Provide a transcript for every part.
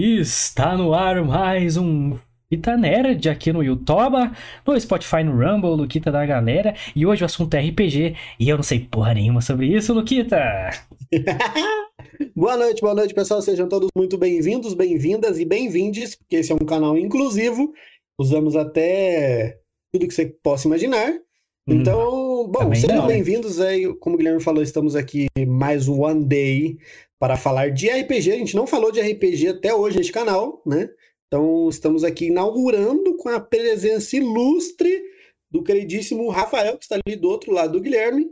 Está no ar mais um Fita Nerd aqui no YouTube, no Spotify, no Rumble, Luquita da galera. E hoje o assunto é RPG e eu não sei porra nenhuma sobre isso, Luquita. boa noite, boa noite, pessoal. Sejam todos muito bem-vindos, bem-vindas e bem-vindes, porque esse é um canal inclusivo. Usamos até tudo que você possa imaginar. Hum, então, bom, sejam bem-vindos aí. Como o Guilherme falou, estamos aqui mais um One Day para falar de RPG. A gente não falou de RPG até hoje neste canal, né? Então, estamos aqui inaugurando com a presença ilustre do queridíssimo Rafael, que está ali do outro lado do Guilherme.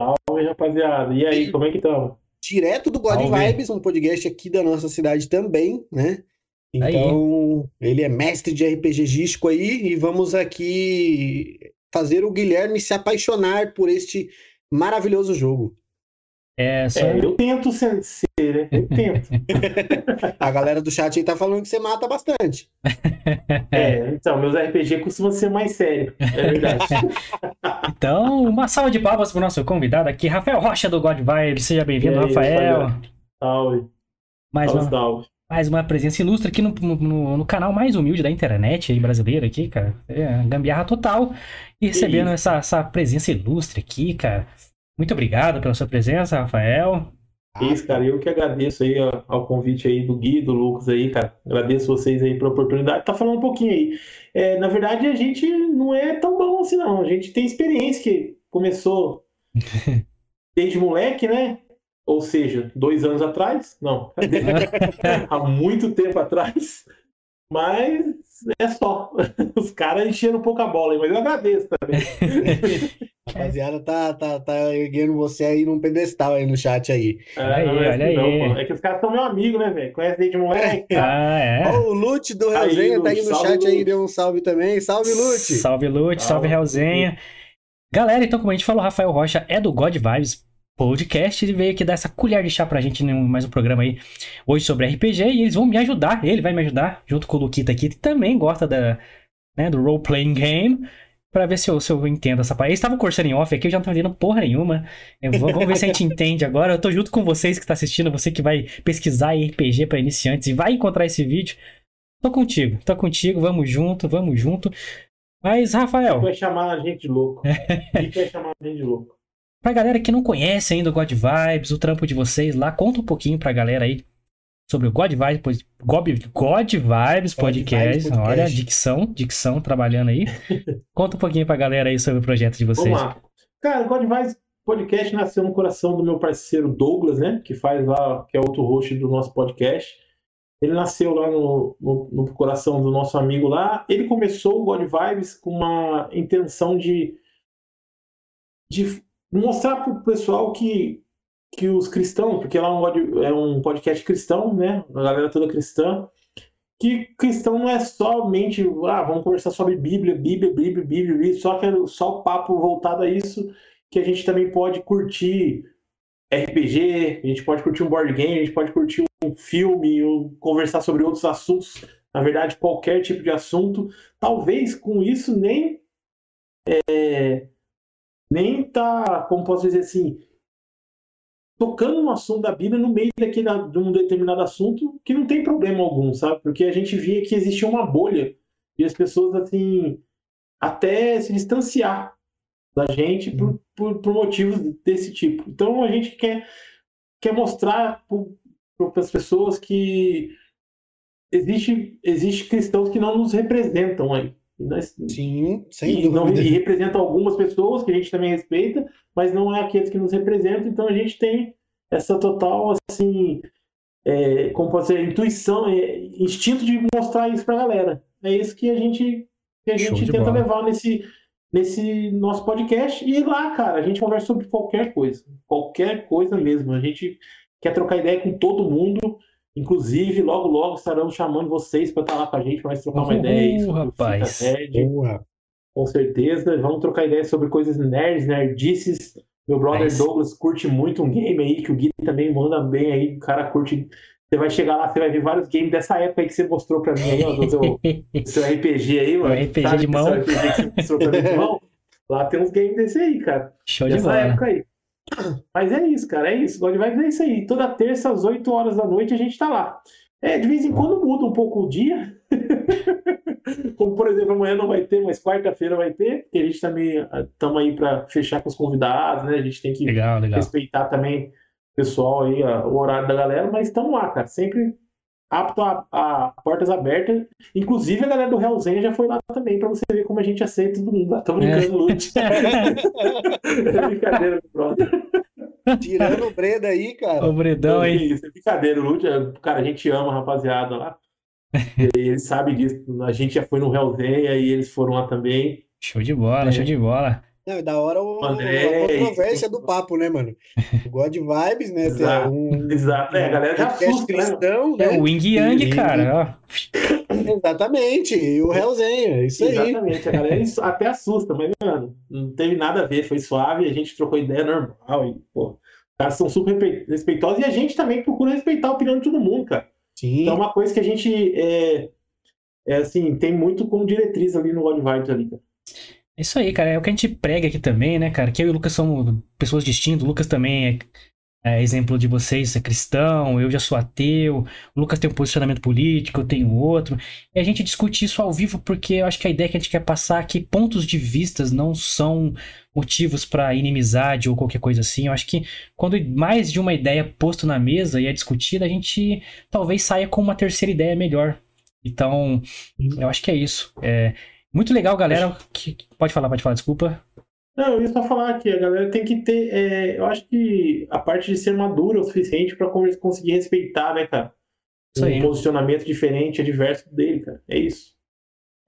Salve, rapaziada. E aí, como é que estamos? Direto do God Salve. Vibes, um podcast aqui da nossa cidade também, né? Então, aí. ele é mestre de RPGístico aí e vamos aqui fazer o Guilherme se apaixonar por este maravilhoso jogo. É, só... é, eu tento ser, né? Eu tento. a galera do chat aí tá falando que você mata bastante. É, então, meus RPG costumam ser mais sérios. É verdade. então, uma salva de palmas pro nosso convidado aqui, Rafael Rocha do God Vibe. Seja bem-vindo, Rafael. Salve. Mais salve, uma, salve. Mais uma presença ilustre aqui no, no, no, canal mais humilde da internet aí, brasileira aqui, cara. É, gambiarra total. E recebendo essa, essa presença ilustre aqui, cara. Muito obrigado pela sua presença, Rafael. Isso, cara, eu que agradeço aí ao convite aí do Gui, do Lucas aí, cara. Agradeço vocês aí pela oportunidade. Tá falando um pouquinho aí. É, na verdade, a gente não é tão bom assim, não. A gente tem experiência que começou desde moleque, né? Ou seja, dois anos atrás? Não, há muito tempo atrás. Mas é só. Os caras encheram um pouco a bola, mas eu agradeço também. Rapaziada, tá, tá, tá erguendo você aí num pedestal aí no chat aí. É, aí, é olha aí. Não, é que os caras são meu amigo, né, velho? Conhece desde moleque. Ah, é. Ó, o Lute do Realzenha tá aí no chat aí, deu um salve também. Salve, Lute! Salve, Lute, salve, salve Realzenha. Galera, então, como a gente falou, Rafael Rocha é do God Vibes Podcast. Ele veio aqui dar essa colher de chá pra gente em mais um programa aí hoje sobre RPG. E eles vão me ajudar, ele vai me ajudar, junto com o Luquita aqui, que também gosta da, né, do role-playing game para ver se eu, se eu entendo essa parte. Eles estavam cursando em off aqui, eu já não tô entendendo porra nenhuma. Vou, vamos ver se a gente entende agora. Eu tô junto com vocês que está assistindo, você que vai pesquisar RPG para iniciantes e vai encontrar esse vídeo. Tô contigo, tô contigo, vamos junto, vamos junto. Mas, Rafael. Vai chamar a gente de louco. vai chamar a gente de louco. Pra galera que não conhece ainda o God Vibes, o trampo de vocês lá, conta um pouquinho pra galera aí sobre o God Vibes, God, God Vibes Podcast. Olha, dicção, dicção trabalhando aí. Conta um pouquinho pra galera aí sobre o projeto de vocês. Vamos lá. Cara, o God Vibes Podcast nasceu no coração do meu parceiro Douglas, né? Que faz lá, que é outro host do nosso podcast. Ele nasceu lá no, no, no coração do nosso amigo lá. Ele começou o God Vibes com uma intenção de, de mostrar pro pessoal que que os cristãos, porque lá é um podcast cristão, né? A galera toda cristã, que cristão não é somente, ah, vamos conversar sobre Bíblia, Bíblia, Bíblia, Bíblia, Bíblia só que é só o papo voltado a isso, que a gente também pode curtir RPG, a gente pode curtir um board game, a gente pode curtir um filme, ou conversar sobre outros assuntos, na verdade, qualquer tipo de assunto. Talvez com isso nem é, nem tá, como posso dizer assim, tocando no assunto da Bíblia no meio daquele, de um determinado assunto que não tem problema algum, sabe? Porque a gente via que existia uma bolha e as pessoas, assim, até se distanciar da gente por, por, por motivos desse tipo. Então a gente quer, quer mostrar para as pessoas que existe, existe cristãos que não nos representam aí. Nós, Sim, sem e, não, e representa algumas pessoas que a gente também respeita, mas não é aqueles que nos representam. Então a gente tem essa total, assim, é, como pode ser, intuição, é, instinto de mostrar isso para a galera. É isso que a gente, que a gente tenta bola. levar nesse, nesse nosso podcast. E lá, cara, a gente conversa sobre qualquer coisa. Qualquer coisa mesmo. A gente quer trocar ideia com todo mundo. Inclusive, logo, logo estaremos chamando vocês para estar lá com a gente, para nós trocar uma ideia. Uh, rapaz. Nerd, com certeza. Vamos trocar ideias sobre coisas nerds, nerdices. Meu brother Mas... Douglas curte muito um game aí, que o Gui também manda bem aí. O cara curte. Você vai chegar lá, você vai ver vários games dessa época aí que você mostrou pra mim aí, ó, do seu, seu RPG aí, mano. RPG Sabe, de mão. Seu RPG que você mostrou pra mim de mão. Lá tem uns games desse aí, cara. Show dessa de bola. época aí. Mas é isso, cara, é isso. God Vibes é isso aí. Toda terça, às 8 horas da noite, a gente tá lá. É, de vez em quando muda um pouco o dia. Como, por exemplo, amanhã não vai ter, mas quarta-feira vai ter, porque a gente também estamos ah, aí para fechar com os convidados, né? A gente tem que legal, legal. respeitar também o pessoal aí, o horário da galera, mas estamos lá, cara. Sempre apto a, a, portas abertas. Inclusive, a galera do Hellzen já foi lá também, pra você ver como a gente aceita todo mundo. Tô brincando, é. Lute. é brincadeira, pronto. Tirando o Breda aí, cara. O Bredão aí. Isso é brincadeira, Lute. É, cara, a gente ama a rapaziada lá. E eles sabem disso. A gente já foi no Hellzen, aí eles foram lá também. Show de bola, é. show de bola. Não, é da hora o, André, a controvérsia do papo, né, mano? O God Vibes, né? Exato, um, exato. É, a galera já assusta, né, cristão, né? É o Wing Yang, e, cara. Exatamente, e o Hellzenha, isso aí. Exatamente, a galera até assusta, mas, mano, não teve nada a ver, foi suave, a gente trocou ideia normal e, pô, os caras são super respeitosos e a gente também procura respeitar a opinião de todo mundo, cara. Sim. Então, é uma coisa que a gente, é, é assim, tem muito como diretriz ali no God Vibes ali, cara. Isso aí, cara. É o que a gente prega aqui também, né, cara? Que eu e o Lucas somos pessoas distintas. O Lucas também é, é exemplo de vocês, é cristão. Eu já sou ateu. O Lucas tem um posicionamento político, eu tenho outro. E a gente discute isso ao vivo porque eu acho que a ideia que a gente quer passar é que pontos de vistas não são motivos para inimizade ou qualquer coisa assim. Eu acho que quando mais de uma ideia posto na mesa e é discutida, a gente talvez saia com uma terceira ideia melhor. Então, eu acho que é isso. É, muito legal, galera. Que... Pode falar, pode falar, desculpa. Não, eu ia só falar que a galera tem que ter. É, eu acho que a parte de ser madura o suficiente para conseguir respeitar, né, cara? Isso um posicionamento diferente, adverso dele, cara. É isso.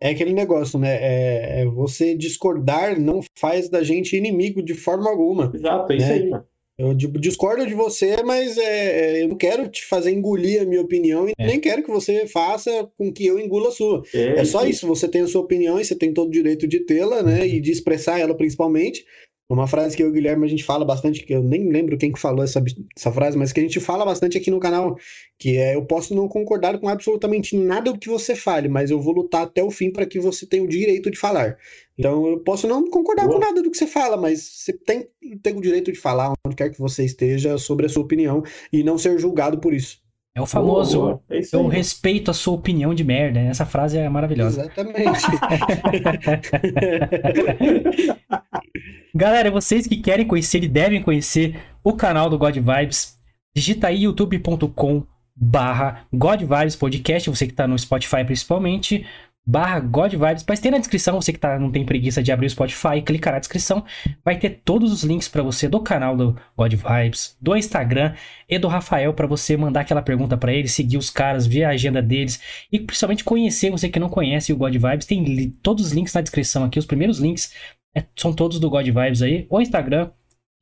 É aquele negócio, né? É, é, você discordar não faz da gente inimigo de forma alguma. Exato, é né? isso aí, mano. Eu discordo de você, mas é, é, eu não quero te fazer engolir a minha opinião e é. nem quero que você faça com que eu engula a sua. É, é só isso. Você tem a sua opinião e você tem todo o direito de tê-la, né? E de expressar ela principalmente. Uma frase que eu e o Guilherme a gente fala bastante, que eu nem lembro quem que falou essa, essa frase, mas que a gente fala bastante aqui no canal, que é eu posso não concordar com absolutamente nada do que você fale, mas eu vou lutar até o fim para que você tenha o direito de falar. Então eu posso não concordar com nada do que você fala, mas você tem, tem o direito de falar onde quer que você esteja sobre a sua opinião e não ser julgado por isso. É o famoso oh, é eu respeito a sua opinião de merda. Essa frase é maravilhosa. Exatamente. Galera, vocês que querem conhecer e devem conhecer o canal do God Vibes, digita aí youtube.com barra God Vibes Podcast, você que está no Spotify principalmente, barra God Vibes, mas tem na descrição, você que tá, não tem preguiça de abrir o Spotify, clicar na descrição, vai ter todos os links para você do canal do God Vibes, do Instagram e do Rafael para você mandar aquela pergunta para ele, seguir os caras, ver a agenda deles e principalmente conhecer você que não conhece o God Vibes, tem todos os links na descrição aqui, os primeiros links é, são todos do God Vibes aí, o Instagram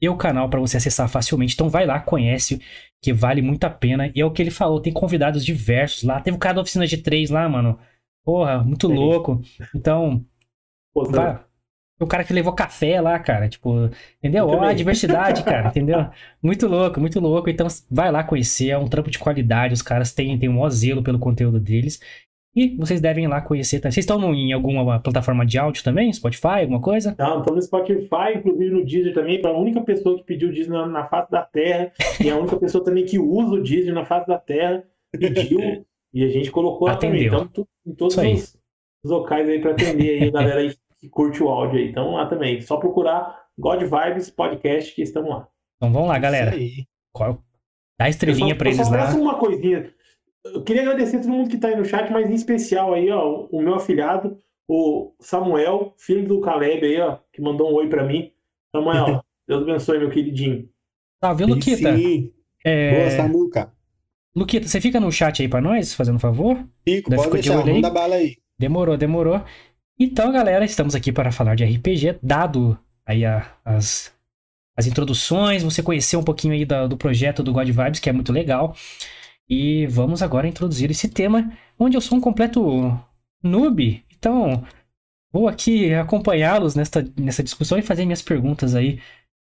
e o canal para você acessar facilmente. Então vai lá, conhece, que vale muito a pena. E é o que ele falou, tem convidados diversos lá. Teve o cara da oficina de três lá, mano. Porra, muito Sim. louco. Então, Pô, vai, o cara que levou café lá, cara, tipo, entendeu? Ó, a diversidade, cara, entendeu? Muito louco, muito louco. Então, vai lá conhecer, é um trampo de qualidade, os caras têm, têm um maior zelo pelo conteúdo deles. E vocês devem ir lá conhecer. Tá? Vocês estão em alguma plataforma de áudio também? Spotify, alguma coisa? Não, estamos no Spotify, inclusive no Deezer também. Para a única pessoa que pediu o Deezer na, na face da Terra e a única pessoa também que usa o Deezer na face da Terra pediu. E a gente colocou lá também. Então, em todos os, os locais aí para atender aí a galera aí que curte o áudio aí. Então, lá também. Só procurar God Vibes Podcast que estamos lá. Então vamos lá, galera. Qual? Dá estrelinha para eles lá. uma coisinha. Eu queria agradecer a todo mundo que está aí no chat, mas em especial aí, ó, o meu afilhado, o Samuel, filho do Caleb aí, ó, que mandou um oi para mim. Samuel, Deus abençoe, meu queridinho. Tá, Luquita? Sim. É... Boa, Samuca. Luquita, você fica no chat aí pra nós, fazendo um favor? Fico, pode deixar, de manda bala aí. Demorou, demorou. Então, galera, estamos aqui para falar de RPG, dado aí a, as, as introduções, você conhecer um pouquinho aí do, do projeto do God Vibes, que é muito legal. E vamos agora introduzir esse tema, onde eu sou um completo noob. Então, vou aqui acompanhá-los nessa, nessa discussão e fazer minhas perguntas aí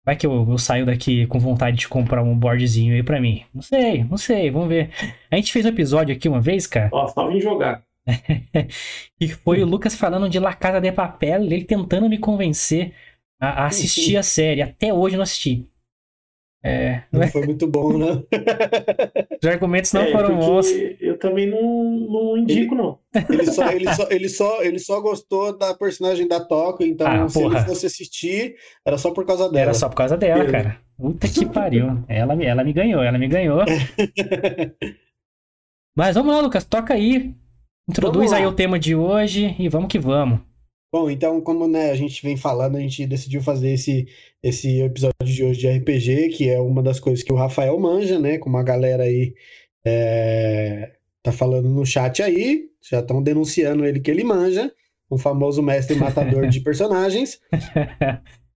Vai que eu, eu, saio daqui com vontade de comprar um boardzinho aí pra mim. Não sei, não sei, vamos ver. A gente fez um episódio aqui uma vez, cara. Ó, só vim jogar. e foi o Lucas falando de La Casa de Papel, ele tentando me convencer a, a assistir a série. Até hoje não assisti. É, não, não foi muito bom, né? Os argumentos não é, foram bons. Eu também não, não indico, ele, não. Ele só, ele, só, ele, só, ele só gostou da personagem da Toco, então ah, se porra. ele fosse assistir, era só por causa dela. Era só por causa dela, cara. Puta que pariu. Ela, ela me ganhou, ela me ganhou. Mas vamos lá, Lucas, toca aí. Introduz aí o tema de hoje e vamos que vamos. Bom, então, como né, a gente vem falando, a gente decidiu fazer esse, esse episódio de hoje de RPG, que é uma das coisas que o Rafael manja, né? Como a galera aí é, tá falando no chat aí, já estão denunciando ele que ele manja, um famoso mestre matador de personagens.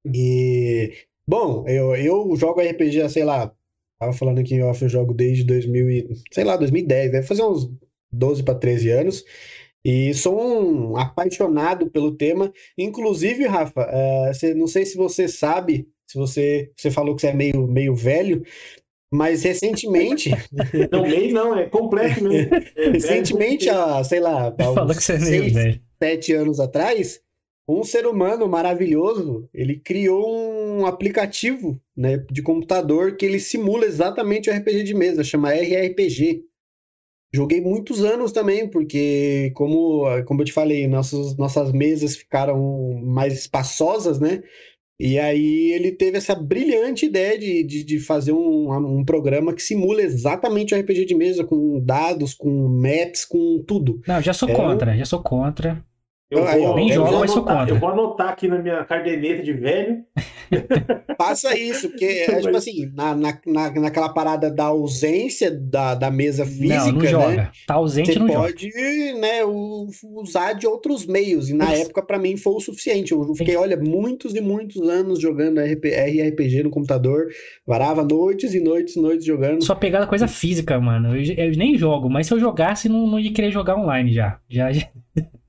E, bom, eu, eu jogo RPG sei lá, tava falando aqui em off, eu jogo desde 2000 e, sei lá, 2010, deve fazer uns 12 para 13 anos. E sou um apaixonado pelo tema. Inclusive, Rafa, uh, não sei se você sabe, se você, você falou que você é meio, meio velho, mas recentemente. Não, meio não, é completo mesmo. É, recentemente, há, sei lá, há uns que você é meio seis, velho. sete anos atrás, um ser humano maravilhoso, ele criou um aplicativo né, de computador que ele simula exatamente o RPG de mesa, chama RRPG. Joguei muitos anos também, porque, como, como eu te falei, nossas, nossas mesas ficaram mais espaçosas, né? E aí ele teve essa brilhante ideia de, de, de fazer um, um programa que simula exatamente o RPG de mesa, com dados, com maps, com tudo. Não, já sou é contra, já sou contra. Eu, vou, nem jogo, mas sou contra. Eu vou anotar aqui na minha caderneta de velho. Passa isso, porque é tipo assim, na, na, naquela parada da ausência da, da mesa física, não, não né, joga. Né? Tá ausente, não pode, joga. né, usar de outros meios. E na época, para mim, foi o suficiente. Eu fiquei, olha, muitos e muitos anos jogando RRPG no computador. Varava noites e noites e noites jogando. Só pegada coisa física, mano. Eu, eu, nem jogo, mas se eu jogasse, não, não ia querer jogar online já. Já. já...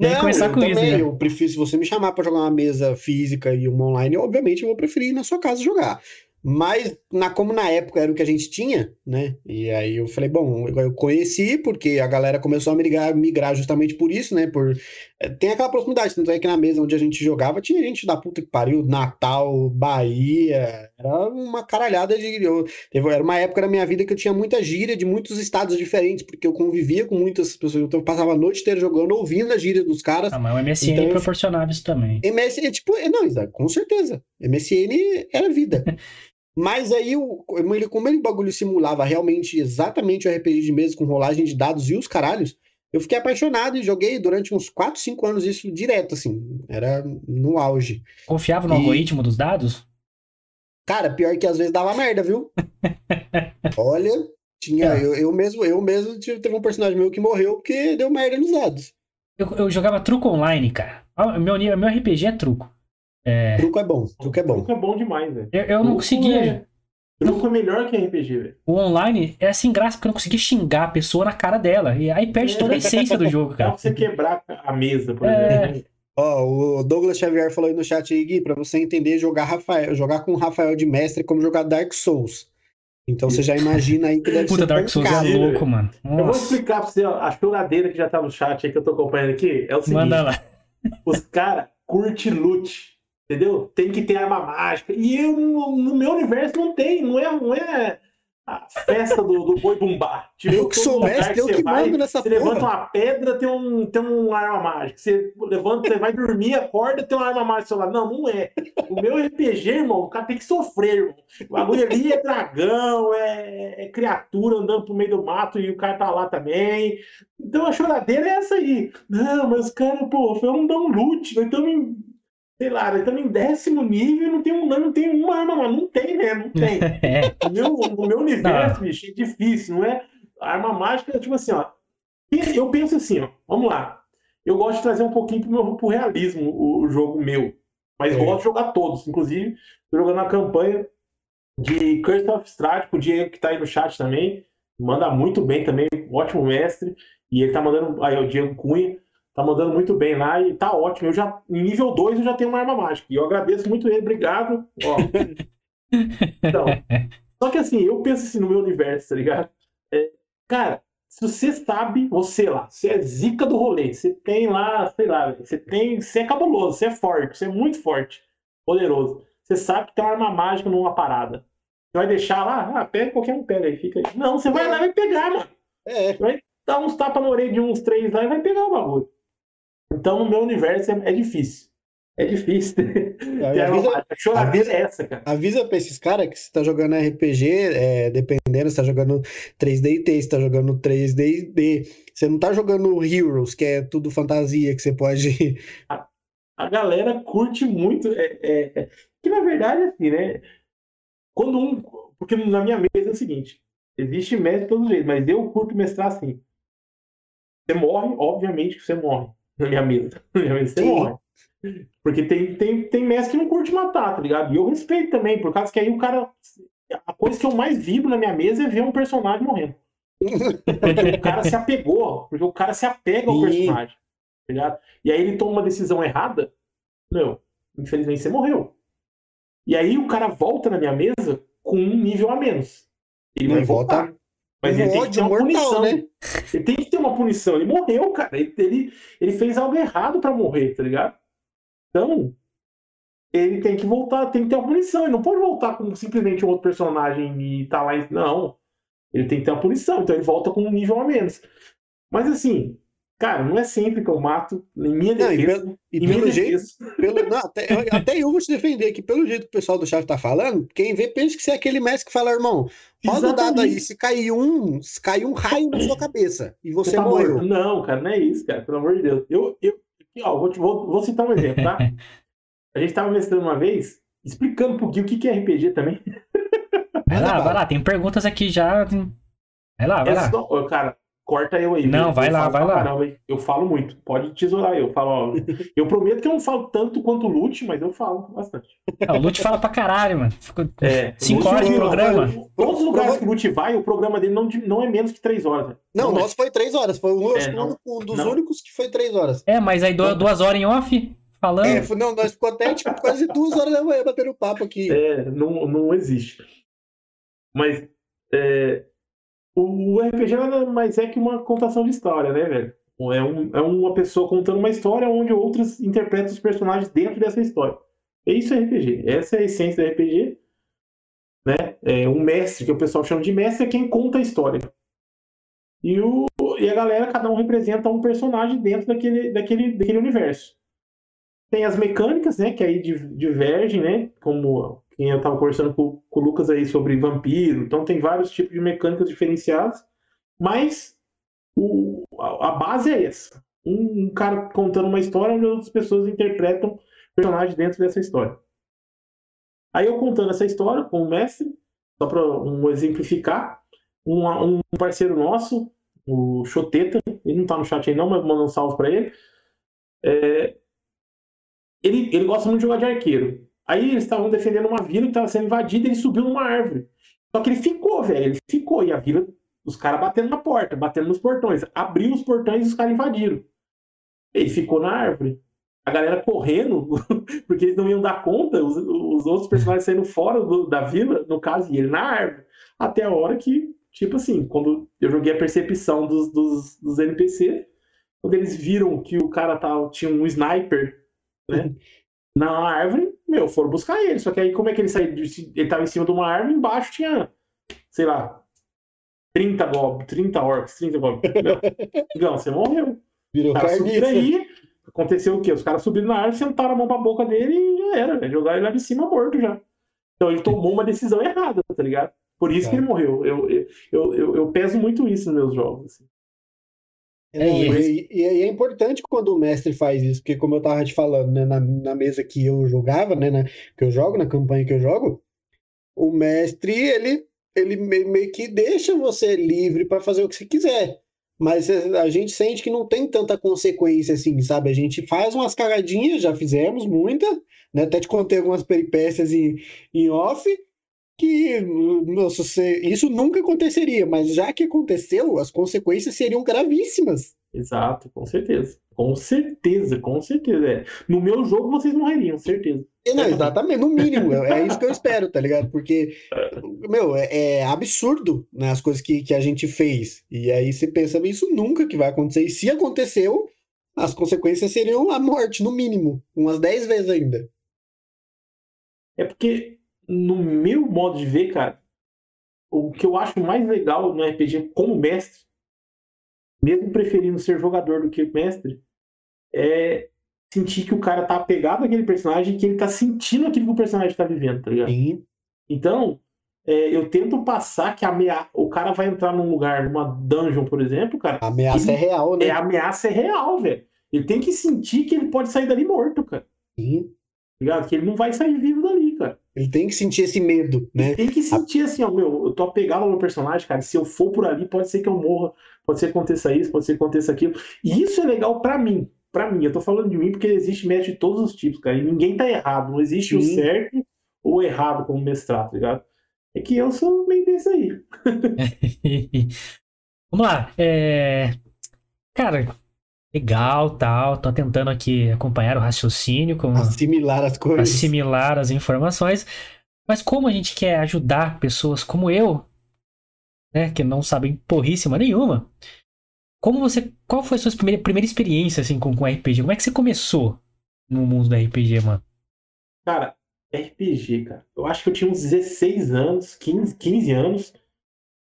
Não, começar eu com também, isso, né? eu prefiro, se você me chamar para jogar uma mesa física e uma online, obviamente eu vou preferir ir na sua casa jogar. Mas, na, como na época era o que a gente tinha, né? E aí eu falei, bom, eu conheci, porque a galera começou a migrar, migrar justamente por isso, né? Por, tem aquela proximidade, tanto é que na mesa onde a gente jogava tinha gente da puta que pariu, Natal, Bahia, era uma caralhada de. Eu, era uma época da minha vida que eu tinha muita gíria de muitos estados diferentes, porque eu convivia com muitas pessoas, então eu passava a noite inteira jogando, ouvindo a gíria dos caras. Ah, mas o MSN então, proporcionava isso também. MSN, tipo, não, com certeza. MSN era vida. Mas aí, como ele bagulho simulava realmente exatamente o RPG de mesa com rolagem de dados e os caralhos, eu fiquei apaixonado e joguei durante uns 4, 5 anos isso direto, assim. Era no auge. Confiava no e... algoritmo dos dados? Cara, pior que às vezes dava merda, viu? Olha, tinha. É. Eu, eu, mesmo, eu mesmo teve um personagem meu que morreu porque deu merda nos dados. Eu, eu jogava truco online, cara. Meu, meu RPG é truco. É... Truco é bom, truco é bom. Truco é bom demais, velho. Eu, eu não conseguia. É... Truco é melhor que RPG, velho. O online é assim graça porque eu não conseguia xingar a pessoa na cara dela. E aí perde toda a essência do jogo, cara. Dá pra você quebrar a mesa, por é... exemplo. Ó, oh, o Douglas Xavier falou aí no chat aí, Gui, pra você entender jogar Rafael, jogar com o Rafael de mestre como jogar Dark Souls. Então você já imagina aí que deve Puta, ser Dark Souls é louco, mano. Nossa. Eu vou explicar pra você, ó, a choradeira que já tá no chat aí que eu tô acompanhando aqui, é o seguinte. Manda lá. Os caras curtem loot. Entendeu? Tem que ter arma mágica. E eu, no, no meu universo não tem, não é, não é a festa do, do boi bumbá. Tipo, eu que sou mestre, eu que vai, mando nessa Você porra. levanta uma pedra, tem um, tem um arma mágica. Você levanta, você vai dormir, acorda, tem uma arma mágica lado. Não, não é. O meu RPG, irmão, o cara tem que sofrer, irmão. O bagulho ali é dragão, é, é, criatura andando pro meio do mato e o cara tá lá também. Então a choradeira é essa aí. Não, mas os caras, pô, não dão loot, nós estamos sei lá, nós estamos em décimo nível e não tem, um, não tem uma arma, mas não tem, né? Não tem. É. No, meu, no meu universo, não. bicho, é difícil, não é? A arma mágica, tipo assim, ó. Eu penso assim, ó, vamos lá. Eu gosto de trazer um pouquinho pro, meu, pro realismo o, o jogo meu. Mas é. gosto de jogar todos. Inclusive, tô jogando a campanha de Curse of Strahd, o Diego que tá aí no chat também. Manda muito bem também, ótimo mestre. E ele tá mandando. Aí, o Diego Cunha tá mandando muito bem lá e tá ótimo. Eu já, em nível 2 eu já tenho uma arma mágica. E eu agradeço muito ele, obrigado. Ó. então, só que assim, eu penso assim no meu universo, tá ligado? É, cara, se você sabe, você lá, você é zica do rolê, você tem lá, sei lá, você tem, você é cabuloso, você é forte, você é muito forte, poderoso. Você sabe que tem uma arma mágica numa parada. Você vai deixar lá, ah, pega qualquer um, pega aí, fica aí. Não, você vai lá e vai pegar, mano. É. Vai dá uns tapas na orelha de uns três lá e vai pegar o bagulho. Então, no meu universo é, é difícil. É difícil. É, avisa, avisa, é essa, cara. Avisa pra esses caras que você tá jogando RPG, é, dependendo, você tá jogando 3D você tá jogando 3D Você não tá jogando Heroes, que é tudo fantasia, que você pode. A, a galera curte muito. É, é, é, que na verdade, assim, né? Quando um. Porque na minha mesa é o seguinte: existe mestre de todo jeito, mas eu curto mestrar assim. Você morre, obviamente que você morre na minha mesa. Na minha mesa você morre. Porque tem, tem, tem mestre que não curte matar, tá ligado? E eu respeito também, por causa que aí o cara. A coisa que eu mais vibro na minha mesa é ver um personagem morrendo. Porque o cara se apegou, porque o cara se apega ao personagem. Tá ligado? E aí ele toma uma decisão errada, meu, infelizmente você morreu. E aí o cara volta na minha mesa com um nível a menos. Ele vai voltar. Mas ele tem que ter uma mortal, punição. Né? Ele tem que ter uma punição. Ele morreu, cara. Ele, ele, ele fez algo errado para morrer, tá ligado? Então, ele tem que voltar, tem que ter uma punição. Ele não pode voltar com simplesmente um outro personagem e tá lá. Não. Ele tem que ter uma punição. Então ele volta com um nível a menos. Mas assim, Cara, não é sempre que eu mato, em minha defesa. Não, e pelo, e pelo jeito. Pelo, não, até, até eu vou te defender que, pelo jeito que o pessoal do chat tá falando, quem vê pensa que você é aquele mestre que fala, irmão, roda o dado aí, se cair um, se cair um raio na sua cabeça e você, você tá morreu. Morto. Não, cara, não é isso, cara, pelo amor de Deus. Eu, eu, aqui, ó, vou, te, vou, vou citar um exemplo, tá? A gente tava mestrando uma vez, explicando pro Gui o que, que é RPG também. Vai lá, vai lá, tem perguntas aqui já. Vai lá, vai é lá. Só, cara, corta eu aí. Não, vai eu lá, vai lá. Caramba, eu falo muito, pode tesourar eu. Falo, ó, eu prometo que eu não falo tanto quanto o Lute, mas eu falo bastante. Não, o Lute fala pra caralho, mano. Ficou é, cinco horas de programa. Todos os lugares que o Lute vai, o programa dele não, não é menos que três horas. Não, o nosso foi três horas. Foi um, é, não, um dos não. únicos que foi três horas. É, mas aí duas horas em off? Falando. É, não, nós ficou até tipo, quase duas horas da manhã batendo papo aqui. É, não, não existe. Mas é, o RPG nada mais é que uma contação de história, né, velho? É, um, é uma pessoa contando uma história onde outros interpretam os personagens dentro dessa história. É isso é RPG. Essa é a essência do RPG. Né? É um mestre, que o pessoal chama de mestre, é quem conta a história. E, o, e a galera, cada um representa um personagem dentro daquele, daquele, daquele universo. Tem as mecânicas, né? Que aí divergem, né? Como quem eu estava conversando com, com, o Lucas aí sobre vampiro, então tem vários tipos de mecânicas diferenciadas, mas o, a, a, base é essa. Um, um, cara contando uma história onde outras pessoas interpretam personagens dentro dessa história. Aí eu contando essa história com o mestre, só para um, exemplificar, um, um, parceiro nosso, o Choteta, ele não está no chat aí não, mas manda um salve para ele. É, ele. Ele gosta muito de jogar de arqueiro. Aí eles estavam defendendo uma vila que estava sendo invadida e ele subiu numa árvore. Só que ele ficou, velho. Ele ficou. E a vila, os caras batendo na porta, batendo nos portões. Abriu os portões e os caras invadiram. Ele ficou na árvore. A galera correndo, porque eles não iam dar conta, os, os outros personagens saindo fora do, da vila, no caso, e ele na árvore. Até a hora que, tipo assim, quando eu joguei a percepção dos, dos, dos NPC, quando eles viram que o cara tava, tinha um sniper, né? na árvore, meu, foram buscar ele. Só que aí, como é que ele saiu? Ele tava em cima de uma árvore, embaixo tinha, sei lá, 30 goblins, 30 orcs, 30 goblins. Não, você morreu. Virou cara subiram aí, aconteceu o quê? Os caras subiram na árvore, sentaram a mão pra boca dele e já era, né? jogaram ele lá de cima morto já. Então ele tomou uma decisão errada, tá ligado? Por isso é. que ele morreu. Eu, eu, eu, eu, peso muito isso nos meus jogos. Assim. É, e, e, é importante quando o mestre faz isso, porque como eu tava te falando, né, na, na mesa que eu jogava, né, na, que eu jogo, na campanha que eu jogo, o mestre, ele, ele meio que deixa você livre para fazer o que você quiser. Mas a gente sente que não tem tanta consequência assim, sabe? A gente faz umas cagadinhas, já fizemos muita, né? Até te contei algumas peripécias em, em off, que nossa, isso nunca aconteceria, mas já que aconteceu, as consequências seriam gravíssimas. Exato, com certeza. Com certeza, com certeza. É. No meu jogo vocês morreriam, certeza. Não, exatamente, no mínimo. É isso que eu espero, tá ligado? Porque, meu, é, é, absurdo né, as coisas que, que a gente fez. E aí você pensa, isso nunca que vai acontecer. E se aconteceu, as consequências seriam a morte, no mínimo. Umas 10 vezes ainda. É porque no meu modo de ver, cara, o que eu acho mais legal no RPG como mestre mesmo preferindo ser jogador do que mestre, é sentir que o cara tá apegado àquele personagem e que ele tá sentindo aquilo que o personagem tá vivendo, tá ligado? Sim. Então, é, eu tento passar que a amea... o cara vai entrar num lugar, numa dungeon, por exemplo, cara. A ameaça ele... é real, né? É, a ameaça é real, velho. Ele tem que sentir que ele pode sair dali morto, cara. Sim. Tá ligado? Que ele não vai sair vivo dali, cara. Ele tem que sentir esse medo, né? Ele tem que sentir assim, ó, meu, eu tô apegado ao meu personagem, cara. Se eu for por ali, pode ser que eu morra, pode ser que aconteça isso, pode ser que aconteça aquilo. E isso é legal para mim. para mim, eu tô falando de mim porque existe mestre de todos os tipos, cara. E ninguém tá errado. Não existe Sim. o certo ou errado como mestrado, tá ligado? É que eu sou meio desse aí. Vamos lá. É... Cara, legal, tal. Tô tentando aqui acompanhar o raciocínio. Como... Assimilar as coisas. Assimilar as informações. Mas como a gente quer ajudar pessoas como eu, né, que não sabem porríssima nenhuma, como você, qual foi a sua primeira, primeira experiência assim com, com RPG? Como é que você começou no mundo da RPG, mano? Cara, RPG, cara. Eu acho que eu tinha uns 16 anos, 15, 15 anos.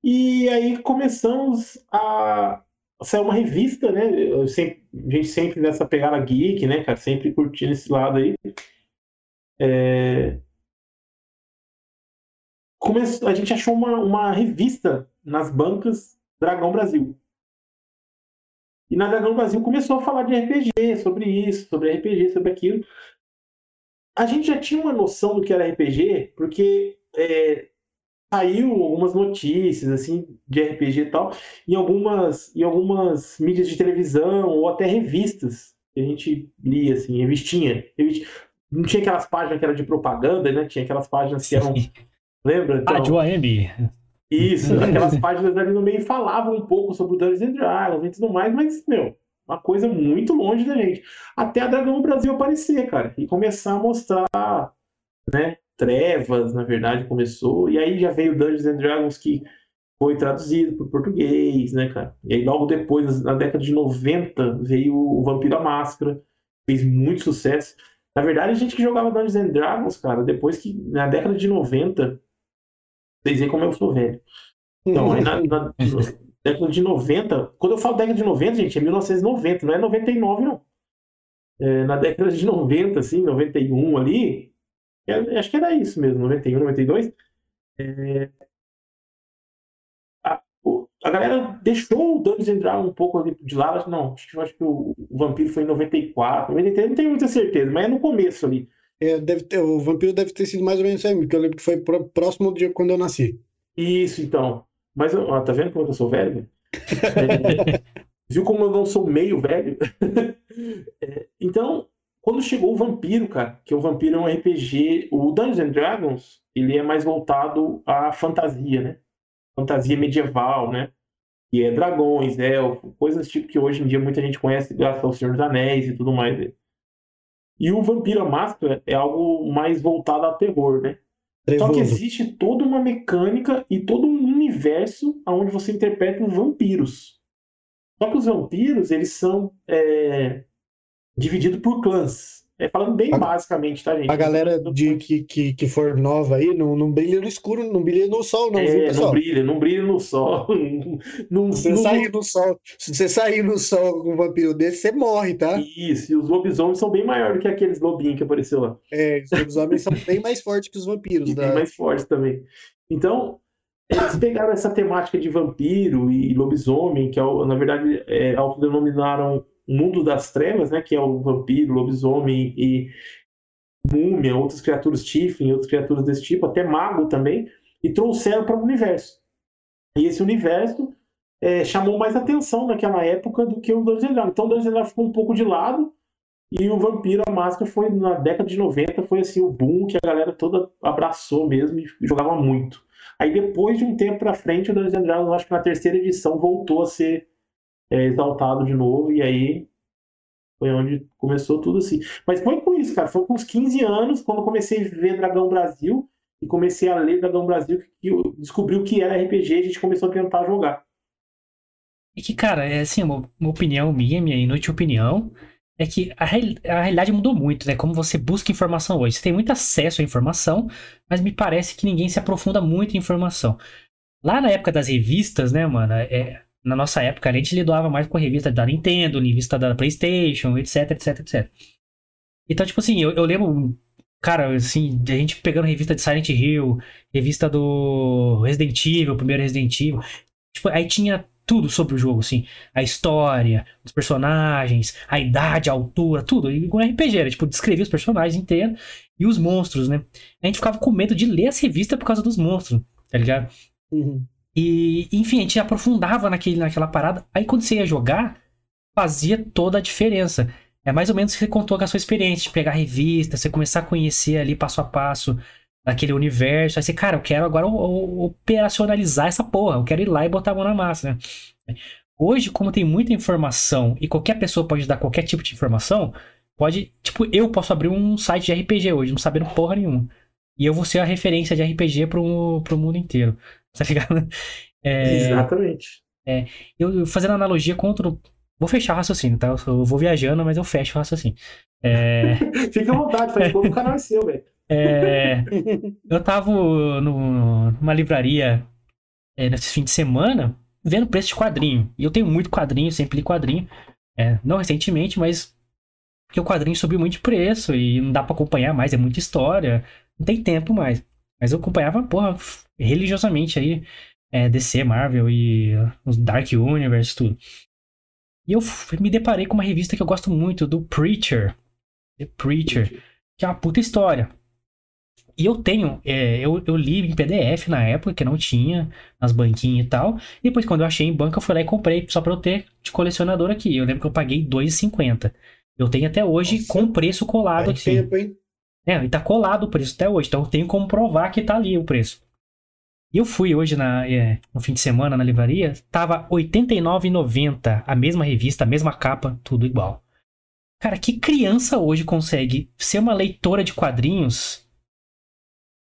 E aí começamos a sair uma revista, né? Sempre, a gente sempre nessa pegada geek, né, cara? Sempre curtindo esse lado aí. É... Começou, a gente achou uma, uma revista nas bancas Dragão Brasil. E na Dragão Brasil começou a falar de RPG, sobre isso, sobre RPG, sobre aquilo a gente já tinha uma noção do que era RPG, porque é, saiu algumas notícias assim de RPG e tal, em algumas, em algumas mídias de televisão ou até revistas que a gente lia, assim, revistinha. revistinha. Não tinha aquelas páginas que eram de propaganda, né? Tinha aquelas páginas que eram. Lembra? Então, Rádio AM. Isso, aquelas páginas ali no meio falavam um pouco sobre o Dungeons and Dragons e tudo mais, mas, meu, uma coisa muito longe da gente. Até a Dragão Brasil aparecer, cara, e começar a mostrar, né? Trevas, na verdade, começou. E aí já veio Dungeons and Dragons que foi traduzido para o português, né, cara? E aí logo depois, na década de 90, veio o Vampiro à Máscara, fez muito sucesso. Na verdade, a gente que jogava Dungeons and Dragons, cara, depois que na década de 90, vocês veem como eu sou velho. Então, aí na, na, década de 90. Quando eu falo década de 90, gente, é 1990, não é 99, não. É, na década de 90, assim, 91 ali, é, acho que era isso mesmo, 91, 92. É, a, a galera deixou o Dungeons and Dragons um pouco ali de lado. Não, acho que, acho que o, o Vampiro foi em 94, 93, não tenho muita certeza, mas é no começo ali. É, deve ter, o Vampiro deve ter sido mais ou menos aí, porque eu lembro que foi próximo do dia quando eu nasci. Isso, então. Mas, ó, tá vendo como eu sou velho? É, viu como eu não sou meio velho? é, então, quando chegou o Vampiro, cara, que o Vampiro é um RPG, o Dungeons and Dragons, ele é mais voltado à fantasia, né? Fantasia medieval, né? Que é dragões, elfos, coisas tipo que hoje em dia muita gente conhece graças ao Senhor dos Anéis e tudo mais. E o Vampiro a Máscara é algo mais voltado ao terror, né? Trevoso. Só que existe toda uma mecânica e todo um universo onde você interpreta os vampiros. Só que os vampiros, eles são é, divididos por clãs. É, falando bem a, basicamente, tá, gente? A galera de, que, que, que for nova aí, não, não brilha no escuro, não brilha no sol, não, é, viu, pessoal? Não brilha, não brilha no sol. não, se você não... sair no sol, se você sair no sol com um vampiro desse, você morre, tá? Isso, e os lobisomens são bem maiores do que aqueles lobinhos que apareceu lá. É, os lobisomens são bem mais fortes que os vampiros, e né? Bem mais fortes também. Então, eles pegaram essa temática de vampiro e lobisomem, que é, na verdade é, autodenominaram mundo das trevas, né, que é o vampiro, lobisomem e múmia, outras criaturas Tiffin, outras criaturas desse tipo, até mago também, e trouxeram para o universo. E esse universo é, chamou mais atenção naquela época do que o Dungeons Dragons. Então o Dungeons Dragons ficou um pouco de lado e o Vampiro, a Máscara, foi na década de 90, foi assim o boom que a galera toda abraçou mesmo e jogava muito. Aí depois de um tempo para frente, o Dungeons Dragons, acho que na terceira edição, voltou a ser é, exaltado de novo, e aí foi onde começou tudo assim. Mas foi com isso, cara. Foi com uns 15 anos, quando comecei a ver Dragão Brasil e comecei a ler Dragão Brasil, que eu descobri o que era RPG e a gente começou a tentar jogar. E que, cara, é assim, uma, uma opinião minha, minha inútil opinião, é que a, a realidade mudou muito, né? Como você busca informação hoje. Você tem muito acesso à informação, mas me parece que ninguém se aprofunda muito em informação. Lá na época das revistas, né, mano, é, na nossa época, a gente lidava mais com revista da Nintendo, revista da PlayStation, etc, etc, etc. Então, tipo assim, eu, eu lembro, cara, assim, a gente pegando revista de Silent Hill, revista do Resident Evil, primeiro Resident Evil. Tipo, aí tinha tudo sobre o jogo, assim. A história, os personagens, a idade, a altura, tudo. Igual RPG, era, tipo, descrevia os personagens inteiros e os monstros, né? A gente ficava com medo de ler as revistas por causa dos monstros, tá ligado? Uhum. E, enfim, a gente aprofundava naquele, naquela parada. Aí quando você ia jogar, fazia toda a diferença. É mais ou menos o que você contou com a sua experiência, de pegar revista, você começar a conhecer ali passo a passo daquele universo. Aí você, cara, eu quero agora operacionalizar essa porra, eu quero ir lá e botar a mão na massa, né? Hoje, como tem muita informação e qualquer pessoa pode dar qualquer tipo de informação, pode. Tipo, eu posso abrir um site de RPG hoje, não sabendo porra nenhuma. E eu vou ser a referência de RPG pro, pro mundo inteiro. Tá ligado? É, Exatamente. É, eu fazendo analogia contra. Vou fechar o raciocínio, tá? Eu vou viajando, mas eu fecho o raciocínio. É... Fica à vontade, faz como o canal é seu, velho. É, eu tava no, numa livraria é, nesse fim de semana vendo preço de quadrinho. E eu tenho muito quadrinho, sempre li quadrinho. É, não recentemente, mas porque o quadrinho subiu muito de preço e não dá para acompanhar mais, é muita história, não tem tempo mais. Mas eu acompanhava, porra, religiosamente aí, é, DC, Marvel e os Dark Universe, tudo. E eu me deparei com uma revista que eu gosto muito, do Preacher. The Preacher, que é uma puta história. E eu tenho, é, eu, eu li em PDF na época, que não tinha, nas banquinhas e tal. E depois, quando eu achei em banca, eu fui lá e comprei, só pra eu ter de colecionador aqui. Eu lembro que eu paguei R$2,50. Eu tenho até hoje Nossa, com preço colado aqui. Tempo, hein? É, e tá colado o preço até hoje. Então eu tenho como provar que tá ali o preço. E eu fui hoje na, é, no fim de semana na livraria, tava R$ 89,90. A mesma revista, a mesma capa, tudo igual. Cara, que criança hoje consegue ser uma leitora de quadrinhos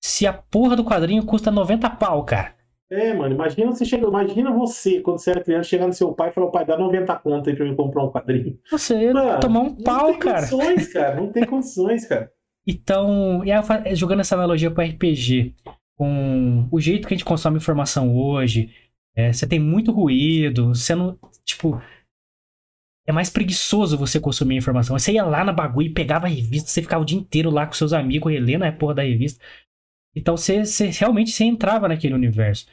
se a porra do quadrinho custa 90 pau, cara. É, mano, imagina você chega, imagina você, quando você era criança, chegar no seu pai e falar, pai, dá 90 conto aí pra mim comprar um quadrinho. Você mano, tomar um pau, cara. Não tem condições, cara. Não tem condições, cara. Então, e jogando essa analogia para RPG, com o jeito que a gente consome informação hoje, é, você tem muito ruído, você não, tipo, é mais preguiçoso você consumir informação. Você ia lá na bagulho e pegava a revista, você ficava o dia inteiro lá com seus amigos relendo a porra da revista. Então você, você realmente você entrava naquele universo.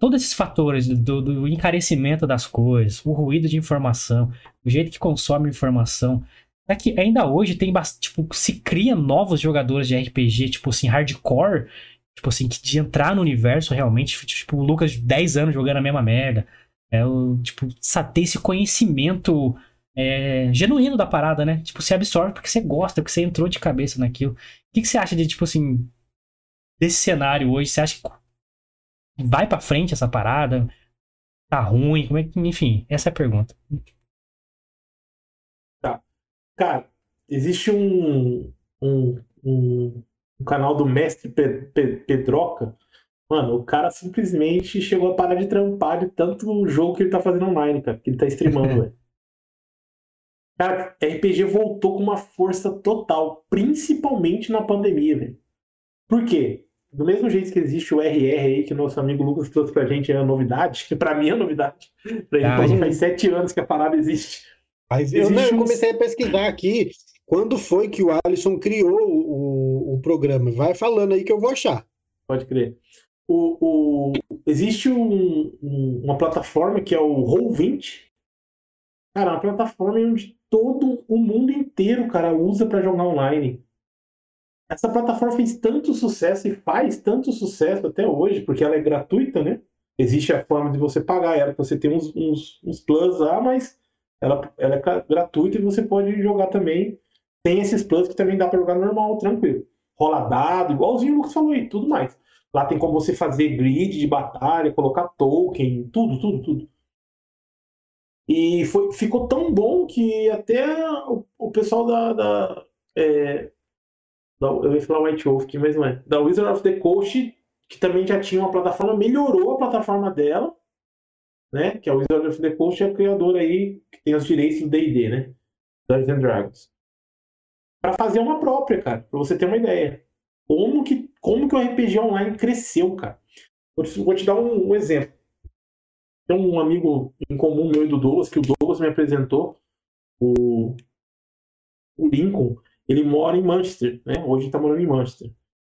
Todos esses fatores do, do, encarecimento das coisas, o ruído de informação, o jeito que consome informação. É que ainda hoje tem tipo, se cria novos jogadores de RPG, tipo assim, hardcore, tipo assim, que de entrar no universo realmente, tipo, o Lucas de 10 anos jogando a mesma merda. É o, tipo, ter esse conhecimento é, genuíno da parada, né? Tipo, você absorve porque você gosta, porque você entrou de cabeça naquilo. O que, que você acha de, tipo assim, desse cenário hoje? Você acha que vai para frente essa parada? Tá ruim? Como é que, enfim, essa é a pergunta. Cara, existe um, um, um, um canal do Mestre Pedroca. Mano, o cara simplesmente chegou a parar de trampar de tanto jogo que ele tá fazendo online, cara, que ele tá streamando, velho. Cara, RPG voltou com uma força total, principalmente na pandemia, velho. Por quê? Do mesmo jeito que existe o RR aí, que o nosso amigo Lucas trouxe pra gente, é a novidade, que pra mim é novidade. Pra ele ah, faz sete anos que a parada existe. Mas eu, não, eu comecei a pesquisar aqui quando foi que o Alisson criou o, o programa. Vai falando aí que eu vou achar. Pode crer. O, o, existe um, um, uma plataforma que é o Roll20. Cara, é uma plataforma onde todo o mundo inteiro, cara, usa para jogar online essa plataforma fez tanto sucesso e faz tanto sucesso até hoje, porque ela é gratuita, né? Existe a forma de você pagar ela, você tem uns, uns, uns plus lá, mas ela, ela é gratuita e você pode jogar também. Tem esses plus que também dá para jogar normal, tranquilo. Rola dado, igualzinho o Lucas falou aí, tudo mais. Lá tem como você fazer grid de batalha, colocar token, tudo, tudo, tudo. E foi, ficou tão bom que até o, o pessoal da, da é, eu ia falar White Wolf aqui, mas não é. Da Wizard of the Coast, que também já tinha uma plataforma, melhorou a plataforma dela, né? Que a Wizard of the Coast é a criadora aí que tem os direitos do D&D, né? Dungeons and Dragons. Para fazer uma própria, cara, para você ter uma ideia. Como que, como que o RPG online cresceu, cara? Vou te, vou te dar um, um exemplo. tem um amigo em comum meu e do Douglas, que o Douglas me apresentou, o, o Lincoln, ele mora em Manchester, né? Hoje ele tá morando em Manchester.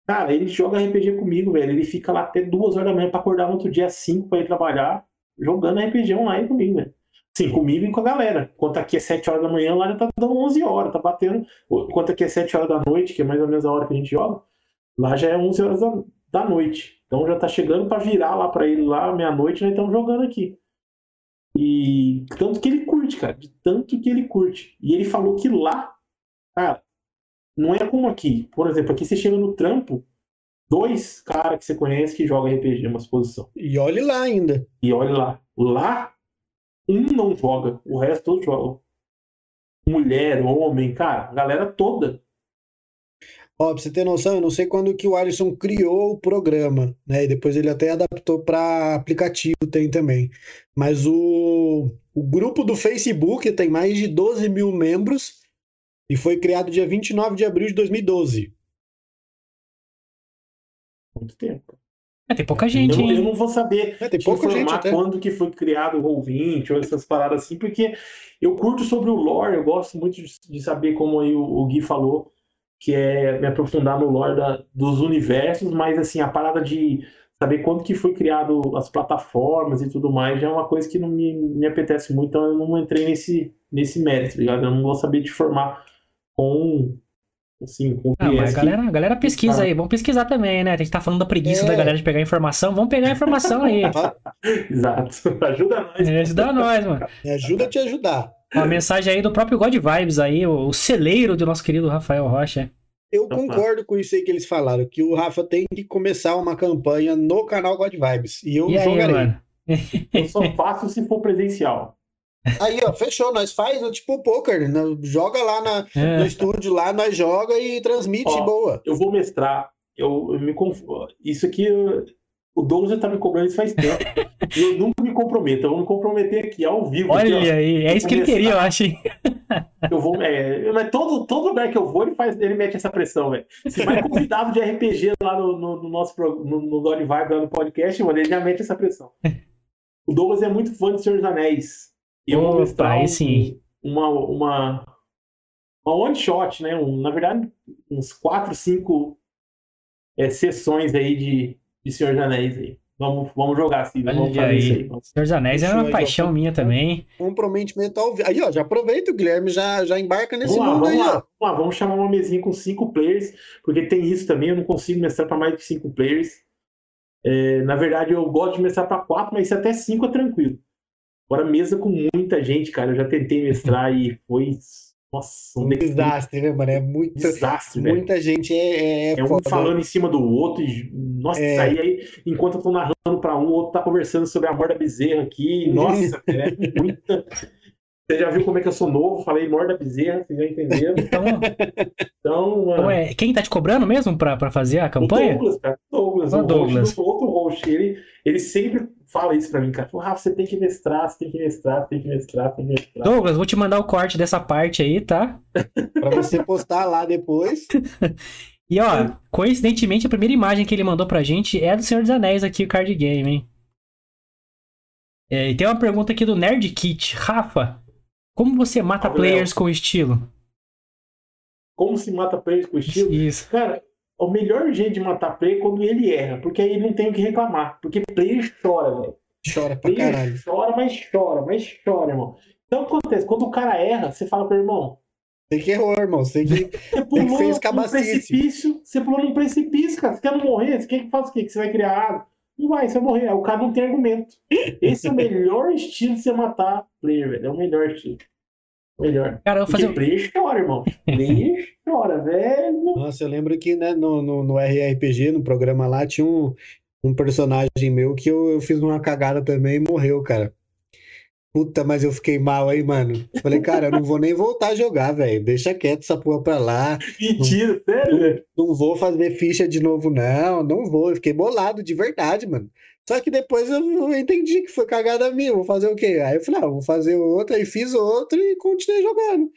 Cara, ele joga RPG comigo, velho. Ele fica lá até duas horas da manhã pra acordar no outro dia às 5 pra ir trabalhar, jogando RPG online comigo, velho. Sim, comigo e com a galera. Enquanto aqui é 7 horas da manhã, lá já tá dando 11 horas, tá batendo. Enquanto aqui é 7 horas da noite, que é mais ou menos a hora que a gente joga, lá já é 11 horas da, da noite. Então já tá chegando para virar lá para ele lá, meia-noite, nós estamos jogando aqui. E tanto que ele curte, cara, de tanto que ele curte. E ele falou que lá, cara, não é como aqui. Por exemplo, aqui você chega no trampo, dois caras que você conhece que jogam RPG, uma exposição. E olhe lá ainda. E olhe lá. Lá, um não joga, o resto todos jogam. Mulher, homem, cara, a galera toda. Ó, pra você ter noção, eu não sei quando que o Alisson criou o programa, né? E depois ele até adaptou para aplicativo, tem também. Mas o, o grupo do Facebook tem mais de 12 mil membros e foi criado dia 29 de abril de 2012. Muito tempo. É, tem pouca gente, eu? Eu não vou saber é, tem pouca gente até. quando que foi criado o Roll20 ou essas paradas assim, porque eu curto sobre o lore, eu gosto muito de, de saber como aí o, o, Gui falou, que é me aprofundar no lore da, dos universos, mas assim, a parada de saber quando que foi criado as plataformas e tudo mais já é uma coisa que não me, me apetece muito, então eu não entrei nesse, nesse mérito, tá ligado? Eu não vou saber te formar com Assim, com ah, mas a galera, a galera pesquisa aí, vamos pesquisar também, né? A gente tá falando da preguiça é. da galera de pegar informação, vamos pegar a informação aí. Exato. Ajuda nós. É, ajuda nós, mano. Me ajuda a te ajudar. Uma mensagem aí do próprio God Vibes aí, o, o celeiro do nosso querido Rafael Rocha. Eu concordo com isso aí que eles falaram, que o Rafa tem que começar uma campanha no canal God Vibes. E eu e jogarei. Aí, mano? Eu só faço se for presencial. Aí, ó, fechou. Nós faz tipo poker. Né? Joga lá na, é. no estúdio, lá nós joga e transmite ó, boa. Eu vou mestrar. Eu, eu me conf... Isso aqui, o Douglas já tá me cobrando isso faz tempo. e eu nunca me comprometo. Eu vou me comprometer aqui ao vivo. Olha aqui, aí, é isso que ele queria, eu acho. eu vou. É, mas todo, todo lugar que eu vou, ele, faz, ele mete essa pressão, velho. Se vai convidado de RPG lá no, no, no nosso no, no God Vibe, lá no podcast, mano, ele já mete essa pressão. O Douglas é muito fã de Senhor dos Anéis. E eu vou mostrar um, sim. uma, uma, uma one shot, né? Um, na verdade, uns quatro, cinco é, sessões aí de, de Senhor dos Anéis aí. Vamos, vamos jogar assim, vamos fazer aí. isso aí. Senhor dos Anéis é uma paixão minha também. Comprometimento ao Aí, ó, já aproveita, o Guilherme já, já embarca nesse vamos lá, mundo vamos aí, lá, ó. Vamos lá, vamos chamar uma mesinha com cinco players, porque tem isso também, eu não consigo mestrar para mais de cinco players. É, na verdade, eu gosto de mestrar para quatro, mas se até cinco é tranquilo. Agora, mesa com muita gente, cara. Eu já tentei mestrar e foi. Nossa, um desastre, né, mano? É muito. Desastre, Muita velho. gente é. É, é um falando em cima do outro. E, nossa, é. aí, aí, enquanto eu tô narrando pra um, o outro tá conversando sobre a morda bezerra aqui. Nossa, é muita. Você já viu como é que eu sou novo? Falei morda bezerra, vocês já entenderam. Então, então, então é, quem tá te cobrando mesmo pra, pra fazer a campanha? O Douglas, cara. Douglas, o, o Douglas. Host, outro host. Ele, ele sempre fala isso pra mim, cara. Fala, Rafa, você tem que mestrar, você tem que mestrar, você tem que mestrar, você tem que mestrar. Douglas, vou te mandar o corte dessa parte aí, tá? pra você postar lá depois. e ó, coincidentemente, a primeira imagem que ele mandou pra gente é do Senhor dos Anéis aqui, o card game, hein? É, e tem uma pergunta aqui do Nerd Kit. Rafa, como você mata players com estilo? Como se mata players com estilo? Isso. Cara, o melhor jeito de matar player é quando ele erra, porque aí ele não tem o que reclamar. Porque player chora, velho. Chora pra player caralho. Chora, mas chora, mas chora, irmão. Então o que acontece? Quando o cara erra, você fala pro irmão. Você que errou, irmão. Você que, você pulou você fez num precipício. Você pulou num precipício, cara. Você quer não morrer? Você quer que faça o quê? Que você vai criar água? Não vai, você vai morrer. O cara não tem argumento. Esse é o melhor estilo de você matar player, velho. É o melhor estilo. Melhor. Cara, eu vou fazer. Player chora, irmão. Player chora, velho. Nossa, eu lembro que né, no, no, no RRPG, no programa lá, tinha um, um personagem meu que eu, eu fiz uma cagada também e morreu, cara. Puta, mas eu fiquei mal aí, mano. Falei, cara, eu não vou nem voltar a jogar, velho. Deixa quieto essa porra pra lá. Mentira, não, sério? Não, não, vou fazer ficha de novo, não. Não vou. Eu fiquei bolado, de verdade, mano. Só que depois eu entendi que foi cagada minha. Vou fazer o quê? Aí eu falei, ah, vou fazer outro. Aí fiz outro e continuei jogando.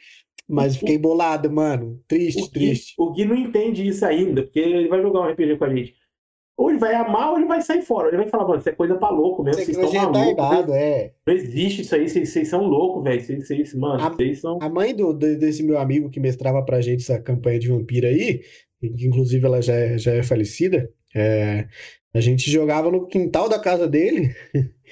Mas fiquei bolado, mano. Triste, o Gui, triste. O Gui não entende isso ainda, porque ele vai jogar um RPG com a gente. ou ele vai amar ou ele vai sair fora. Ele vai falar, mano, isso é coisa pra louco mesmo. Vocês estão malucos. É. Não existe isso aí, vocês, são loucos, velho. Vocês, vocês, mano, a, vocês são. A mãe do, desse meu amigo que mestrava pra gente essa campanha de vampiro aí, que inclusive ela já é, já é falecida, é, a gente jogava no quintal da casa dele.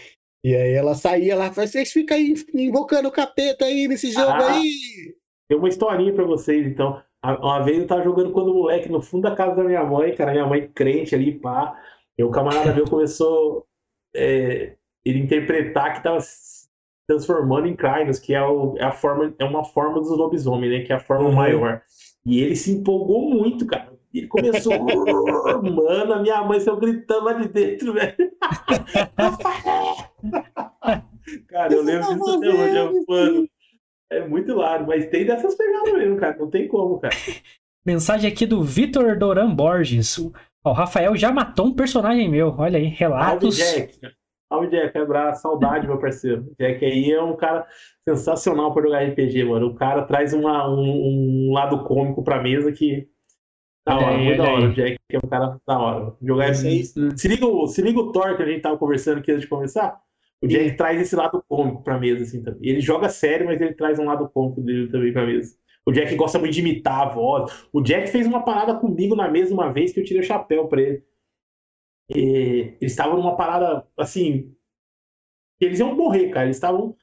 E aí ela saía lá, vocês ficam aí invocando o capeta aí nesse jogo ah, aí. Tem uma historinha pra vocês, então. Uma vez eu tava jogando quando moleque no fundo da casa da minha mãe, cara, minha mãe crente ali, pá. E o camarada meu começou é, ele interpretar que tava se transformando em Krynos, que é, o, é, a forma, é uma forma dos lobisomens, né? Que é a forma uhum. maior. E ele se empolgou muito, cara. Ele começou, mano, a minha mãe saiu gritando lá de dentro, velho. cara, eu lembro disso até hoje, mano. É muito hilário, mas tem dessas pegadas mesmo, cara. Não tem como, cara. Mensagem aqui do Vitor Doran Borges. o Rafael já matou um personagem meu. Olha aí, relatos. Salve, Jack. Salve, Jack. Abraço, saudade, meu parceiro. Jack aí é um cara sensacional para jogar RPG, mano. O cara traz uma, um, um lado cômico pra mesa que da hora, muito da hora. O Jack é um cara da hora. Jogar Se liga, se liga o Thor que a gente tava conversando aqui antes de começar. O Jack traz esse lado cômico pra mesa, assim, também. Ele joga sério, mas ele traz um lado cômico dele também pra mesa. O Jack gosta muito de imitar a voz. O Jack fez uma parada comigo na mesa uma vez que eu tirei o chapéu pra ele. E eles estavam numa parada, assim. Eles iam morrer, cara. Eles estavam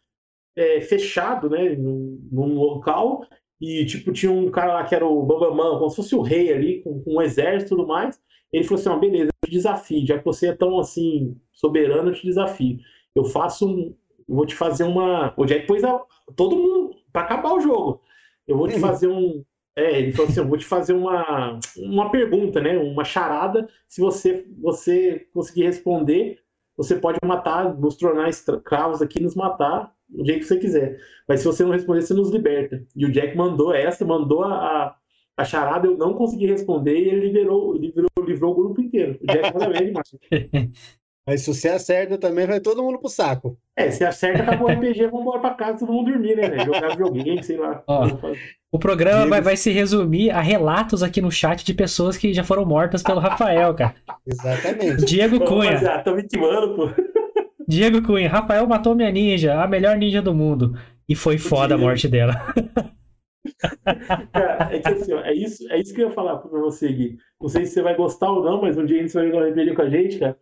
é, fechados, né? Num, num local e, tipo, tinha um cara lá que era o Bambamã, como se fosse o rei ali, com, com um exército e tudo mais. Ele falou assim: oh, beleza, eu te desafio, já que você é tão assim, soberano, eu te desafio. Eu faço um. Vou te fazer uma. O Jack pôs a, todo mundo para acabar o jogo. Eu vou te fazer um. É, ele falou assim: eu vou te fazer uma, uma pergunta, né? Uma charada. Se você, você conseguir responder, você pode matar, nos tornar escravos aqui, nos matar do jeito que você quiser. Mas se você não responder, você nos liberta. E o Jack mandou essa, mandou a, a charada, eu não consegui responder e ele liberou, livrou, livrou o grupo inteiro. O Jack manda bem demais. Mas se você acerta também, vai todo mundo pro saco. É, se acerta, acabou o RPG, vamos embora pra casa, todo mundo dormir, né? Jogar videogame, sei lá. Ó, o programa vai, vai, se resumir a relatos aqui no chat de pessoas que já foram mortas pelo Rafael, cara. Exatamente. Diego Cunha. Tô me timando, pô. Diego Cunha, Rafael matou minha ninja, a melhor ninja do mundo. E foi foda a morte dela. Cara, é que assim, ó, é, isso, é isso que eu ia falar pra você, Gui. Não sei se você vai gostar ou não, mas um dia você vai jogar um RPG com a gente, cara,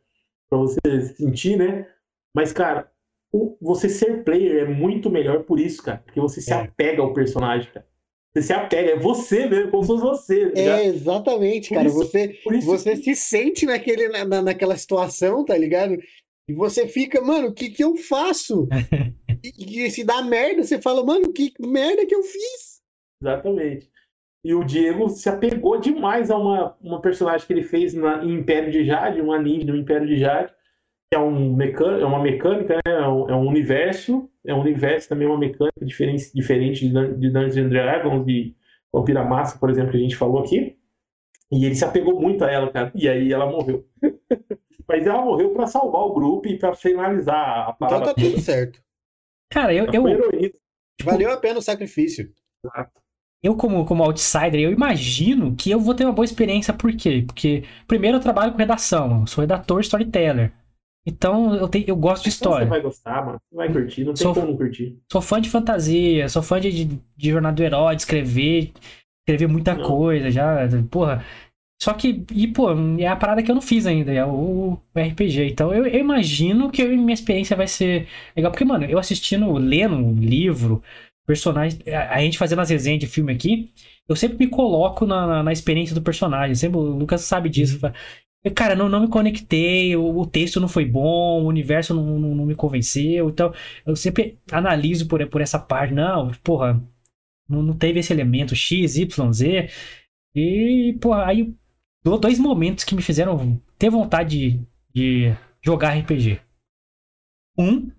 pra você sentir, né? Mas, cara, o, você ser player é muito melhor por isso, cara. Porque você se é. apega ao personagem, cara. Você se apega, é você mesmo, como se fosse você. Tá é, exatamente, cara. Isso, você, você se sente naquele, na, naquela situação, tá ligado? E você fica, mano, o que que eu faço? e, e, se dá merda, você fala, mano, que merda que eu fiz? Exatamente. E o Diego se apegou demais a uma, uma personagem que ele fez na, em Império de Jade, uma ninja no Império de Jade, que é, um mecânico, é uma mecânica, né? é, um, é um universo, é um universo também, uma mecânica diferente, diferente de, de Dungeons and Dragons, de Vampira Massa, por exemplo, que a gente falou aqui. E ele se apegou muito a ela, cara. E aí ela morreu. Mas ela morreu para salvar o grupo e para finalizar a parada. Então tá tudo certo. Cara, eu. eu tipo, Valeu a pena o sacrifício. Exato. Eu, como, como outsider, eu imagino que eu vou ter uma boa experiência. Por quê? Porque, primeiro, eu trabalho com redação. Eu sou redator storyteller. Então, eu, tenho, eu gosto de história. Você vai gostar, mano. Você vai curtir. Não tem sou, como curtir. Sou fã de fantasia. Sou fã de, de, de jornada do herói, de escrever. Escrever muita não. coisa. Já, porra, só que, e pô, é a parada que eu não fiz ainda, é o, o RPG. Então eu, eu, imagino que minha experiência vai ser legal. Porque, mano, eu assistindo, lendo um livro, personagem, a, a gente fazendo as resenhas de filme aqui, eu sempre me coloco na, na, na experiência do personagem. Sempre, o Lucas sabe disso. Uhum. Cara, não, não me conectei, o, o texto não foi bom, o universo não, não, não, me convenceu. Então, eu sempre analiso por, por essa parte. Não, porra, não, não teve esse elemento X, Y, Z. E, porra, aí dois momentos que me fizeram ter vontade de, de jogar RPG. Um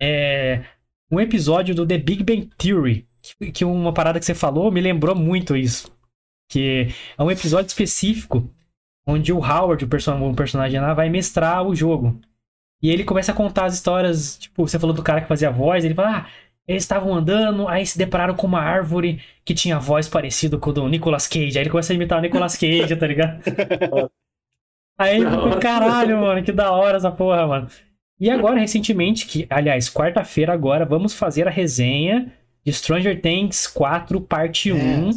é um episódio do The Big Bang Theory, que, uma parada que você falou me lembrou muito isso. Que é um episódio específico onde o Howard, o, o personagem lá, vai mestrar o jogo. E ele começa a contar as histórias, tipo, você falou do cara que fazia voz, ele fala, ah, eles estavam andando, aí se depararam com uma árvore que tinha voz parecida com o do Nicolas Cage. Aí ele começa a imitar o Nicolas Cage, tá ligado? Aí, caralho, mano, que da hora essa porra, mano. E agora, recentemente, que, aliás, quarta-feira agora, vamos fazer a resenha de Stranger Things 4, parte 1.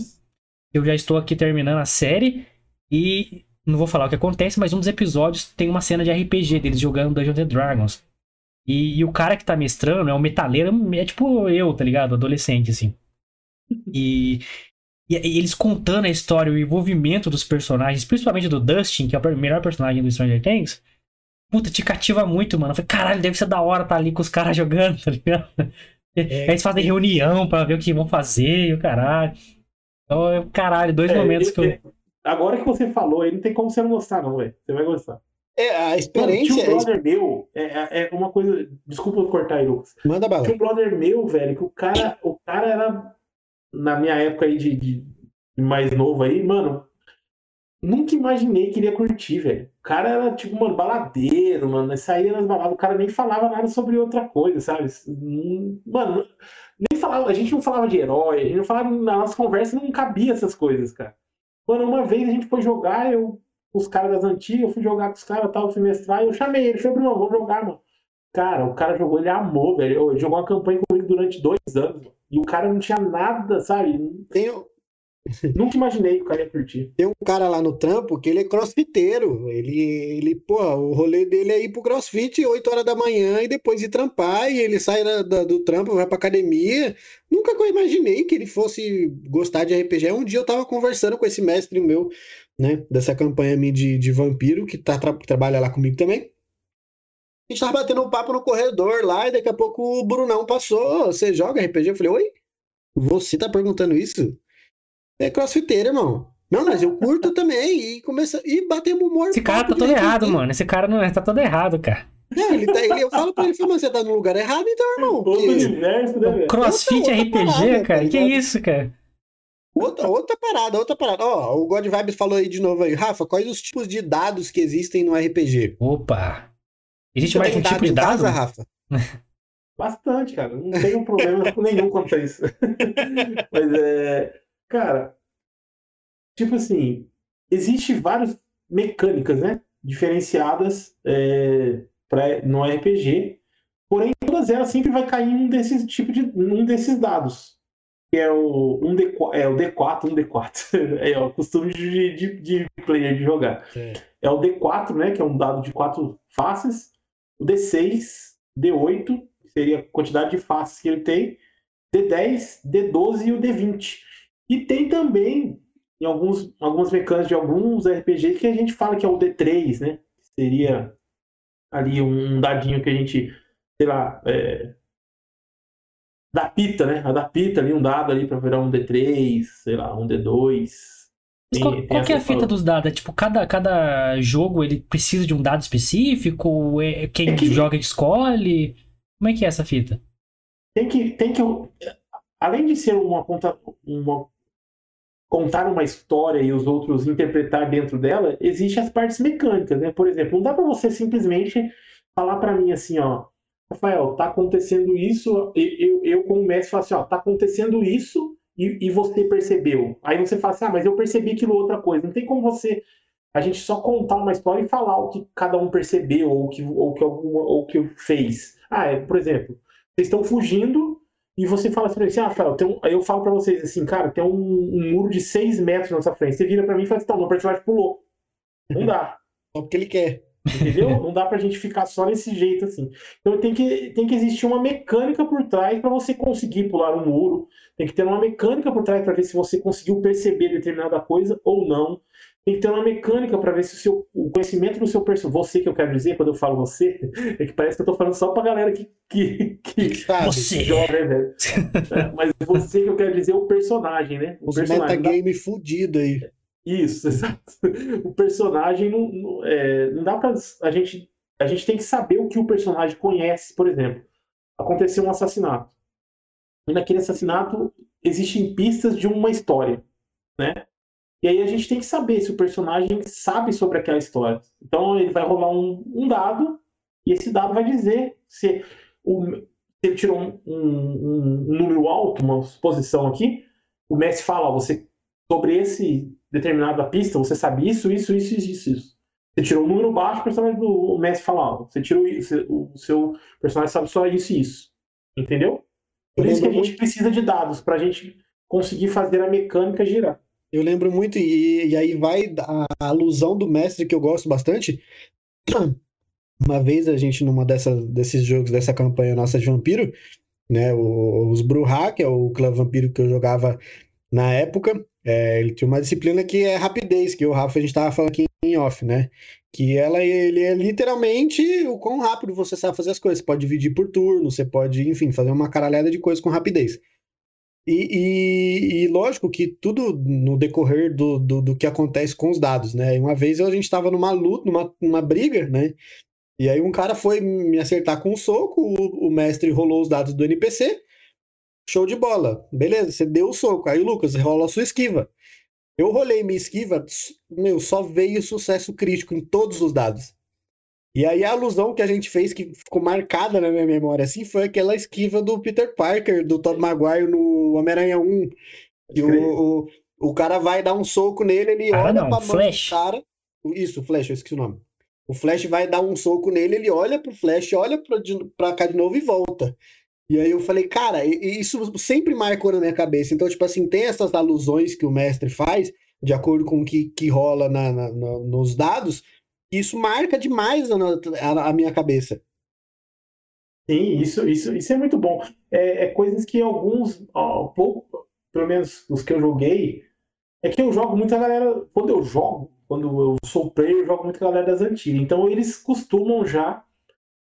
Eu já estou aqui terminando a série e não vou falar o que acontece, mas um dos episódios tem uma cena de RPG deles jogando Dungeons and Dragons. E, e, o cara que tá mestrando é um metaleiro, é tipo eu, tá ligado? Adolescente, assim. E, e, e, eles contando a história, o envolvimento dos personagens, principalmente do Dustin, que é o melhor personagem do Stranger Things. Puta, te cativa muito, mano. Eu falei, caralho, deve ser da hora estar tá ali com os caras jogando, tá ligado? É, Aí eles fazem reunião pra ver o que vão fazer e o caralho. Então, caralho, dois é, momentos que eu. Agora que você falou aí, não tem como você não gostar, não, velho. Você vai gostar. É, a experiência. Tinha um brother meu, é, é, é uma coisa. Desculpa cortar aí, Lucas. Manda bala. Tinha um brother meu, velho, que o cara, o cara era. Na minha época aí de, de mais novo aí, mano. Nunca imaginei que iria curtir, velho. O cara era tipo, mano, baladeiro, mano. Saía nas baladas, o cara nem falava nada sobre outra coisa, sabe? Mano, nem falava, a gente não falava de herói, a gente não falava, na nossa conversa não cabia essas coisas, cara. Mano, uma vez a gente foi jogar, eu, os caras das antigas, eu fui jogar com os caras, tal, fui mestrar, e eu chamei ele, falei, Bruno, vamos jogar, mano. Cara, o cara jogou, ele amou, velho. Ele jogou uma campanha comigo durante dois anos, mano. E o cara não tinha nada, sabe? Tem, Nunca imaginei que o cara ia curtir. Tem um cara lá no trampo que ele é crossfiteiro. Ele, ele pô, o rolê dele é ir pro crossfit 8 horas da manhã e depois ir trampar. E ele sai da, da, do trampo, vai pra academia. Nunca imaginei que ele fosse gostar de RPG. Um dia eu tava conversando com esse mestre meu, né, dessa campanha minha de, de vampiro, que tá, tra trabalha lá comigo também. A gente tava batendo um papo no corredor lá e daqui a pouco o Brunão passou. Você joga RPG? Eu falei, oi? Você tá perguntando isso? é crossfiteiro, irmão. Não, mas eu curto também. E começa. E batemos humor. Esse cara tá todo errado, mano. Esse cara não é, tá todo errado, cara. Não, ele tá, ele, eu falo pra ele, mas você tá no lugar errado, então, irmão. Todo universo, né, Crossfit outra, RPG, parada, cara. Tá que isso, cara? Outra, outra parada, outra parada. Ó, o God Vibes falou aí de novo aí. Rafa, quais os tipos de dados que existem no RPG? Opa! Existe você mais um tipo de dado? Casa, Rafa? Bastante, cara. Não tenho problema nenhum quanto a isso. Mas é. Cara, tipo assim, existe várias mecânicas, né? Diferenciadas é, pra, no RPG. Porém, todas elas sempre vai cair em um desses tipo de um desses dados. Que é o, um D, é o D4, um D4. é o costume de, de, de player de jogar. É. é o D4, né? Que é um dado de quatro faces. O D6, D8, seria a quantidade de faces que ele tem. D10, D12 e o D20. E tem também em alguns, algumas mecânicas de alguns RPG que a gente fala que é o D3, né? Seria ali um dadinho que a gente, sei lá, é, da pita, né? A da pita ali, um dado ali para virar um D3, sei lá, um D2. Tem, qual, tem qual é a fita dos dados? É tipo, cada, cada jogo ele precisa de um dado específico? É, quem é que... joga escolhe? Como é que é essa fita? Tem que, tem que além de ser uma, uma contar uma história e os outros interpretar dentro dela, existem as partes mecânicas, né? Por exemplo, não dá para você simplesmente falar para mim assim, ó, Rafael, tá acontecendo isso, eu, eu como mestre falo assim, ó, tá acontecendo isso e, e você percebeu. Aí você fala assim, ah, mas eu percebi aquilo outra coisa. Não tem como você a gente só contar uma história e falar o que cada um percebeu ou que ou que alguma, ou que fez. Ah, é, por exemplo, vocês estão fugindo e você fala assim, ah, Rafael, tem um... eu falo pra vocês assim, cara, tem um, um muro de 6 metros na sua frente. Você vira pra mim e fala assim, tá, meu personagem pulou. Não dá. Só porque ele quer. Entendeu? Não dá pra gente ficar só desse jeito assim. Então tem que, tem que existir uma mecânica por trás para você conseguir pular um muro. Tem que ter uma mecânica por trás para ver se você conseguiu perceber determinada coisa ou não tem que ter uma mecânica para ver se o, seu, o conhecimento do seu personagem. Você que eu quero dizer, quando eu falo você, é que parece que eu tô falando só pra galera que, que, que você. joga, né, velho? É, mas você que eu quero dizer é o personagem, né? O Os personagem. metagame fudido aí. Isso, exato. O personagem não, não, é, não dá pra. A gente, a gente tem que saber o que o personagem conhece, por exemplo. Aconteceu um assassinato. E naquele assassinato existem pistas de uma história, né? E aí a gente tem que saber se o personagem sabe sobre aquela história. Então ele vai rolar um, um dado, e esse dado vai dizer se, o, se ele tirou um, um, um, número alto, uma suposição aqui, o mestre fala, você sobre esse determinada pista, você sabe isso, isso, isso, isso, isso. Você tirou um número baixo, o personagem do mestre fala, ó, você tirou o seu personagem sabe só isso e isso. Entendeu? Por isso que a gente precisa de dados, pra gente conseguir fazer a mecânica girar. Eu lembro muito, e, e aí vai a, a alusão do mestre que eu gosto bastante. Uma vez a gente, numa dessas, desses jogos, dessa campanha nossa de vampiro, né, os Bruhá, que é o clã vampiro que eu jogava na época, é, ele tinha uma disciplina que é rapidez, que o Rafa a gente tava falando aqui em off, né? Que ela ele é literalmente o quão rápido você sabe fazer as coisas. Você pode dividir por turno, você pode, enfim, fazer uma caralhada de coisas com rapidez. E, e, e, lógico que tudo no decorrer do, do, do, que acontece com os dados, né? Uma vez a gente estava numa luta, numa, numa briga, né? E aí um cara foi me acertar com um soco, o, o mestre rolou os dados do NPC, show de bola. Beleza, você deu o soco. Aí, Lucas, rola a sua esquiva. Eu rolei minha esquiva, meu, só veio sucesso crítico em todos os dados. E aí a alusão que a gente fez, que ficou marcada na minha memória, assim, foi aquela esquiva do Peter Parker, do Tobey Maguire no Homem-Aranha 1. E o, o, o, cara vai dar um soco nele, ele ah, olha não, pra Flash. mão do cara. Isso, Flash, eu esqueci o nome. O Flash vai dar um soco nele, ele olha pro Flash, olha pra, pra cá de novo e volta. E aí eu falei, cara, isso sempre marcou na minha cabeça. Então, tipo assim, tem essas alusões que o mestre faz, de acordo com o que, que rola na, na, na nos dados, isso marca demais a, a, minha cabeça. Sim, isso, isso, isso é muito bom. É, é coisas que alguns, ó, pouco, pelo menos os que eu joguei, é que eu jogo muita galera. Quando eu jogo, quando eu sou player, eu jogo muita galera das antigas. Então eles costumam já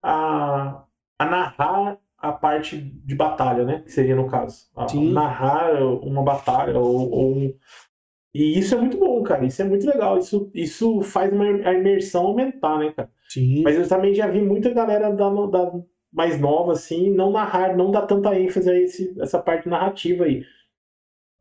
a, a narrar a parte de batalha, né? Que seria no caso. narrar uma batalha ou, ou, E isso é muito bom, cara. Isso é muito legal. Isso, isso faz uma, a imersão aumentar, né, cara? Sim. Mas eu também já vi muita galera da, da mais nova, assim, não narrar, não dar tanta ênfase a esse, essa parte narrativa aí.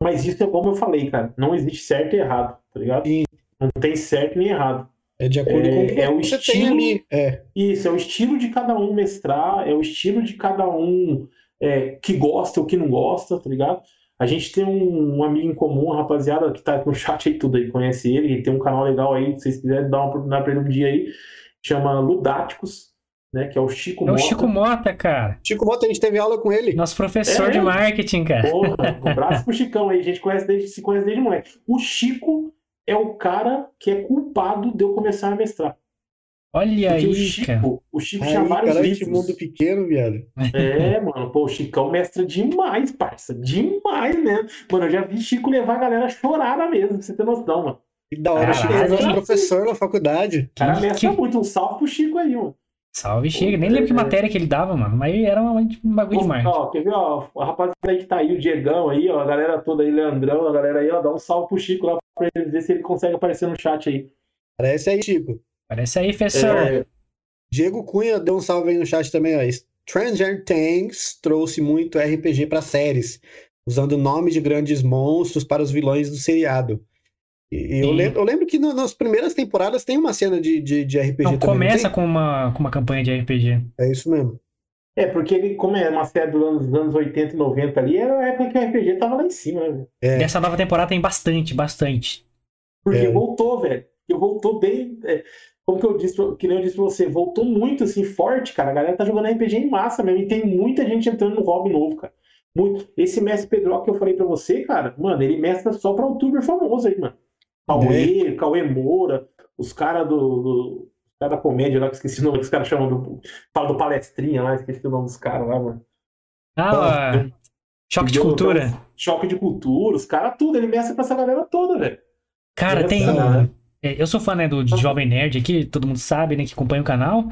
Mas isso é como eu falei, cara. Não existe certo e errado, tá ligado? Sim. Não tem certo nem errado. É de acordo é, com o que é o estilo, ali. É. Isso, é o estilo de cada um mestrar, é o estilo de cada um é, que gosta ou que não gosta, tá ligado? A gente tem um, um, amigo em comum, rapaziada, que tá no chat aí tudo aí, conhece ele, ele tem um canal legal aí, se vocês quiserem dar uma oportunidade pra ele um dia aí, chama Ludáticos, né, que é o Chico Mota. É o Chico Mota, cara. Chico Mota, a gente teve aula com ele. Nosso professor é, de marketing, cara. Porra, um abraço pro Chicão aí, a gente conhece desde, se conhece desde moleque. O Chico é o cara que é culpado de eu começar a mestrar. Olha Porque aí, o Chico, cara. O Chico aí, tinha vários cara, livros. mundo pequeno, viado. É, mano, pô, o Chicão mestra demais, parça. Demais, né? Mano, eu já vi Chico levar a galera a chorar na mesa, pra você ter noção, mano. Que da hora, Chico é nosso professor na faculdade. O cara mestra que... muito. Um salve pro Chico aí, mano. Salve, chega. Nem lembro que matéria que ele dava, mano. Mas era um bagulho demais. Ó, quer ver, ó? O rapaziada aí que tá aí, o Diegão aí, ó. A galera toda aí, Leandrão, a galera aí, ó. Dá um salve pro Chico lá pra ele ver se ele consegue aparecer no chat aí. Aparece aí, Chico. Aparece aí, professor. É... Diego Cunha deu um salve aí no chat também, ó. Stranger Things trouxe muito RPG para séries, usando nomes de grandes monstros para os vilões do seriado. E eu lembro, eu lembro, que no, nas primeiras temporadas tem uma cena de, de, de RPG não, também. Começa com uma, com uma campanha de RPG. É isso mesmo. É, porque ele, como é uma série dos anos, anos 80 e 90 ali, era a época que o RPG tava lá em cima, né? É. Essa nova temporada tem bastante, bastante. Porque é. voltou, velho. Eu voltou bem. É, como que eu disse, que nem eu disse pra você, voltou muito assim, forte, cara. A galera tá jogando RPG em massa mesmo. E tem muita gente entrando no hobby novo, cara. Muito. Esse mestre Pedro que eu falei pra você, cara, mano, ele mestra só pra youtuber famoso aí, mano. Cauê, é. Cauê Moura, os caras do, do cara da comédia lá, que esqueci o nome que os caras chamam do. Fala do palestrinha lá, esqueci o nome dos caras lá, mano. Ah, ah choque de cultura. choque de cultura, os caras tudo, ele mestra pra essa galera toda, velho. Cara, tem. É, eu sou fã né, do Jovem Nerd aqui, todo mundo sabe, né, que acompanha o canal.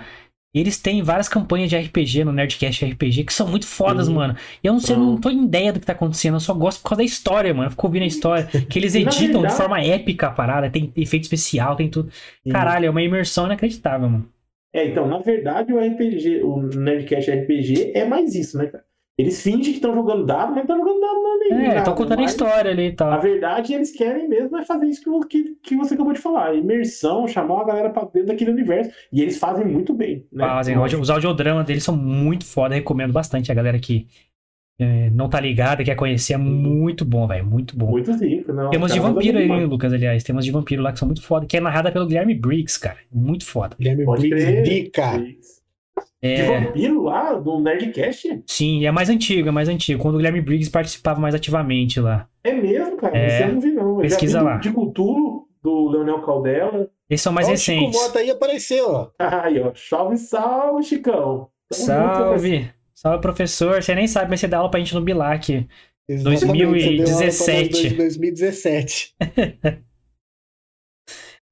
Eles têm várias campanhas de RPG no Nerdcast RPG que são muito fodas, mano. E eu não sei, não tô em ideia do que tá acontecendo, eu só gosto por causa da história, mano. Eu fico ouvindo a história. Que eles editam verdade... de forma épica a parada, tem efeito especial, tem tudo. Caralho, é uma imersão inacreditável, mano. É, então, na verdade, o RPG, o Nerdcast RPG é mais isso, né, cara? Eles fingem que estão jogando dado, mas estão jogando dado não é É, estão contando a história ali e tal. A verdade, eles querem mesmo é fazer isso que, que, que você acabou de falar. Imersão, chamar a galera pra dentro daquele universo. E eles fazem muito bem. Né? Fazem. Os audiodramas deles são muito foda. Recomendo bastante a galera que é, não tá ligado, quer conhecer, é muito bom, velho. Muito bom. Muito rico, não. Temos de vampiro aí, Lucas, aliás. Temos de vampiro lá que são muito foda, que é narrada pelo Guilherme Briggs, cara. Muito foda. Guilherme Briggs, dica. É... De vampiro lá, do Nerdcast? Sim, é mais antigo, é mais antigo. Quando o Guilherme Briggs participava mais ativamente lá. É mesmo, cara? É... Você não viu, não. Eu Pesquisa lá. De Cultura, do Leonel Caldela. Eles são mais ó, recentes. O Chico Mota aí apareceu, ó. Aí, ó. Salve, salve, Chicão. Tamo salve. Junto, salve, professor. Você nem sabe, mas você dá aula pra gente no Bilac. 2017. 2017.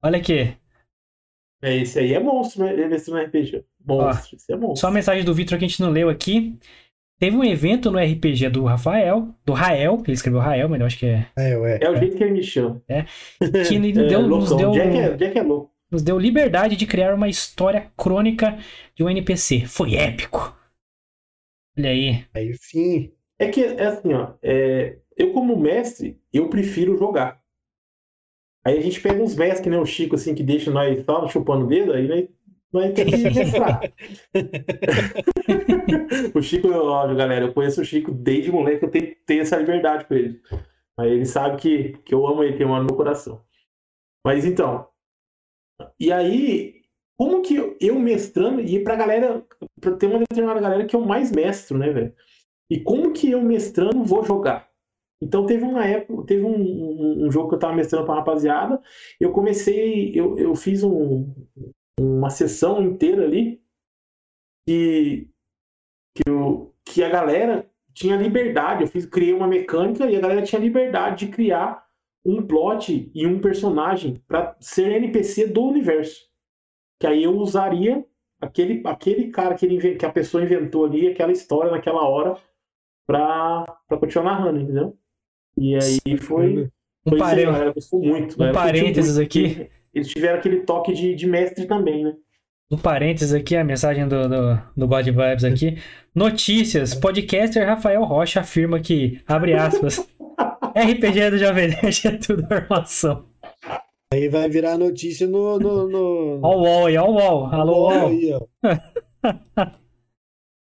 Olha aqui. É, esse aí é monstro, né? Esse no RPG. Monstro, esse é monstro. Só a mensagem do Vitor que a gente não leu aqui. Teve um evento no RPG do Rafael, do Rael, que ele escreveu Rael, mas eu acho que é. É, é. é o jeito que ele me chama. É. Que ele é, deu, nos deu. Jack é, Jack é louco. Nos deu liberdade de criar uma história crônica de um NPC. Foi épico. Olha aí. Aí sim. É que, é assim, ó. É, eu, como mestre, eu prefiro jogar. Aí a gente pega uns mestres que nem o Chico, assim, que deixa nós só chupando o dedo, aí nós, nós tem que mestrar. o Chico, óbvio, galera, eu conheço o Chico desde moleque, eu tenho, tenho essa liberdade com ele. Aí ele sabe que, que eu amo ele, eu amo no meu coração. Mas então, e aí, como que eu mestrando, e pra galera, pra ter uma determinada galera que eu mais mestro, né, velho? E como que eu mestrando vou jogar? Então teve uma época, teve um, um, um jogo que eu tava mestrando pra rapaziada, eu comecei, eu, eu fiz um, uma sessão inteira ali que, que, eu, que a galera tinha liberdade, eu fiz, criei uma mecânica e a galera tinha liberdade de criar um plot e um personagem para ser NPC do universo. Que aí eu usaria aquele, aquele cara que, ele, que a pessoa inventou ali, aquela história naquela hora, pra, pra continuar narrando, entendeu? E aí foi. Um, foi parê... gostou muito. Um parênteses muito, aqui. Eles tiveram aquele toque de, de mestre também, né? Um parênteses aqui, a mensagem do, do, do God Vibes aqui. Notícias: podcaster Rafael Rocha afirma que, abre aspas, RPG do Jovem Nerd é tudo armação. Aí vai virar notícia no. no, no... Ó o UOL aí, ó o UOL. Alô, UOL. Aí, ó.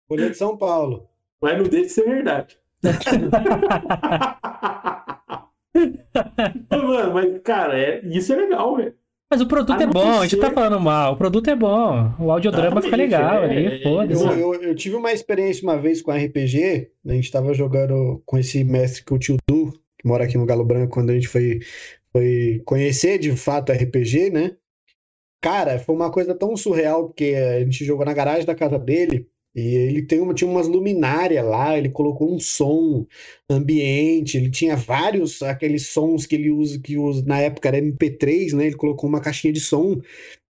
Folha de São Paulo. Mas não deixa de ser verdade. Mano, mas, cara, é, isso é legal, velho. Mas o produto a é bom, ser... a gente tá falando mal. O produto é bom. O audiodrama fica legal é, ali, é, foda-se. Eu, eu, eu, tive uma experiência uma vez com RPG, a gente tava jogando com esse mestre que o tio Du, que mora aqui no Galo Branco, quando a gente foi, foi conhecer de fato RPG, né? Cara, foi uma coisa tão surreal, porque a gente jogou na garagem da casa dele, e ele tem uma, tinha umas luminárias lá, ele colocou um som ambiente, ele tinha vários aqueles sons que ele usa, que usa na época era MP3, né? Ele colocou uma caixinha de som.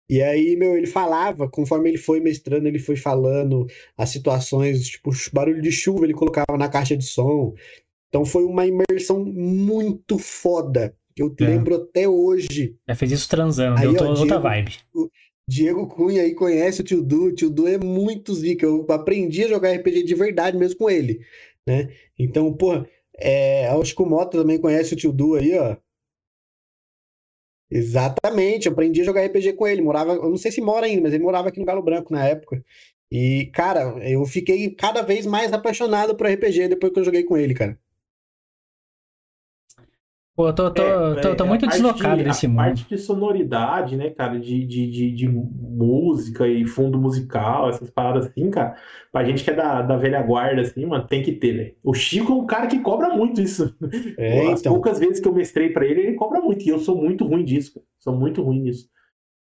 E aí, meu, ele falava, conforme ele foi mestrando, ele foi falando as situações, tipo, barulho de chuva ele colocava na caixa de som. Então foi uma imersão muito foda, que eu é. lembro até hoje. Já fez isso transando, aí, deu ó, outra vibe. Diego Cunha aí conhece o Tio Du, o Tio Du é muito zica, eu aprendi a jogar RPG de verdade mesmo com ele, né? Então, pô, é, acho que o Mota também conhece o Tio Du aí, ó. Exatamente, eu aprendi a jogar RPG com ele, morava, eu não sei se mora ainda, mas ele morava aqui no Galo Branco na época. E, cara, eu fiquei cada vez mais apaixonado por RPG depois que eu joguei com ele, cara. Pô, eu tô, tô, é, tô, tô é, muito deslocado de, desse a mundo. parte de sonoridade, né, cara, de, de, de, de, música e fundo musical, essas paradas assim, cara, pra gente que é da, da velha guarda, assim, mano, tem que ter, né? O Chico é um cara que cobra muito isso. É, As então. poucas vezes que eu mestrei pra ele, ele cobra muito, e eu sou muito ruim disso, cara. Sou muito ruim nisso.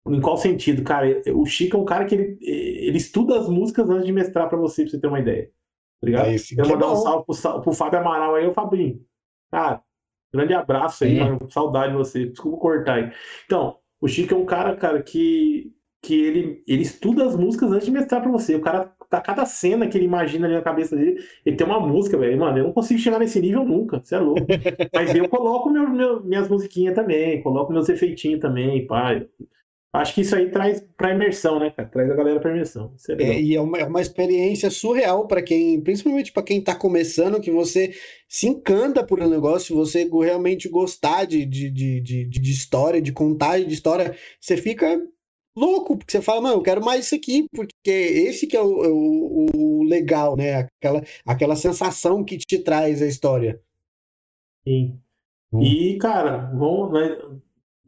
Em qual sentido, cara? O Chico é um cara que ele, ele estuda as músicas antes de mestrar pra você, pra você ter uma ideia. Tá ligado? É, eu mandar é um salve pro, pro Fábio Amaral aí, o Fabinho. Cara, Grande abraço aí, é. mano. Saudade de você. Desculpa cortar aí. Então, o Chico é um cara, cara, que, que ele, ele estuda as músicas antes de mestrar pra você. O cara, tá cada cena que ele imagina ali na cabeça dele, ele tem uma música, velho. Mano, eu não consigo chegar nesse nível nunca. Você é louco. Mas eu coloco meu, meu, minhas musiquinhas também, coloco meus efeitinhos também, pai. Acho que isso aí traz para imersão, né, cara? Traz a galera para imersão. É é, e é uma, é uma experiência surreal para quem, principalmente para quem está começando, que você se encanta por um negócio, você realmente gostar de, de, de, de, de história, de contagem de história, você fica louco, porque você fala, mano, eu quero mais isso aqui, porque esse que é o, o, o legal, né? Aquela, aquela sensação que te traz a história. Sim. Hum. E, cara, vamos,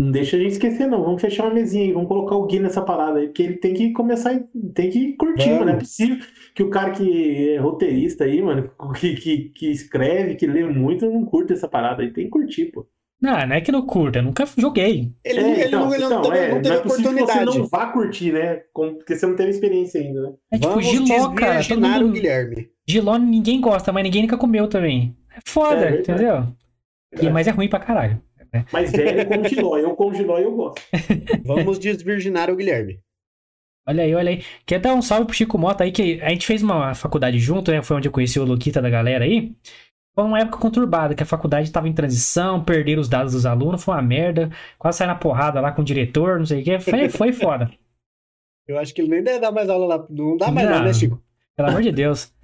não deixa a gente esquecer, não. Vamos fechar uma mesinha aí, vamos colocar o Gui nessa parada aí, porque ele tem que começar, tem que curtir, mano. Não é possível que o cara que é roteirista aí, mano, que, que, que escreve, que lê muito, não curta essa parada aí. Tem que curtir, pô. Não, não é que não curta, eu nunca joguei. Ele, é, ele, então, não, ele então, não, é, não teve não é oportunidade. Que você não vá curtir, né? Porque você não teve experiência ainda, né? É tipo Vamos Giló, cara. Todo mundo... o Guilherme. Giló ninguém gosta, mas ninguém nunca comeu também. É foda, é, entendeu? E, mas é ruim pra caralho. Mas velho com giló, eu com giló eu gosto. Vamos desvirginar o Guilherme. Olha aí, olha aí. Quer dar um salve pro Chico Mota aí, que a gente fez uma faculdade junto, né? Foi onde eu conheci o Luquita da galera aí. Foi uma época conturbada, que a faculdade estava em transição, perderam os dados dos alunos, foi uma merda. Quase saiu na porrada lá com o diretor, não sei o que. Foi, foi foda. Eu acho que ele nem deve dar mais aula lá. Não dá mais não, né, Chico? Pelo amor de Deus.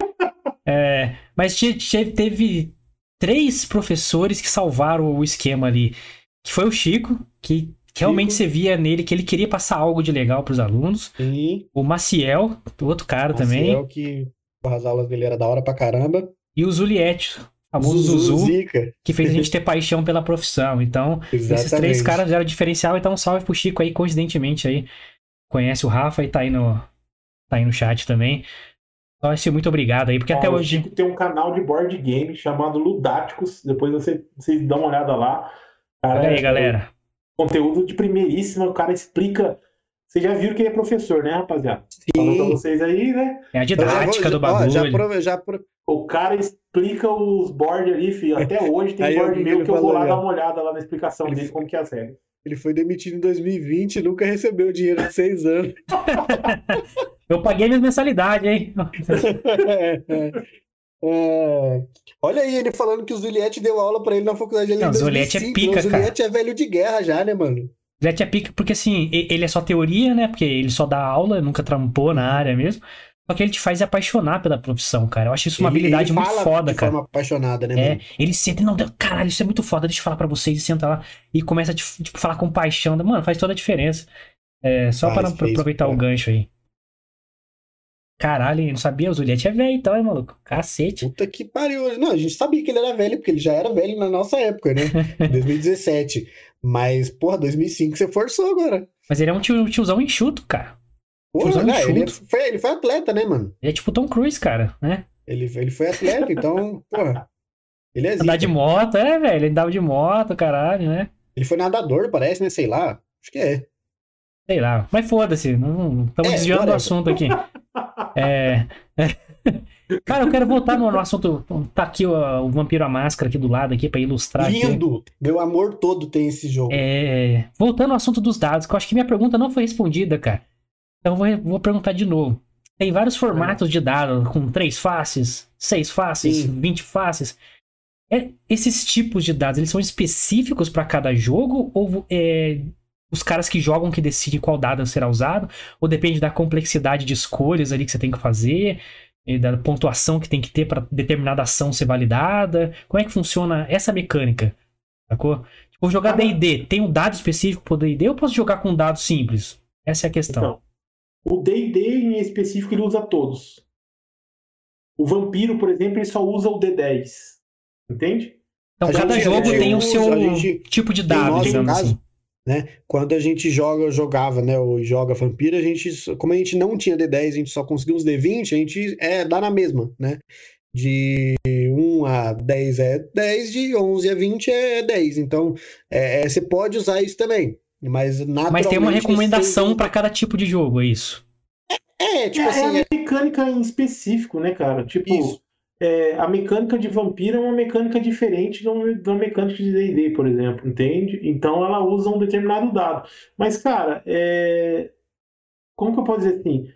É, mas teve três professores que salvaram o esquema ali. Que foi o Chico, que realmente você via nele que ele queria passar algo de legal para os alunos. Sim. O Maciel, o outro cara Maciel, também. Maciel, que as aulas dele era da hora pra caramba. E o Zuliette, famoso Zuzu, Zuzu que fez a gente ter paixão pela profissão. Então, esses três caras eram diferencial. Então, um salve pro Chico aí, coincidentemente aí. Conhece o Rafa e tá aí no, tá aí no chat também. Nossa, muito obrigado aí, porque Ó, até hoje. Chico tem um canal de board game chamado Ludáticos. Depois você, vocês dão uma olhada lá. Cara, Olha aí, é, galera. Conteúdo de primeiríssima, o cara explica. Vocês já viram que ele é professor, né, rapaziada? Sim. Falando pra vocês aí, né? É a didática já, do bagulho. Já, prove, já pro... O cara explica os boards ali, filho. Até hoje tem board meu que eu vou lá dar uma olhada lá na explicação ele... dele, como que é as regras. Ele foi demitido em 2020 e nunca recebeu dinheiro há seis anos. Eu paguei minha mensalidade, hein? é, é. É... Olha aí, ele falando que o Zuliette deu aula pra ele na faculdade ali. Não, o Zuliette é pica, o Zuliette é velho de guerra já, né, mano? Zuliette é pica porque, assim, ele é só teoria, né? Porque ele só dá aula, nunca trampou na área mesmo. Só que ele te faz apaixonar pela profissão, cara. Eu acho isso uma ele, habilidade ele muito foda, cara. Forma apaixonada, né, é, mano? ele senta, não, caralho, isso é muito foda, deixa eu falar pra vocês, e senta lá e começa a tipo, falar com paixão. Mano, faz toda a diferença. É, só para aproveitar o gancho aí. Caralho, não sabia, o Zuliette é velho então, hein, maluco? Cacete. Puta que pariu. Não, a gente sabia que ele era velho, porque ele já era velho na nossa época, né? 2017. Mas, porra, 2005 você forçou agora. Mas ele é um tio, tiozão enxuto, cara. Porra, né? ele, foi, ele foi atleta, né, mano? Ele é tipo Tom Cruise, cara, né? Ele, ele foi atleta, então, porra. Ele é Andar de moto, é, velho. Ele andava de moto, caralho, né? Ele foi nadador, parece, né? Sei lá. Acho que é. Sei lá. Mas foda-se. Não estamos é, desviando do assunto aqui. É. Cara, eu quero voltar no, assunto. Tá aqui o, o, Vampiro a Máscara aqui do lado aqui para ilustrar. Lindo! Aqui. Meu amor todo tem esse jogo. É. Voltando ao assunto dos dados, que eu acho que minha pergunta não foi respondida, cara. Então vou, vou perguntar de novo. Tem vários formatos de dado, com três faces, seis faces. 20 faces. É, esses tipos de dados, eles são específicos para cada jogo ou é, os caras que jogam que decidem qual dado será usado, ou depende da complexidade de escolhas ali que você tem que fazer, da pontuação que tem que ter para determinada ação ser validada. Como é que funciona essa mecânica? Sacou? Tipo, vou jogar D&D, tem um dado específico pro D&D ou posso jogar com um dado simples? Essa é a questão. Então, o D&D em específico ele usa todos. O vampiro, por exemplo, ele só usa o D10. Entende? Então a cada jogo tem o seu tipo de dado, digamos caso, assim né? Quando a gente joga, jogava, né, ou joga Vampiro, a gente, como a gente não tinha D10, a gente só conseguiu uns D20, a gente é, dá na mesma, né? De 1 a 10 é 10, de 11 a 20 é 10. Então, é, é, você pode usar isso também. Mas, mas tem uma recomendação você... para cada tipo de jogo, é isso? É, é tipo é, assim. É a mecânica em específico, né, cara? Tipo, isso é, a mecânica de vampiro é uma mecânica diferente da mecânica de D&D, por exemplo, entende? Então ela usa um determinado dado. Mas, cara, é... como que eu posso dizer assim?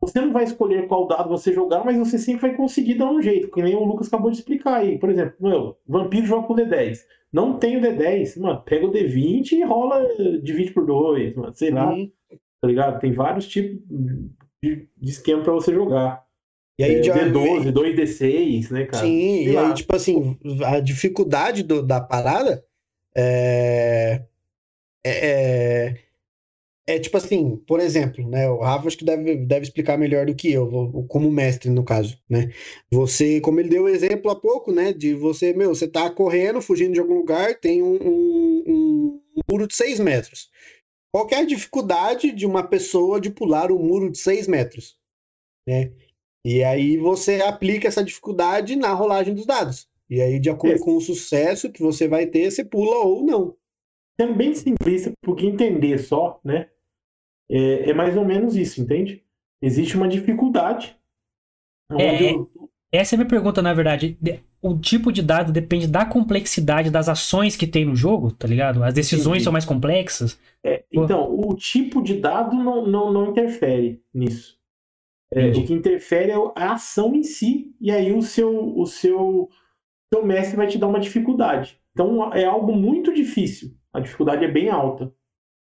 Você não vai escolher qual dado você jogar, mas você sempre vai conseguir dar um jeito, que nem o Lucas acabou de explicar aí. Por exemplo, meu, vampiro joga com D10. Não tem o D10, mano, pega o D20 e rola, divide por dois, mano, sei lá. Uhum. Tá ligado? Tem vários tipos de, de esquema para você jogar. E aí, é, D12, 2D6, né, cara? Sim, Sei e lá. aí, tipo assim, a dificuldade do, da parada é, é, é, é tipo assim, por exemplo, né? O Rafa acho que deve, deve explicar melhor do que eu, como mestre, no caso, né? Você, como ele deu o exemplo há pouco, né? De você, meu, você tá correndo, fugindo de algum lugar, tem um, um, um muro de 6 metros. Qual é a dificuldade de uma pessoa de pular o um muro de 6 metros? Né? E aí você aplica essa dificuldade na rolagem dos dados. E aí, de acordo é. com o sucesso que você vai ter, você pula ou não. Sendo bem simplista, porque entender só, né? É, é, mais ou menos isso, entende? Existe uma dificuldade. É, eu... Essa é a minha pergunta, na verdade. O tipo de dado depende da complexidade das ações que tem no jogo, tá ligado? As decisões Entendi. são mais complexas. É, então, o tipo de dado não, não, não interfere nisso. É, o que interfere é a ação em si, e aí o seu, o seu, seu mestre vai te dar uma dificuldade. Então é algo muito difícil. A dificuldade é bem alta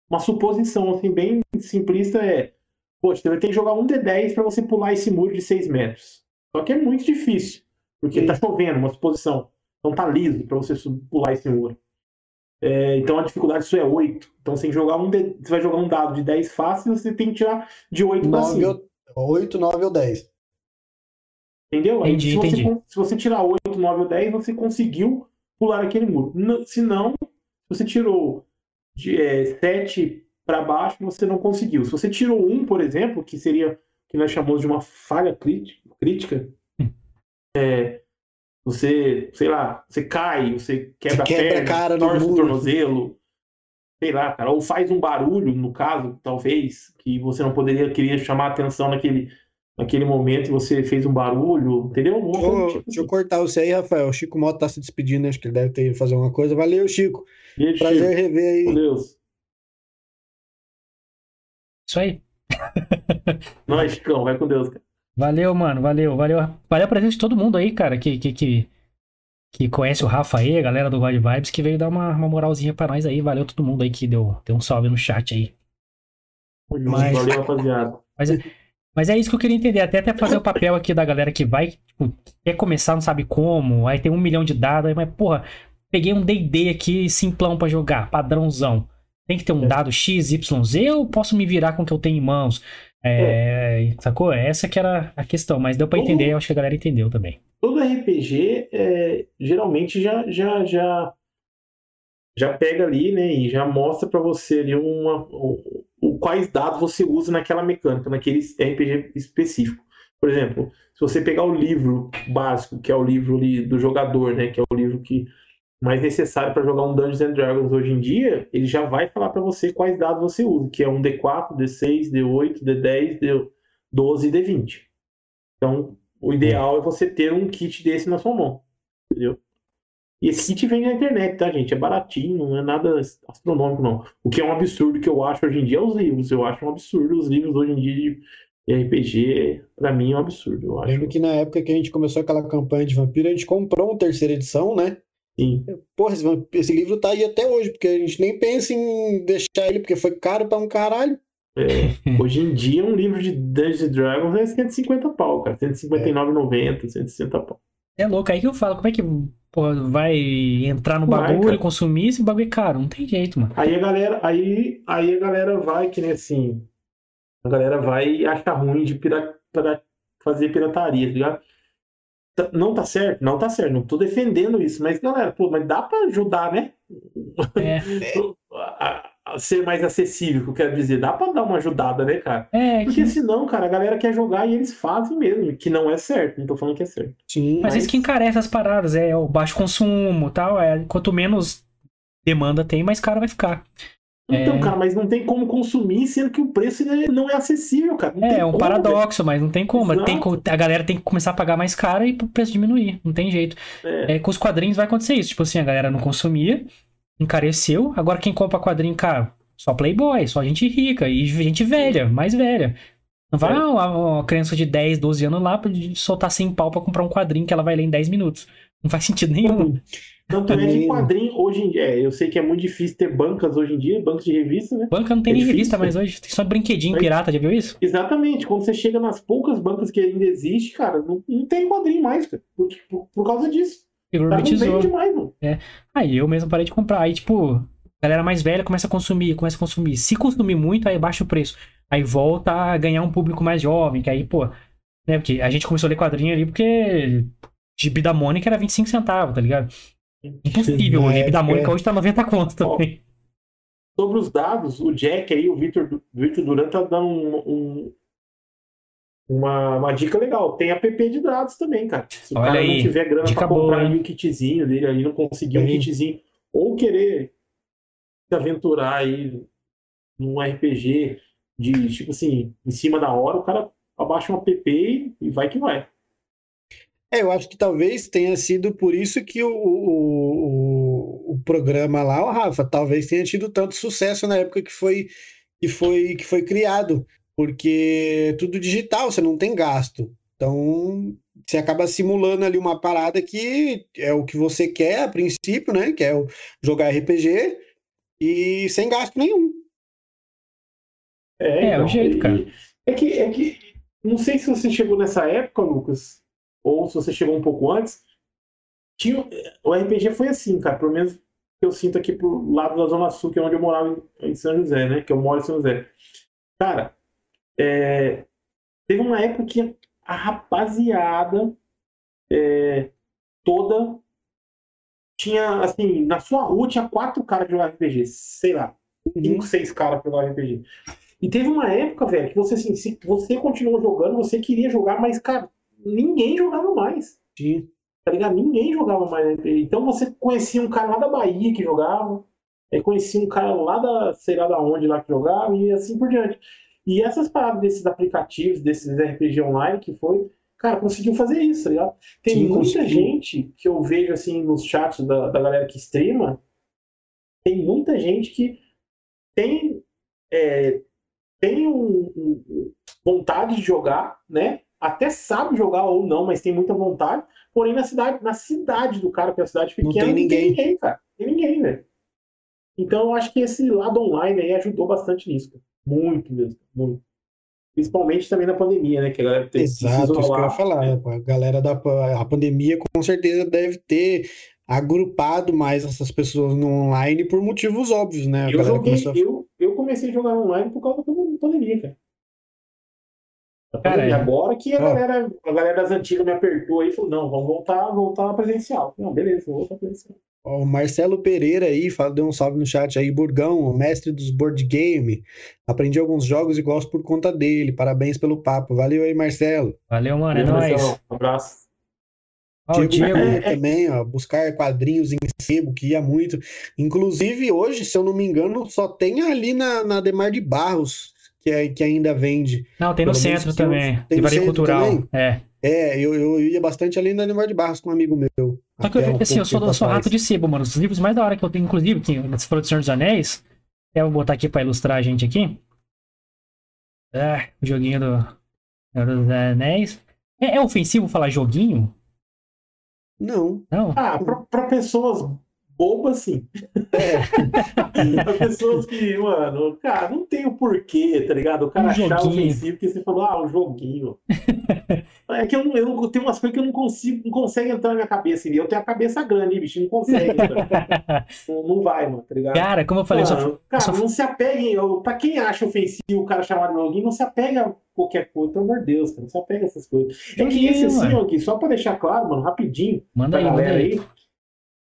uma suposição assim bem simplista é, poxa, você vai ter que jogar um D10 para você pular esse muro de 6 metros. Só que é muito difícil, porque está chovendo, uma suposição. Então tá liso para você pular esse muro. É, então a dificuldade disso é 8. Então você, jogar um D... você vai jogar um dado de 10 fácil, você tem que tirar de 8 para cima. 8, 9 ou 10. Entendeu? Entendi, se, você, entendi. se você tirar 8, 9 ou 10, você conseguiu pular aquele muro. se não, você tirou de é, 7 para baixo, você não conseguiu. Se você tirou um, por exemplo, que seria que nós chamamos de uma falha crítica, é, você, sei lá, você cai, você quebra, você quebra a perna, cara torce o tornozelo, sei lá, cara, ou faz um barulho, no caso, talvez, que você não poderia querer chamar atenção naquele, naquele momento e você fez um barulho, entendeu? Deixa eu, tipo deixa eu cortar você aí, Rafael. O Chico Moto tá se despedindo, acho que ele deve ter fazer uma coisa. Valeu, Chico. Beijo, Prazer Chico. rever aí. Com Deus. Isso aí. Nós, Chicão, vai com Deus, cara. Valeu, mano, valeu, valeu. Valeu a presença de todo mundo aí, cara, que, que, que, que conhece o Rafa aí, a galera do God Vibes, que veio dar uma, uma moralzinha pra nós aí. Valeu todo mundo aí que deu, deu um salve no chat aí. Mas, valeu, rapaziada. Mas, mas é isso que eu queria entender, até até fazer o papel aqui da galera que vai, tipo, quer começar, não sabe como, aí tem um milhão de dados, aí, mas, porra, peguei um D&D aqui simplão para jogar, padrãozão. Tem que ter um é. dado X, Y, Z ou posso me virar com o que eu tenho em mãos? É, é. Sacou? Essa que era a questão, mas deu para entender, eu acho que a galera entendeu também. Todo RPG é, geralmente já, já, já, já pega ali, né, e já mostra para você ali uma, o, o, quais dados você usa naquela mecânica, naquele RPG específico. Por exemplo, se você pegar o livro básico, que é o livro ali do jogador, né, que é o livro que mais necessário para jogar um Dungeons and Dragons hoje em dia, ele já vai falar para você quais dados você usa, que é um D4, D6, D8, D10, D12 e D20. Então, o ideal é você ter um kit desse na sua mão, entendeu? E esse kit vem na internet, tá, gente? É baratinho, não é nada astronômico, não. O que é um absurdo que eu acho hoje em dia é os livros. Eu acho um absurdo os livros hoje em dia de RPG, para mim é um absurdo, eu acho. Lembro que na época que a gente começou aquela campanha de vampiro, a gente comprou uma terceira edição, né? Sim. Porra, esse, livro tá aí até hoje, porque a gente nem pensa em deixar ele, porque foi caro pra um caralho. É, hoje em dia, um livro de Dungeons Dragons é 150 pau, cara. 159,90, é. 160 pau. É louco, aí que eu falo, como é que porra, vai entrar no bagulho, vai, consumir esse bagulho é caro? Não tem jeito, mano. Aí a galera, aí, aí a galera vai, que nem assim, a galera vai e acha ruim de pira, pra fazer pirataria, tá ligado? Tá, não tá certo? Não tá certo. Não tô defendendo isso. Mas, galera, pô, mas dá pra ajudar, né? É. a, a, ser mais acessível, que eu quero dizer. Dá pra dar uma ajudada, né, cara? É, Porque que... senão, cara, a galera quer jogar e eles fazem mesmo. Que não é certo. Não tô falando que é certo. Sim. Mas, mas... isso que encarece as paradas. É o baixo consumo tal. É, quanto menos demanda tem, mais caro vai ficar. Então, é... cara, mas não tem como consumir sendo que o preço não é acessível, cara. Não é, é um como, paradoxo, mas não tem como. Tem, a galera tem que começar a pagar mais caro e o preço diminuir. Não tem jeito. É. é. com os quadrinhos vai acontecer isso. Tipo assim, a galera não consumia, encareceu. Agora quem compra quadrinho, cara, só playboy, só gente rica e gente velha, mais velha. Não vai é. uma, criança de 10, 12 anos lá pra soltar 100 pau pra comprar um quadrinho que ela vai ler em 10 minutos. Não faz sentido nenhum. Tanto é de quadrinho hoje em dia. É, eu sei que é muito difícil ter bancas hoje em dia, bancos de revista, né? Banca não tem é nem difícil, revista, mas hoje tem só brinquedinho mas, pirata, já viu isso? Exatamente. Quando você chega nas poucas bancas que ainda existe, cara, não, não tem quadrinho mais, cara. Por, por, por causa disso. Tá demais, mano. É. Aí eu mesmo parei de comprar. Aí, tipo, A galera mais velha começa a consumir, começa a consumir. Se consumir muito, aí baixa o preço. Aí volta a ganhar um público mais jovem, que aí, pô. Né, porque a gente começou a ler quadrinho ali porque Gibi da Mônica era 25 centavos, tá ligado? Impossível. O Gibi da Mônica hoje tá 90 conto também. Sobre os dados, o Jack aí, o Victor, Victor Durant tá dando um, um, uma, uma dica legal. Tem app de dados também, cara. Se Olha o cara aí, não tiver grana pra comprar boa, aí um kitzinho dele aí, não conseguir um Sim. kitzinho, ou querer se aventurar aí num RPG de, tipo assim, em cima da hora, o cara abaixa um app e vai que vai. É, eu acho que talvez tenha sido por isso que o, o, o, programa lá, o Rafa, talvez tenha tido tanto sucesso na época que foi, que foi, que foi criado, porque é tudo digital, você não tem gasto. Então, você acaba simulando ali uma parada que é o que você quer a princípio, né? Que é jogar RPG e sem gasto nenhum. É, É, o jeito, e- cara. É que, é que. Não sei se você chegou nessa época, Lucas, ou se você chegou um pouco antes. Tinha, o RPG foi assim, cara, pelo menos que eu sinto aqui pro lado da Zona Sul, que é onde eu morava em, São José, né? Que eu moro em São José. Cara, é, teve uma época que a rapaziada é, toda tinha, assim, na sua rua tinha quatro caras jogavam RPG, sei lá, cinco, seis caras jogavam RPG. E teve uma época, velho, que você, assim, se você continuou jogando, você queria jogar, mas, cara, ninguém jogava mais. Sim. Tá ligado? Ninguém jogava mais. Então você conhecia um cara lá da Bahia que jogava, aí conhecia um cara lá da, sei lá da onde lá que jogava, e assim por diante. E essas paradas desses aplicativos, desses RPG online que foi, cara, conseguiu fazer isso, tá ligado? Tem Sim, muita conseguiu. gente que eu vejo assim nos chats da, da galera que streama, tem muita gente que tem, é, tem um- um- vontade de jogar, né? Até sabe jogar ou não, mas tem muita vontade. Porém, na cidade, na cidade do cara, que é a cidade Não pequena, tem não tem ninguém. ninguém, cara. Tem ninguém, velho. Então, eu acho que esse lado online aí ajudou bastante nisso. cara. Muito mesmo, muito. Principalmente também na pandemia, né? Que a galera teve que Exato, isso que eu ia falar. né? A galera da a pandemia com certeza deve ter agrupado mais essas pessoas no online por motivos óbvios, né? A Eu joguei, a- eu, eu comecei a jogar online por causa da pandemia, cara. Cara, é. Agora que a Ó. galera, a galera das antigas me apertou aí e falou, não, vamos voltar, voltar presencial. Não, beleza, vou voltar presencial. O Marcelo Pereira aí, fala, deu um salve no chat aí, Burgão, o mestre dos board game. Aprendi alguns jogos e gosto por conta dele. Parabéns pelo papo. Valeu aí, Marcelo. Valeu, mano. É nóis. Um abraço. Ó, o Diego também, ó, buscar quadrinhos em sebo, que ia muito. Inclusive, hoje, se eu não me engano, só tem ali na, na Demar de Barros que, é- que ainda vende. Não, tem no Pelo centro também. tem no Livraria centro Cultural. também? É. É, eu, eu ia bastante ali na Demar de Barros com um amigo meu. Só que, eu, um assim, eu sou, eu sou rato de sebo, mano. Os livros mais da hora que eu tenho, inclusive, que você falou de Senhor dos Anéis. Eu vou botar aqui pra ilustrar a gente aqui. Ah, o joguinho do Senhor dos Anéis. É, é ofensivo falar joguinho? Não. Não? Ah, pra, pra pessoas bobas, sim. É, Pra pessoas que, mano, cara, não tem o porquê, tá ligado? O cara Um achar ofensivo que você falou, ah, um joguinho. é que eu, não, eu não- tem umas coisas que eu não consigo, não consegue entrar na minha cabeça. Eu tenho a cabeça grande, bicho, não consegue. entrar. não, não vai, mano, tá ligado? Cara, como eu falei, Mano, cara, sou- não se apeguem. Pra quem acha ofensivo o cara chamar de joguinho, não se apega a qualquer coisa, pelo amor de Deus, cara. Não se apega a essas coisas. É que esse assim, ó, aqui, só pra deixar claro, mano, rapidinho, Manda pra aí, galera aí. aí,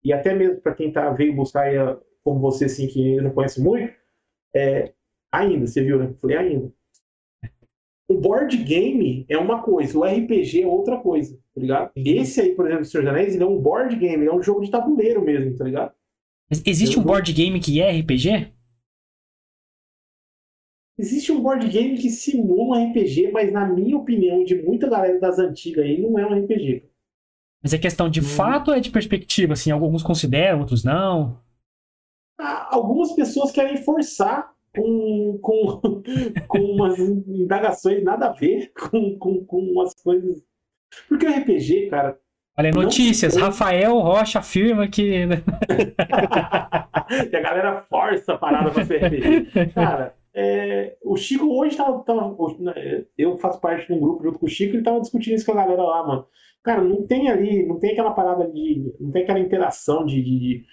e até mesmo pra quem tá, veio buscar a- como você, assim, que não conhece muito, é, ainda, você viu, né? Falei ainda. O board game é uma coisa, o RPG é outra coisa, tá ligado? Esse aí, por exemplo, o Senhor dos Anéis, ele é um board game, ele é um jogo de tabuleiro mesmo, tá ligado? Ex- Existe Eu um vou- board game que é RPG? Existe um board game que simula um RPG, mas na minha opinião, de muita galera das antigas aí, não é um RPG. Mas é questão de Hum. fato ou é de perspectiva? Assim, alguns consideram, outros não. Ah, Algumas pessoas querem forçar com, com, com umas indagações nada a ver com, com, com umas coisas. Porque o RPG, cara. Olha, notícias. Rafael Rocha afirma que. que a galera força a parada pra ser RPG. Cara, é, o Chico hoje tava, tava- né, Eu faço parte de um grupo junto com o Chico e ele tava discutindo isso com a galera lá, mano. Cara, não tem ali, não tem aquela parada de. Não tem aquela interação de, de,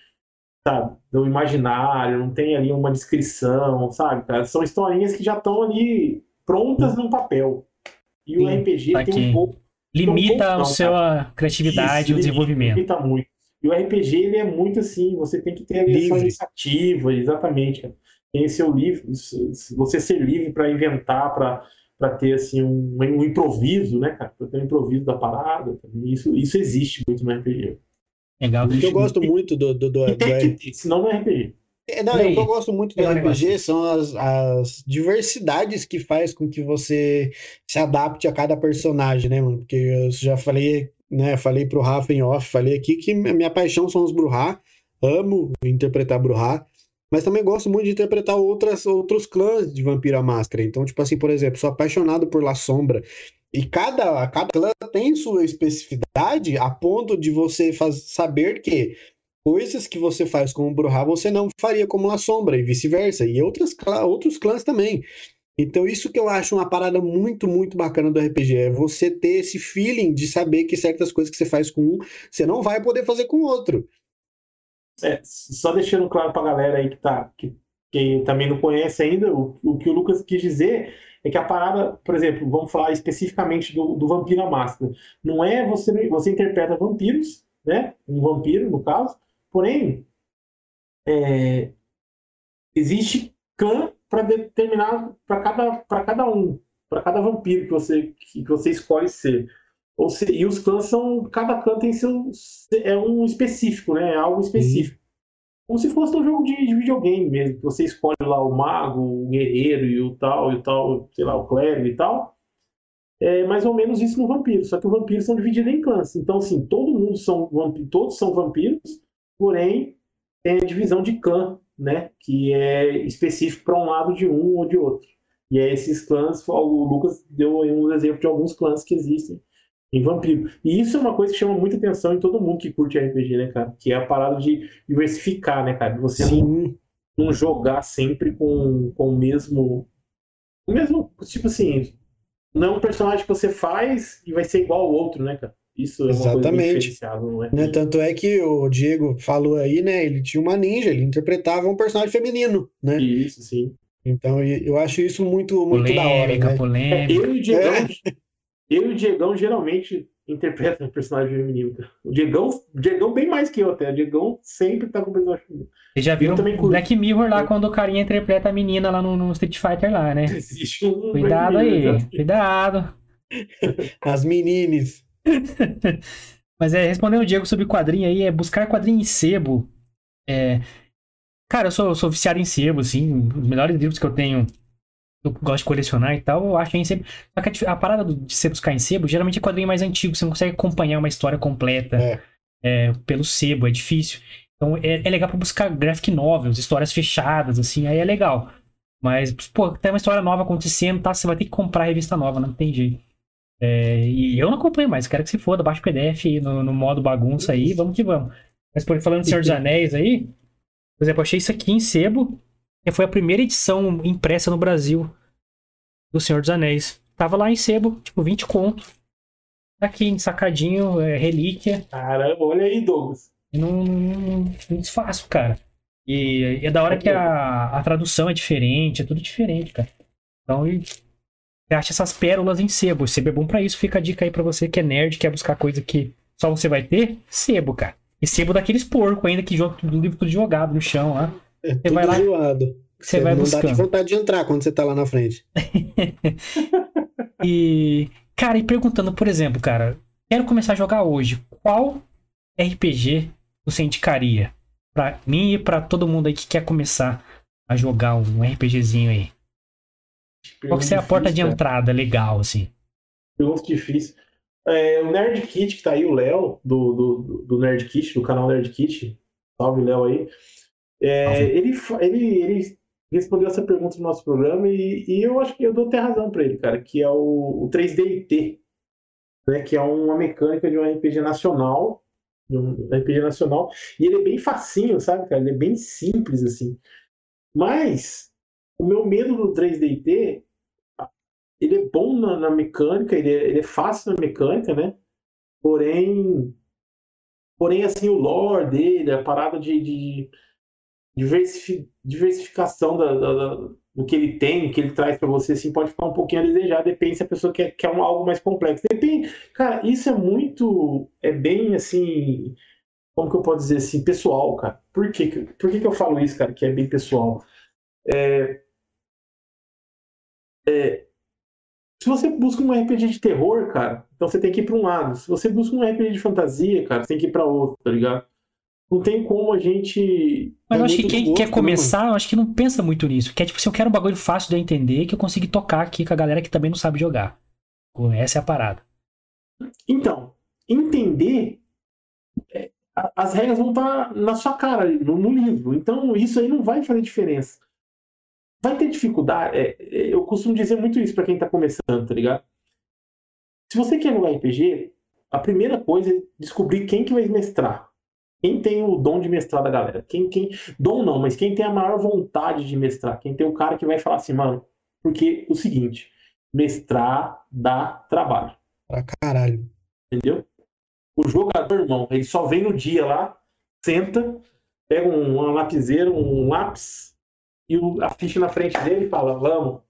sabe, do imaginário, não tem ali uma descrição, sabe, cara? São historinhas que já estão ali prontas num papel. E o RPG Aqui. tem um pouco. Limita um pouco, a sua criatividade e o desenvolvimento. Limita muito. E o RPG, ele é muito assim, você tem que ter ali a sua iniciativa, exatamente. cara. Tem seu livre, você ser livre para inventar, para ter assim um, um improviso, né, cara? Pra ter um improviso da parada. Isso, isso existe muito no RPG. Legal. O que eu gosto muito do, do, do, E do tem que ter, senão não é RPG. É, não, o que eu gosto muito do RPG negócio. são as, as diversidades que faz com que você se adapte a cada personagem, né, mano? Porque eu já falei, né, falei pro Rafa em off, falei aqui que minha paixão são os Bruhá, amo interpretar Bruhá, mas também gosto muito de interpretar outras, outros clãs de Vampira Máscara. Então, tipo assim, por exemplo, sou apaixonado por La Sombra, e cada, cada clã tem sua especificidade a ponto de você faz, saber que coisas que você faz como Bruhá você não faria como La Sombra e vice-versa, e outras, outros clãs também. Então, isso que eu acho uma parada muito, muito bacana do RPG, é você ter esse feeling de saber que certas coisas que você faz com um, você não vai poder fazer com o outro. É, só deixando claro pra galera aí que tá, que, que também não conhece ainda, o, o que o Lucas quis dizer é que a parada, por exemplo, vamos falar especificamente do, do Vampiro à Máscara. Não é você, você interpreta vampiros, né? Um vampiro, no caso, porém, é, existe clã para determinar para cada, para cada um, para cada vampiro que você, que você escolhe ser. Ou se, e os clãs são. Cada clã tem seu. É um específico, né? É algo específico. Como se fosse um jogo de, de videogame mesmo, que você escolhe lá o mago, o guerreiro e o tal, e o tal, sei lá, o clérigo e tal. É mais ou menos isso no vampiro, só que os vampiros são divididos em clãs. Então, assim, todo mundo são vampiros, todos são vampiros, porém tem a divisão de clã, né? Que é específico para um lado de um ou de outro. E é esses clãs, o Lucas deu aí um exemplo de alguns clãs que existem em vampiro. E isso é uma coisa que chama muita atenção em todo mundo que curte RPG, né, cara? Que é a parada de diversificar, né, cara? Você não, não jogar sempre com, com o mesmo. O mesmo. Tipo assim. Não é um personagem que você faz e vai ser igual ao outro, né, cara? Isso é uma coisa bem Exatamente. é? né? Tanto é que o Diego falou aí, né? Ele tinha uma ninja, ele interpretava um personagem feminino, né? Isso, sim. Então eu acho isso muito, muito da hora, Polêmica, né? É, polêmica. eu e o Diegão. Eu e o Diegão geralmente interpretam personagem feminino. cara. O Diegão, o Diegão bem mais que eu até. O Diegão sempre tá com personagem feminino. Vocês já viram também curto. Black Mirror lá Eu- quando o carinha interpreta a menina lá no, no Street Fighter lá, né? Existe um. Cuidado aí, cuidado. As meninas. Mas é, respondendo o Diego sobre quadrinho aí, é buscar quadrinho em sebo. É... Cara, eu sou, eu sou viciado em sebo, assim. Os melhores livros que eu tenho, eu gosto de colecionar e tal, eu acho em sebo. Só que a, a parada do- de você buscar em sebo, geralmente é quadrinho mais antigo, você não consegue acompanhar uma história completa É. é, pelo sebo, é difícil. Então é, é legal pra buscar graphic novels, histórias fechadas, assim, aí é legal. Mas, pô, tem uma história nova acontecendo, tá? Você vai ter que comprar a revista nova, não tem jeito. É, e eu não acompanho mais, quero que se foda, baixa o PDF no, no modo bagunça aí, vamos que vamos. Mas, por falando de Senhor dos Anéis aí, por exemplo, eu achei isso aqui em sebo, foi a primeira edição impressa no Brasil do Senhor dos Anéis. Tava lá em sebo, tipo, 20 conto. Tá aqui, ensacadinho, é, relíquia. Caramba, olha aí, Douglas. Não, não, não desfaço, cara. E, e é da hora que a, a tradução é diferente, é tudo diferente, cara. Então, e, você acha essas pérolas em sebo. Sebo é bom pra isso. Fica a dica aí pra você que é nerd, quer buscar coisa que só você vai ter. Sebo, cara. E sebo daqueles porcos ainda que joga tudo, livro tudo jogado no chão lá. É tudo vai lá, zoado. Você vai não dá de vontade de entrar quando você tá lá na frente. E, cara, e perguntando, por exemplo, cara, quero começar a jogar hoje. Qual RPG você indicaria? Pra mim e pra todo mundo aí que quer começar a jogar um RPGzinho aí. Qual que é a porta de entrada legal, assim? Pergunta difícil. É, o Nerd Kit, que tá aí, o Léo, do, do, do Nerd Kit, do canal Nerd Kit. Salve, Léo aí. É, ele, ele, ele respondeu essa pergunta no nosso programa e, e eu acho que eu dou até razão pra ele, cara, que é o, o 3DIT, né, que é uma mecânica de um RPG nacional, de um RPG nacional, e ele é bem facinho, sabe, cara? Ele é bem simples, assim. Mas o meu medo do 3DIT ele é bom na, na mecânica, ele é, ele é fácil na mecânica, né? Porém, porém assim, o lore dele, a parada de, de, diversificação da, da, da, do que ele tem, que ele traz para você, assim, pode ficar um pouquinho a desejar, depende se a pessoa quer, quer um, algo mais complexo. Depende, cara, isso é muito, é bem assim, como que eu posso dizer assim, pessoal, cara. Por, quê? Por que, que eu falo isso, cara, que é bem pessoal? É, é, se você busca um RPG de terror, cara, então você tem que ir para um lado. Se você busca um RPG de fantasia, cara, você tem que ir para outro, tá ligado? Não tem como a gente. Mas eu acho que quem quer né, começar, eu acho que não pensa muito nisso. Que é tipo, se eu quero um bagulho fácil de eu entender, que eu consigo tocar aqui com a galera que também não sabe jogar. Essa é a parada. Então, entender. É, as regras vão estar na sua cara, no, no, livro. Então, isso aí não vai fazer diferença. Vai ter dificuldade. É, é eu costumo dizer muito isso para quem tá começando, tá ligado? Se você quer jogar RPG, a primeira coisa é descobrir quem que vai mestrar quem tem o dom de mestrar da galera? Quem, quem, dom não, mas quem tem a maior vontade de mestrar? Quem tem o cara que vai falar assim, mano, porque o seguinte, mestrar dá trabalho. Pra caralho. Entendeu? O jogador, irmão, ele só vem no dia lá, senta, pega um, uma lapiseira, um lápis e a ficha na frente dele e fala, vamos.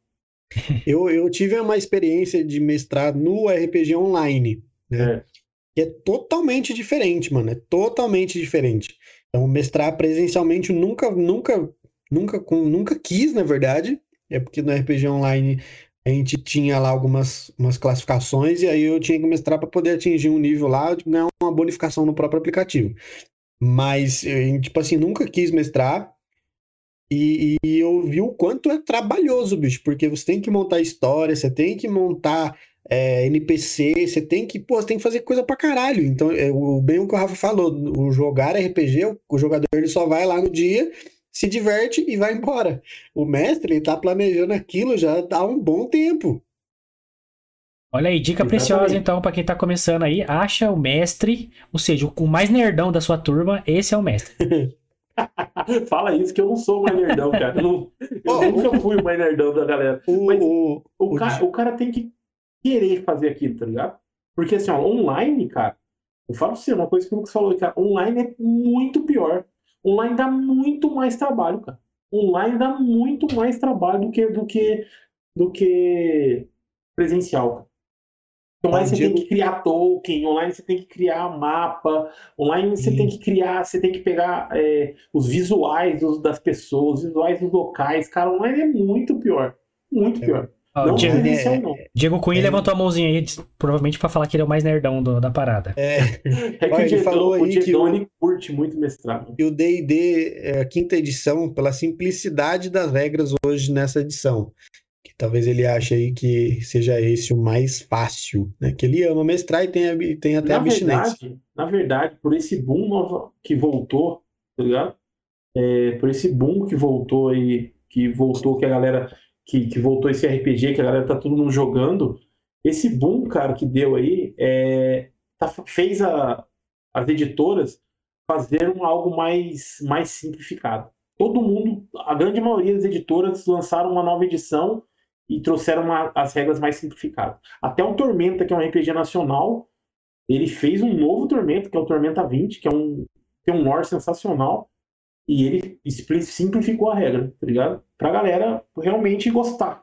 Eu, eu tive uma experiência de mestrar no RPG online, né? É que é totalmente diferente, mano. É totalmente diferente. Então, mestrar presencialmente eu nunca, nunca, nunca, nunca quis, na verdade. É porque no RPG Online a gente tinha lá algumas umas classificações e aí eu tinha que mestrar para poder atingir um nível lá, ganhar uma bonificação no próprio aplicativo. Mas, eu, tipo assim, nunca quis mestrar. E, e, eu vi o quanto é trabalhoso, bicho, porque você tem que montar história, você tem que montar é, NPC, você tem que, pô, você tem que fazer coisa pra caralho. Então, é, o, bem o que o Rafa falou, o jogar RPG, o, o jogador ele só vai lá no dia, se diverte e vai embora. O mestre, ele tá planejando aquilo já há um bom tempo. Olha aí, dica Exatamente. preciosa então para quem tá começando aí, acha o mestre, ou seja, o mais nerdão da sua turma, esse é o mestre. Fala isso que eu não sou o mais nerdão, cara. Eu, não, eu oh, nunca fui o mais nerdão da galera. O, Mas o, o, cara, o cara tem que querer fazer aquilo, tá ligado? Porque assim, ó, online, cara, eu falo você, uma coisa que o Lucas falou, cara, online é muito pior. Online dá muito mais trabalho, cara. Online dá muito mais trabalho do que do que do que presencial, cara. Online você tem que criar token, online você tem que criar mapa, online você Sim. tem que criar, você tem que pegar é, os visuais dos, das pessoas, os visuais dos locais. Cara, online é muito pior. Muito é. pior. Oh, não Diego, é, não. Diego Cunha é. levantou a mãozinha aí, provavelmente para falar que ele é o mais nerdão do, da parada. É, é que Olha, o Diego, falou aí que o, curte muito mestrado. E o D&D, é a quinta edição, pela simplicidade das regras hoje nessa edição. Que talvez ele ache aí que seja esse o mais fácil, né? Que ele ama mestrar e tem, tem até na abstinência. Verdade, na verdade, por esse boom que voltou, tá ligado? É, por esse boom que voltou aí, que voltou, que a galera que, que voltou esse RPG, que a galera tá todo mundo jogando, esse boom, cara, que deu aí, é, tá, fez a, as editoras fazerem algo mais, mais simplificado. Todo mundo, a grande maioria das editoras lançaram uma nova edição e trouxeram uma, as regras mais simplificadas. Até o Tormenta, que é um RPG nacional, ele fez um novo Tormenta, que é o Tormenta 20, que é um, tem um lore sensacional, e ele simplificou a regra, tá ligado? Pra galera realmente gostar.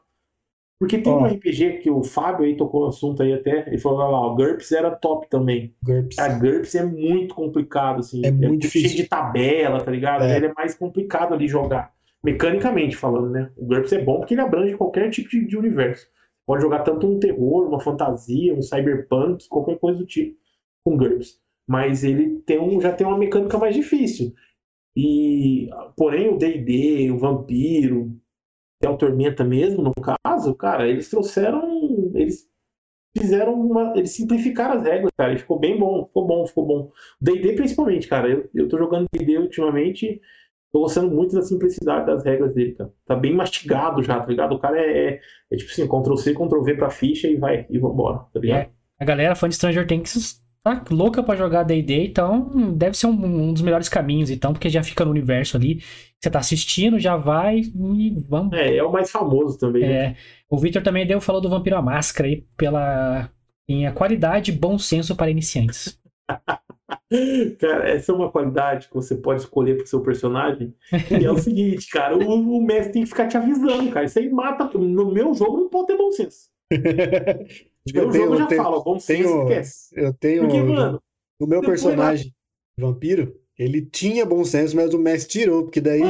Porque tem oh. um RPG que o Fábio aí tocou o assunto aí até, ele falou lá, o GURPS era top também. GURPS. A GURPS é muito complicado, assim. É muito é difícil. cheio de tabela, tá ligado? É. Ele é mais complicado ali jogar. Mecanicamente falando, né? O GURPS é bom porque ele abrange qualquer tipo de, de universo. Pode jogar tanto um terror, uma fantasia, um cyberpunk, qualquer coisa do tipo com GURPS. Mas ele tem um, já tem uma mecânica mais difícil. E, porém, o D&D, o Vampiro, até o Tormenta mesmo, no caso, cara, eles trouxeram, eles fizeram uma, eles simplificaram as regras, cara, e ficou bem bom, ficou bom, ficou bom. D&D principalmente, cara, eu, eu tô jogando D&D ultimamente, tô gostando muito da simplicidade das regras dele, cara. Tá bem mastigado já, tá ligado? O cara é, é, é tipo assim, Ctrl-C, Ctrl-V pra ficha e vai, e vambora, tá ligado? É, a galera fã de Stranger Things tá louca para jogar D&D, então deve ser um, um, dos melhores caminhos, então, porque já fica no universo ali, você tá assistindo, já vai e vamos. É, é o mais famoso também. Né? É, o Victor também deu falou do Vampiro à Máscara aí pela em a qualidade e bom senso para iniciantes. Cara, essa é uma qualidade que você pode escolher pro seu personagem. E é o seguinte, cara, o, o, mestre tem que ficar te avisando, cara. Isso aí mata. No meu jogo não pode ter bom senso. No meu jogo já tenho, fala, bom senso esquece. Eu tenho. Porque, mano, o meu personagem, vampiro, ele tinha bom senso, mas o mestre tirou, porque daí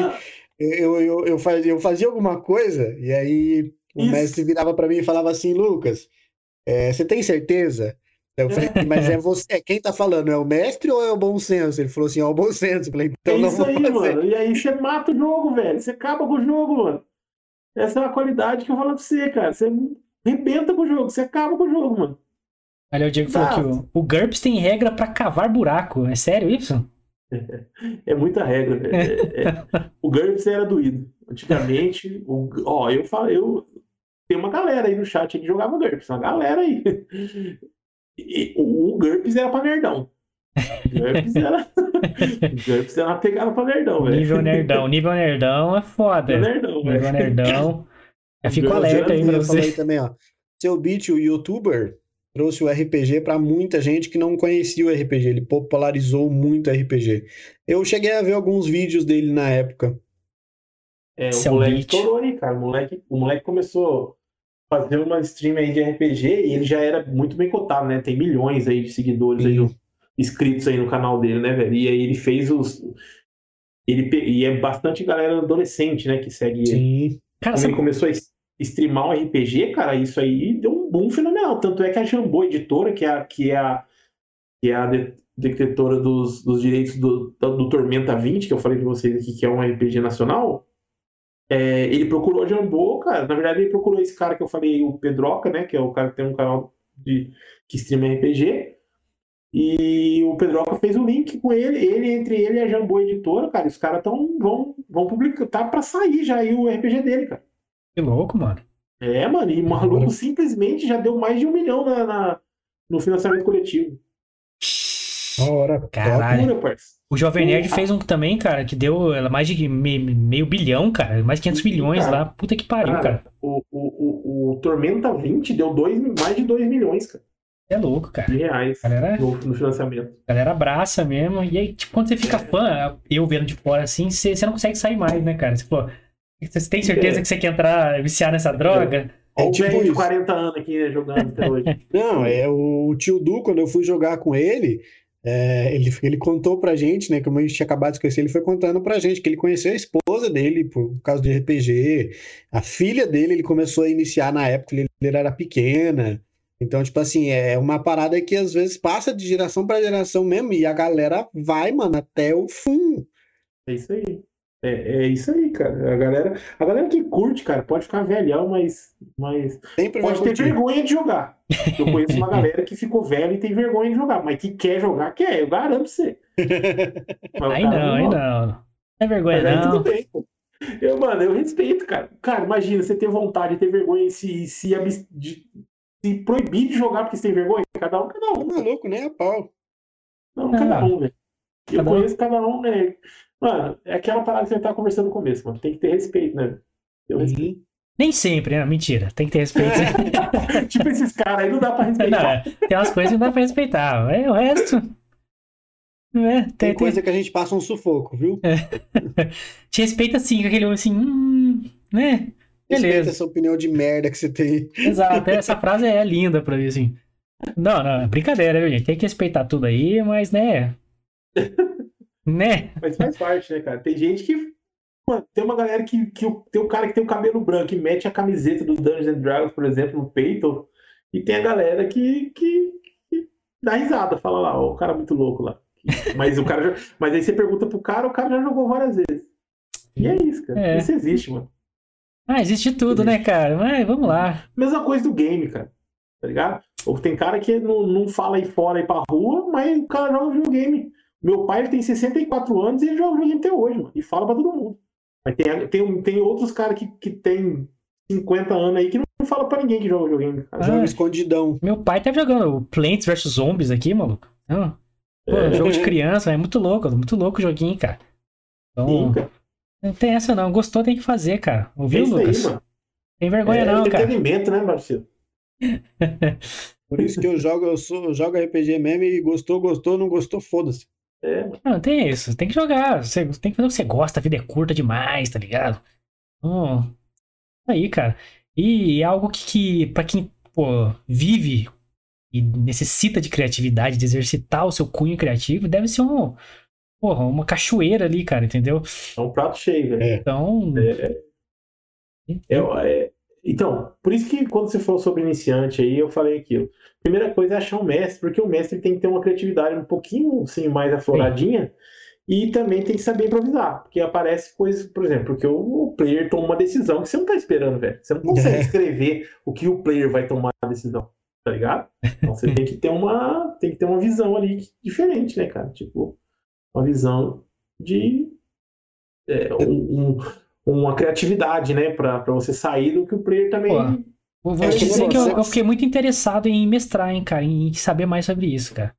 eu, eu, eu, fazia, eu fazia alguma coisa, e aí o Isso. mestre virava para mim e falava assim, Lucas, é, você tem certeza? Eu falei, mas é você, é quem tá falando, é o mestre ou é o bom senso? Ele falou assim, é o bom senso. Eu falei, então é não isso aí, fazer. mano. E aí você mata o jogo, velho. Você acaba com o jogo, mano. Essa é a qualidade que eu falo pra você, cara. Você arrebenta com o jogo, você acaba com o jogo, mano. Olha, o Diego falou que o, o GURPS tem regra para cavar buraco. É sério isso? É, é muita regra. É, é, o GURPS era doído. Antigamente, o, ó, eu falo, eu tem uma galera aí no chat que jogava GURPS, uma galera aí. E o, GURPS era pra nerdão. GURPS era. GURPS era uma pegada pra nerdão, velho. Nível nerdão. Nível nerdão é foda. Nível nerdão, Nível véio. Eu fico alerta aí pra você. Aí também, ó. Seu Beat, o youtuber, trouxe o RPG para muita gente que não conhecia o RPG. Ele popularizou muito o RPG. Eu cheguei a ver alguns vídeos dele na época. É, o Seu moleque estourou aí, cara. O moleque, o moleque começou fazer uma stream aí de RPG e ele já era muito bem cotado, né? Tem milhões aí de seguidores aí, inscritos aí no canal dele, né, velho? E aí ele fez os. Ele, e é bastante galera adolescente, né, que segue Sim. ele. Cara, Quando ele começou a streamar um RPG, cara, isso aí deu um boom fenomenal. Tanto é que a Jambô Editora, que é a, que é a, que é a detetora dos, dos direitos do, do Tormenta 20, que eu falei pra vocês aqui, que é um RPG nacional, é, ele procurou a Jambô, cara. Na verdade, ele procurou esse cara que eu falei, o Pedroca, né? Que é o cara que tem um canal de, que streama RPG. E o Pedroca fez o um link com ele, ele entre ele e a Jambô Editora, cara. Os caras tão, vão, vão publicar, tá pra sair já aí o RPG dele, cara. Que louco, mano. É, mano, e o maluco simplesmente já deu mais de um milhão na, na no financiamento coletivo. Ora, caralho. O Jovem Nerd fez um também, cara, que deu mais de meio bilhão, cara. Mais de 500 milhões cara, lá. Puta que pariu, cara. cara. O, o, o, o, Tormenta 20 deu dois, mais de 2 milhões, cara. É louco, cara. Reais galera, no, no financiamento. Galera abraça mesmo. E aí, tipo, quando você fica fã, eu vendo de fora assim, você, você não consegue sair mais, né, cara? Você, pô, você tem certeza é. que você quer entrar, viciar nessa droga? É, é tipo de 40 anos aqui jogando até hoje. Não, é o tio Du, quando eu fui jogar com ele, é, ele, ele contou pra gente, né? Como a gente tinha acabado de conhecer, ele foi contando pra gente que ele conheceu a esposa dele por causa de RPG. A filha dele, ele começou a iniciar na época, ele, ele era pequena. Então, tipo assim, é uma parada que às vezes passa de geração para geração mesmo, e a galera vai, mano, até o fundo. É isso aí. É, é isso aí, cara. A galera, a galera que curte, cara, pode ficar velhão, mas, mas Sempre pode ter vergonha de jogar. Eu conheço uma galera que ficou velha e tem vergonha de jogar, mas que quer jogar, quer, eu garanto você. aí não, aí não. Não é vergonha, mas não. Tudo bem, pô. Eu, mano, eu respeito, cara. Cara, imagina você ter vontade, ter vergonha e se, se, de, se proibir de jogar porque você tem vergonha. Cada um, cada um. Maluco, nem a pau. Não, cada um, velho. Eu cada conheço um. cada um, né? Mano, é aquela parada que você tá conversando no começo, mano. Tem que ter respeito, né? Eu uhum. respeito. Nem sempre, né? Mentira, tem que ter respeito. tipo esses caras aí, não dá pra respeitar. Não, tem umas coisas que não dá pra respeitar. É, o resto. É, tem, tem, coisa tem... que a gente passa um sufoco, viu? É. Te respeita assim, com aquele assim, hum, né? Beleza. Respeita essa opinião de merda que você tem. Exato, essa frase é linda pra mim, assim. Não, não, é brincadeira, viu, gente? Tem que respeitar tudo aí, mas, né? Né? Mas faz parte, né, cara? Tem gente que. Mano, tem uma galera que, que. Tem um cara que tem o cabelo branco e mete a camiseta do Dungeons and Dragons, por exemplo, no peito. E tem a galera que, que, que dá risada, fala lá, ó, o cara é muito louco lá. Mas o cara já, Mas aí você pergunta pro cara, o cara já jogou várias vezes. E é isso, cara. É. Isso existe, mano. Ah, existe tudo, existe. né, cara? Mas vamos lá. Mesma coisa do game, cara. Tá ligado? Ou tem cara que não, não fala aí fora aí pra rua, mas o cara joga videogame. Meu pai ele tem 64 anos e ele joga videogame até hoje, mano, e fala pra todo mundo. Mas tem, tem, tem outros caras que, que tem 50 anos aí que não fala pra ninguém que joga videogame. Ah, joga escondidão. Meu pai tá jogando Plants vs Zombies aqui, maluco. Não. Pô, é. jogo de criança, é muito louco, muito louco o joguinho, cara. Então, Sim, cara. Não tem essa não. Gostou, tem que fazer, cara. Ouviu, é Lucas? Aí, tem vergonha é, não, cara. É entretenimento, né, Marcelo? Por isso que eu jogo, eu sou, eu jogo RPG mesmo e gostou, gostou, não gostou, foda-se. É. Não, tem isso. Tem que jogar. Você tem que fazer o que você gosta. A vida é curta demais, tá ligado? Hum, aí, cara. E é algo que, que para quem pô, vive e necessita de criatividade, de exercitar o seu cunho criativo, deve ser um, porra, uma cachoeira ali, cara, entendeu? É um prato cheio, velho. É. Então. É, é, é, então, por isso que quando você falou sobre iniciante aí, eu falei aquilo. Primeira coisa é achar um mestre, porque o mestre tem que ter uma criatividade um pouquinho assim, mais afloradinha. Sim. E também tem que saber improvisar, porque aparece coisas, por exemplo, porque o player toma uma decisão que você não tá esperando, velho. Você não consegue é. escrever o que o player vai tomar a decisão, tá ligado? Então você tem que ter uma, tem que ter uma visão ali diferente, né, cara? Tipo, uma visão de é, um, um, uma criatividade, né, para você sair do que o player também. Pô, vou te dizer que eu, eu, fiquei muito interessado em mestrar, hein, cara, em saber mais sobre isso, cara.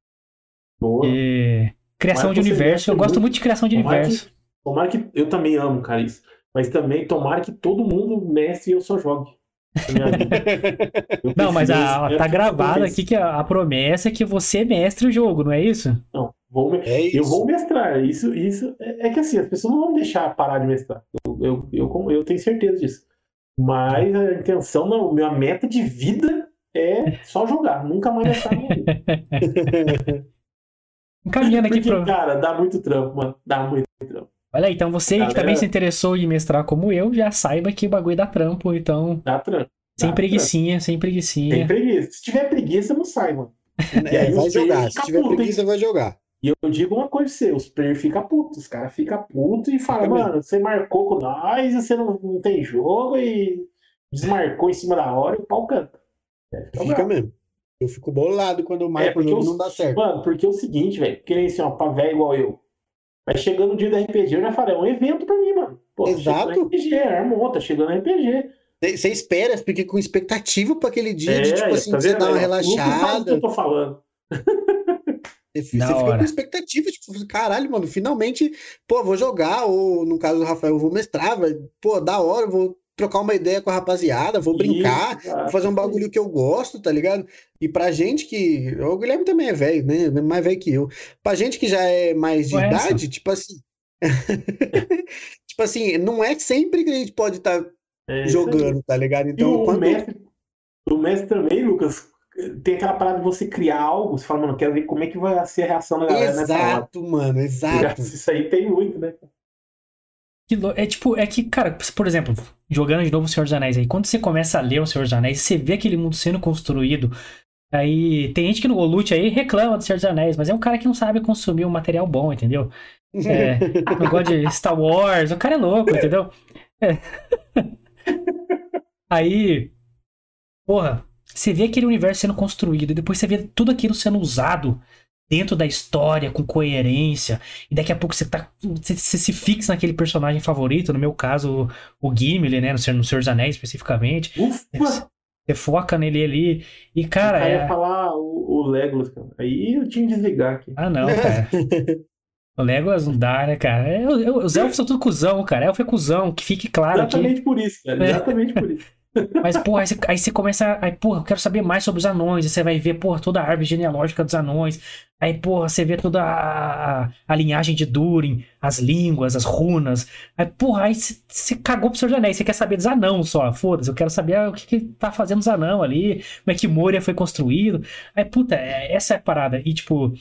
Boa. E... Criação de universo, eu gosto muito, muito de criação de tomara universo. Que, tomara que. Eu também amo, cara, isso. Mas também tomara que todo mundo mestre e eu só jogue. não, mas a, tá gravado aqui que a, a, promessa é que você mestre o jogo, não é isso? Não, vou, é isso. eu vou mestrar. Isso, isso é, é, que assim, as pessoas não vão deixar parar de mestrar. Eu, eu, eu, eu tenho certeza disso. Mas a intenção, não, minha meta de vida é só jogar, nunca mais mestrar minha vida. Encaminhando aqui Porque, pro... cara, dá muito trampo, mano. Dá muito trampo. Olha aí, então você Galera... que também se interessou em mestrar como eu, já saiba que o bagulho dá trampo, então. Dá trampo. Sem preguiçinha, trampo. sem preguiçinha. Sem preguiça. Se tiver preguiça, não sai, mano. É, vai jogar. Se tiver puto, preguiça, hein? vai jogar. E eu digo uma coisa pra você, os players ficam putos, os caras ficam putos e falam, mano, você marcou com nós, você não, não tem jogo e desmarcou em cima da hora e o pau canta. É, fica, fica mesmo. Eu fico bolado quando o marco é, jogo não dá certo. Mano, porque é o seguinte, velho, porque assim, ó, pra velho igual eu. Vai chegando o dia do RPG, eu já falei, é um evento pra mim, mano. Pô, tá Exato. RPG, armou, tá chegando RPG. Você espera, fica com expectativa para aquele dia é, de, tipo assim, tá você dar uma relaxada. que eu tô falando. Você fica com expectativa, tipo, caralho, mano, finalmente, pô, vou jogar, ou no caso do Rafael, eu vou mestrar, vai, pô, da hora, vou trocar uma ideia com a rapaziada, vou brincar, Isso, vou fazer um bagulho que eu gosto, tá ligado? E pra gente que. O Guilherme também é velho, né? É mais velho que eu. Pra gente que já é mais de idade, tipo assim. tipo assim, não é sempre que a gente pode estar tá é jogando, tá ligado? Então, o, quando... mestre, o mestre também, Lucas, tem aquela parada de você criar algo, você fala, mano, quero ver como é que vai ser a reação da galera exato, nessa Exato, mano, exato. Isso aí tem muito, né? É tipo, é que, cara, por exemplo, jogando de novo o Senhor dos Anéis aí, quando você começa a ler o Senhor dos Anéis, você vê aquele mundo sendo construído. Aí tem gente que no Olute aí reclama do Senhor dos Anéis, mas é um cara que não sabe consumir um material bom, entendeu? É, não gosta de Star Wars, o cara é louco, entendeu? É. Aí, porra, você vê aquele universo sendo construído, e depois você vê tudo aquilo sendo usado dentro da história, com coerência, e daqui a pouco você tá. Você, você se fixa naquele personagem favorito, no meu caso, o, Gimli, né? No Senhor, no Senhor dos Anéis especificamente. Ufa! Você foca nele ali. E, cara. Eu ia é... falar o, o Legolas, cara. Aí eu tinha que desligar aqui. Ah, não, cara. o Legolas não dá, né, cara? É, os elfos são tudo cuzão, cara. Elfo é cuzão, que fique claro. Exatamente aqui. por isso, cara. Exatamente por isso. Mas, porra, aí você, aí você começa. Aí, porra, eu quero saber mais sobre os anões. Aí você vai ver, porra, toda a árvore genealógica dos anões. Aí, porra, você vê toda a, a linhagem de Durin, as línguas, as runas. Aí, porra, aí você, você cagou pro dos Anéis. Você quer saber dos anãos só. Foda-se, eu quero saber o que, que tá fazendo os anãos ali. Como é que Moria foi construído. Aí, puta, é, essa é a parada. E, tipo.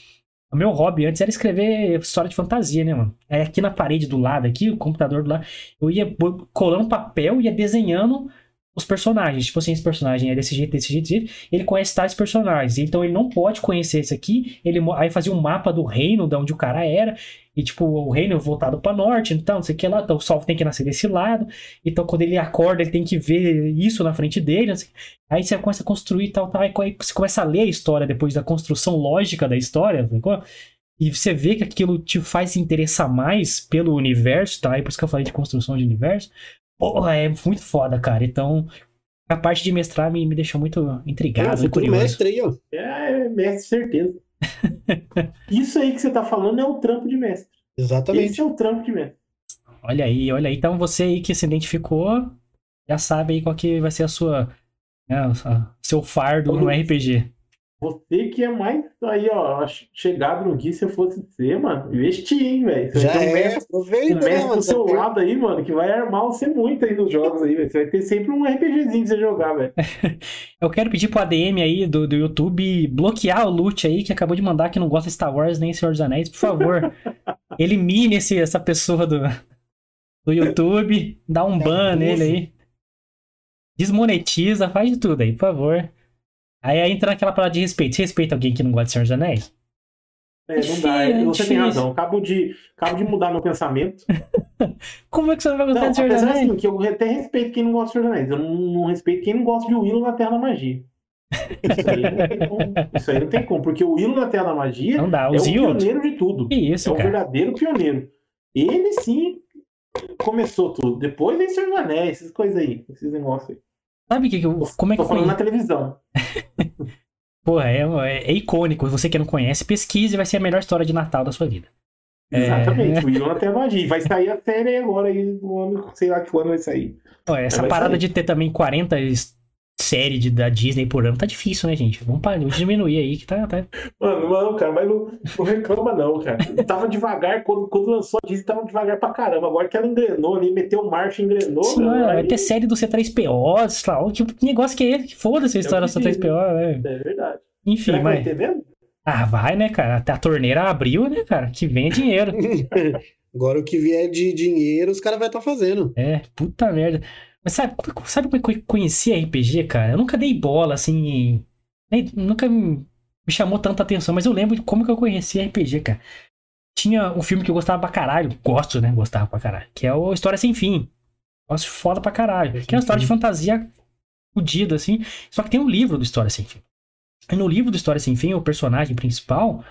O meu hobby antes era escrever história de fantasia, né, mano? Aí aqui na parede do lado, aqui, o computador do lado, eu ia colando papel, ia desenhando os personagens. Tipo assim, esse personagem é desse jeito, desse jeito, desse jeito. Ele conhece tais personagens. Então ele não pode conhecer esse aqui. Ele aí fazia um mapa do reino, de onde o cara era. E tipo, o reino voltado para norte, então, não sei o que lá. Então o sol tem que nascer desse lado. Então quando ele acorda, ele tem que ver isso na frente dele. Aí você começa a construir tal, tal. Aí você começa a ler a história depois da construção lógica da história. E você vê que aquilo te faz se interessar mais pelo universo, tá? É por isso que eu falei de construção de universo. Porra, é muito foda, cara. Então, a parte de mestrar me, me deixou muito intrigado, é, curioso. mestre aí, ó. É, é, mestre, certeza. Isso aí que você tá falando é o trampo de mestre. Exatamente. Esse é o trampo de mestre. Olha aí, olha aí. Então você aí que se identificou, já sabe aí qual que vai ser a sua, né, a, seu fardo no RPG. Você que é mais aí, ó, chegado no Gui, se eu fosse você, mano, investir, hein, velho. Já é, mestre, aproveita, um mestre né, do seu lado aí, mano, que vai armar você muito aí nos jogos aí, velho. Você vai ter sempre um RPGzinho pra você jogar, velho. eu quero pedir pro ADM aí do, do YouTube bloquear o loot aí, que acabou de mandar que não gosta de Star Wars nem Senhor dos Anéis. Por favor, elimine esse, essa pessoa do, do YouTube, dá um é ban nele aí. Desmonetiza, faz de tudo aí, por favor. Aí, aí entra naquela palavra de respeito. Você respeita alguém que não gosta de Senhor dos Anéis? É, não dá. É, você tem razão. Acabo de, acabo de mudar meu pensamento. Como é que você não vai gostar não, de Senhor dos Anéis? Assim, que eu até respeito quem não gosta de Senhor dos Anéis. Eu não, não respeito quem não gosta de Willow na Terra da Magia. Isso aí, não tem como, isso aí não tem como, porque o Willow na Terra da Magia não dá, é o pioneiro de tudo. Que isso, é cara. o verdadeiro pioneiro. Ele sim começou tudo. Depois vem Senhor dos Anéis, essas coisas aí, esses negócios aí. Sabe o que, que eu. Como é que Tô falando na televisão. Porra, é, é, é, icônico. Você que não conhece, pesquise vai ser a melhor história de Natal da sua vida. Exatamente, é... o até magia. Vai sair a série agora aí no ano, sei lá que ano vai sair. Pô, essa parada sair. de ter também 40 série de, da Disney por ano tá difícil, né, gente? Vamos, parar, vamos diminuir aí que tá. tá... Mano, não, cara, mas não, não reclama, não, cara. tava devagar, quando, quando lançou a Disney, tava devagar pra caramba. Agora que ela engrenou ali, meteu marcha e engrenou. Sim, mano, vai aí... ter série do C3PO, sei lá. Que negócio que é esse? Foda-se a história do C3PO, né? É verdade. Enfim, Será mas. Vai ter mesmo? Ah, vai, né, cara? Até a torneira abriu, né, cara? Que vem dinheiro. Agora o que vier de dinheiro, os caras vão estar tá fazendo. É, puta merda. Mas sabe, sabe como é que eu conheci RPG, cara? Eu nunca dei bola, assim. Nem, nunca me chamou tanta atenção, mas eu lembro de como que eu conheci RPG, cara. Tinha um filme que eu gostava pra caralho. Gosto, né? Gostava pra caralho. Que é o História Sem Fim. Gosto foda pra caralho. Que é uma história de fantasia fodida, assim. Só que tem um livro do História Sem Fim. E no livro do História Sem Fim, o personagem principal,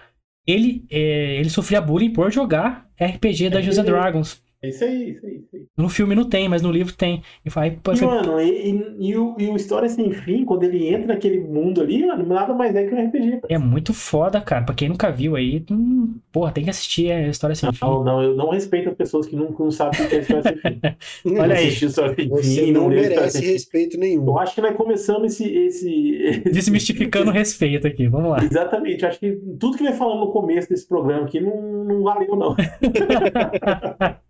ele, é, ele sofria bullying por jogar RPG da José Dragons. É isso aí, isso aí, isso aí. No filme não tem, mas no livro tem. E, vai, e mano, e, e, e, o, e o História Sem Fim, quando ele entra naquele mundo ali, mano, nada mais é que um RPG. É muito foda, cara. Pra quem nunca viu aí, hum, porra, tem que assistir a História Sem não, Fim. Não, não, eu não respeito as pessoas que não, não sabem o que é História Sem Fim. Olha aí. História Sem Você fim, não, não merece respeito nenhum. Eu acho que nós começamos esse... esse... Desmistificando o respeito aqui, vamos lá. Exatamente, eu acho que tudo que nós falamos no começo desse programa aqui não, não valeu, não.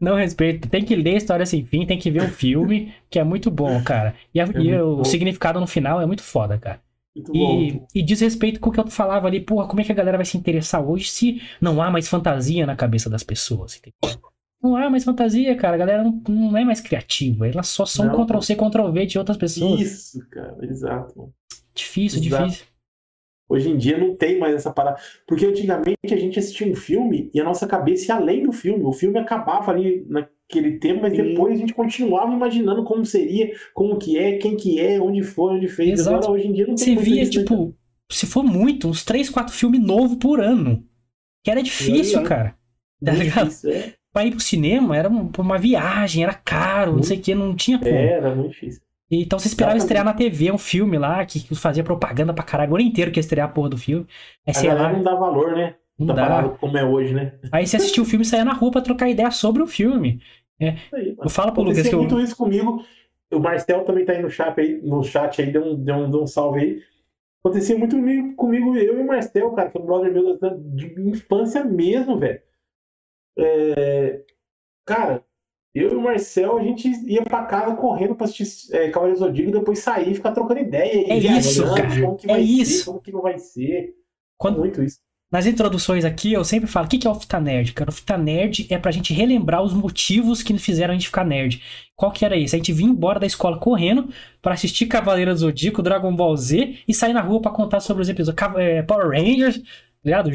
Não respeito. Tem que ler a História Sem Fim, tem que ver o filme, que é muito bom, cara. E, a, é e o bom. significado no final é muito foda, cara. Muito e, bom. e diz respeito com o que eu falava ali, porra, como é que a galera vai se interessar hoje se não há mais fantasia na cabeça das pessoas? Entendeu? Não há mais fantasia, cara. A galera não, não é mais criativa. Elas só são Ctrl-C, Ctrl-V de outras pessoas. Isso, cara, exato. Difícil, exato. difícil. Hoje em dia não tem mais essa parada. Porque antigamente a gente assistia um filme e a nossa cabeça ia além do filme. O filme acabava ali naquele tempo, mas Sim. depois a gente continuava imaginando como seria, como que é, quem que é, onde foi, onde fez. Exato. Agora hoje em dia não tem Você via, tipo, se for muito, uns 3, 4 filmes novos por ano. Que era difícil, cara. Tá ligado? Difícil, é. Pra ir pro cinema era uma viagem, era caro, muito, não sei o que, não tinha como. Era muito difícil. Então você esperava estrear na TV um filme lá que fazia propaganda pra caralho, o ano inteiro que ia estrear a porra do filme. Aí, sei lá, não dá valor, né? Não dá. como é hoje, né? Aí você assistiu o filme e saía na rua pra trocar ideia sobre o filme. É. Aí, eu falo pro Lucas que eu... muito isso comigo. O Marcel também tá aí no chat aí, no chat aí, deu um, deu um, deu um salve aí. Acontecia muito comigo, eu e o Marcel, cara, que é um brother meu de infância mesmo, velho. É... Cara, eu e o Marcel, a gente ia pra casa correndo pra assistir é, Cavaleiros Zodíaco e depois sair e ficar trocando ideia. É isso, cara. Como que é vai isso. Ser, como que não vai ser. Quando... Muito isso. Nas introduções aqui, eu sempre falo, o que é o Fita Nerd? Cara, o Fita Nerd é pra gente relembrar os motivos que fizeram a gente ficar nerd. Qual que era isso? A gente vinha embora da escola correndo para assistir Cavaleiros do Zodíaco, Dragon Ball Z e sair na rua para contar sobre os episódios. É, Power Rangers, ligado?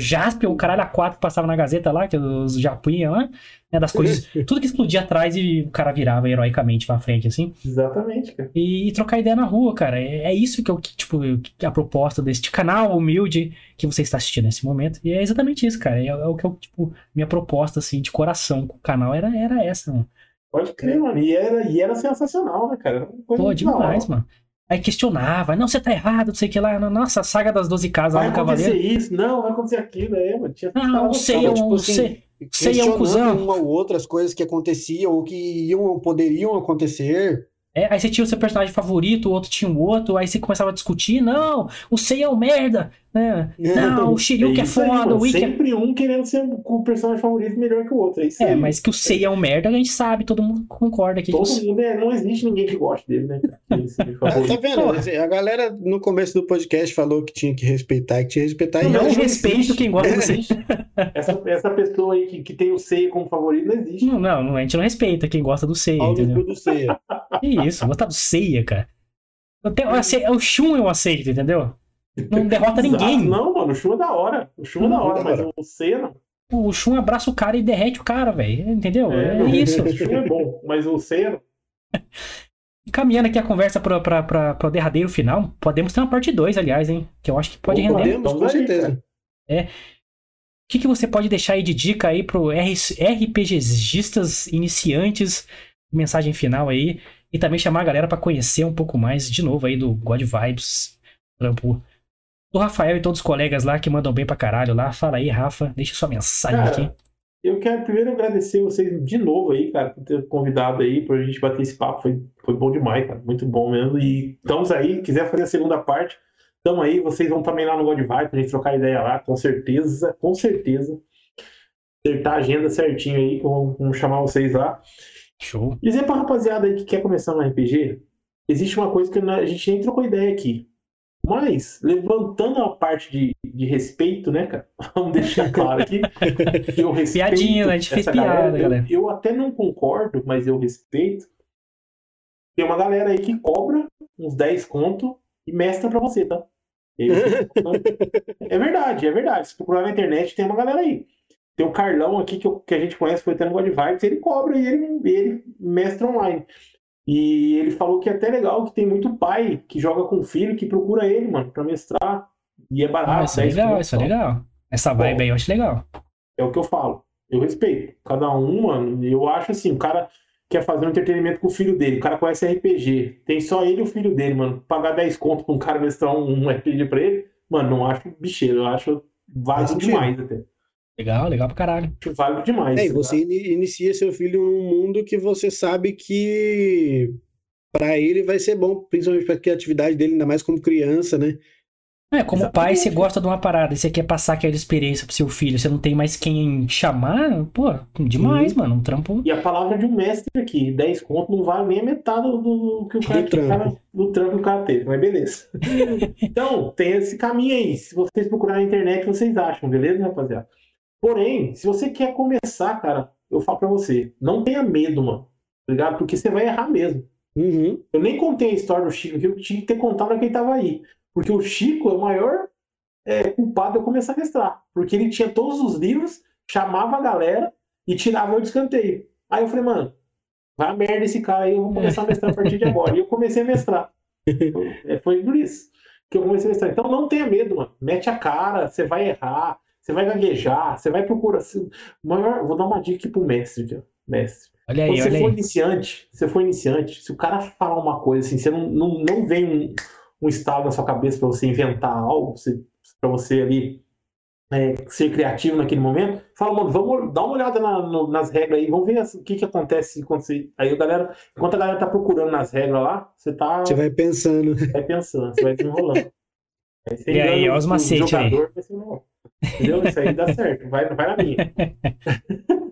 O caralho A4 que passava na Gazeta lá, que os Japuinha lá, né? Das coisas. tudo que explodia atrás e o cara virava heroicamente pra frente, assim. Exatamente, cara. E, e trocar ideia na rua, cara. É, é isso que eu, tipo, a proposta deste canal humilde que você está assistindo nesse momento. E é exatamente isso, cara. É, é o que eu, tipo, minha proposta, assim, de coração com o canal era, era essa, mano. Pode crer, mano. E era, e era sensacional, né, cara? Pô, demais, mano. Aí questionava, não, você tá errado, não sei o que lá. Nossa, a saga das 12 casas vai lá no Cavaleiro. Vai acontecer isso, não, vai acontecer aquilo, é, mano. Tinha não, sei, eu, tipo assim, sei, sei é um cuzão. uma ou outras coisas que aconteciam ou que iam, poderiam acontecer. É, aí você tinha o seu personagem favorito, o outro tinha o outro, aí você começava a discutir, não, o Sei é o merda, né? Não, o Shiryu que é foda, o Ikki... É sempre um querendo ser o personagem favorito melhor que o outro, é isso É, mas que o Sei é um merda, a gente sabe, todo mundo concorda aqui. Todo mundo, é, não existe ninguém que goste dele, né? tá vendo? A galera no começo do podcast falou que tinha que respeitar, que tinha que respeitar. Não, não respeito quem gosta do Sei. essa, essa pessoa aí que, que tem o Sei como favorito não existe. Não, não, a gente não respeita quem gosta do Sei, entendeu? do Seiya. isso, gostar do Seiya, cara. o Shun eu aceito, entendeu? Não derrota ninguém. Não, mano, o Shun é da hora. O Shun é da hora, mas o não. O Shun abraça o cara e derrete o cara, velho. Entendeu? É, é isso. O Shun é bom, mas o não. Caminhando aqui a conversa para o derradeiro final, podemos ter uma parte 2, aliás, hein? Que eu acho que pode render. Podemos, com certeza. É. O que, que você pode deixar aí de dica aí pro RPGistas iniciantes? Mensagem final aí. E também chamar a galera para conhecer um pouco mais de novo aí do God Vibes, trampo do Rafael e todos os colegas lá que mandam bem pra caralho lá. Fala aí, Rafa, deixa sua mensagem cara, aqui. Eu quero primeiro agradecer vocês de novo aí, cara, por ter convidado aí pra gente bater esse papo. Foi, foi bom demais, cara. Muito bom mesmo. E estamos aí, quiser fazer a segunda parte, estamos aí. Vocês vão também lá no God Vibe pra gente trocar ideia lá, com certeza, com certeza. Acertar a agenda certinho aí, vamos chamar vocês lá. Show. Dizer pra rapaziada aí que quer começar no RPG, existe uma coisa que a gente nem trocou ideia aqui. Mas, levantando a parte de, de respeito, né, cara? Vamos deixar claro aqui que eu respeito. Piadinha, né? a gente fez piada, galera. Eu, eu, até não concordo, mas eu respeito. Tem uma galera aí que cobra uns 10 conto e mestra pra você, tá? Eu, é verdade, é verdade. Se procurar na internet, tem uma galera aí. Tem o Carlão aqui que, eu, que a gente conhece, foi tendo God Vibes, ele cobra e ele, ele mestra online. E ele falou que é até legal que tem muito pai que joga com filho que procura ele, mano, pra mestrar. E é barato. Ah, isso é legal, isso é legal. Essa vibe Bom, aí eu acho legal. É o que eu falo. Eu respeito. Cada um, mano, eu acho assim, o cara quer fazer um entretenimento com o filho dele. O cara conhece RPG. Tem só ele e o filho dele, mano. Pagar 10 conto pra um cara mestrar um, um RPG pra ele, mano, não acho bicheiro. Eu acho válido demais até. Legal, legal pra caralho. Vale demais. É, e você inicia seu filho num mundo que você sabe que para ele vai ser bom, principalmente pra criatividade dele, ainda mais como criança, né? É, como Exatamente. pai, você gosta de uma parada e você quer passar aquela experiência pro seu filho, você não tem mais quem chamar, pô, demais, mano, um trampo. E a palavra de um mestre aqui, 10 conto não vale nem a metade do, do que o cara, do trampo. Cara, do trampo que o cara teve, mas beleza. então, tem esse caminho aí. Se vocês procurarem na internet, vocês acham, beleza, rapaziada? Porém, se você quer começar, cara, eu falo pra você, não tenha medo, mano. Tá ligado? Porque você vai errar mesmo. Uhum. Eu nem contei a história do Chico, que eu tinha que ter contado quem tava aí. Porque o Chico é o maior é, culpado de eu começar a mestrar. Porque ele tinha todos os livros, chamava a galera e tirava eu de escanteio. Aí eu falei, mano, vai a merda esse cara aí, eu vou começar a mestrar a partir de agora. E eu comecei a mestrar. É, foi por isso que eu comecei a mestrar. Então não tenha medo, mano. Mete a cara, você vai errar. Você vai gaguejar, você vai procurar. Assim, maior, vou dar uma dica aqui pro mestre, viu? mestre. Olha aí, Quando você olha for aí. iniciante, você for iniciante, se o cara falar uma coisa assim, você não, não, não vem um, um estado na sua cabeça para você inventar algo, para você ali é, ser criativo naquele momento, fala, mano, vamos dar uma olhada na, no, nas regras aí, vamos ver assim, o que, que acontece quando você. Aí a galera, enquanto a galera tá procurando nas regras lá, você tá. Você vai pensando. Vai pensando, você vai desenrolando. Aí, e aí, olha os macetes aí. Entendeu? Isso aí dá certo. Vai, vai na minha.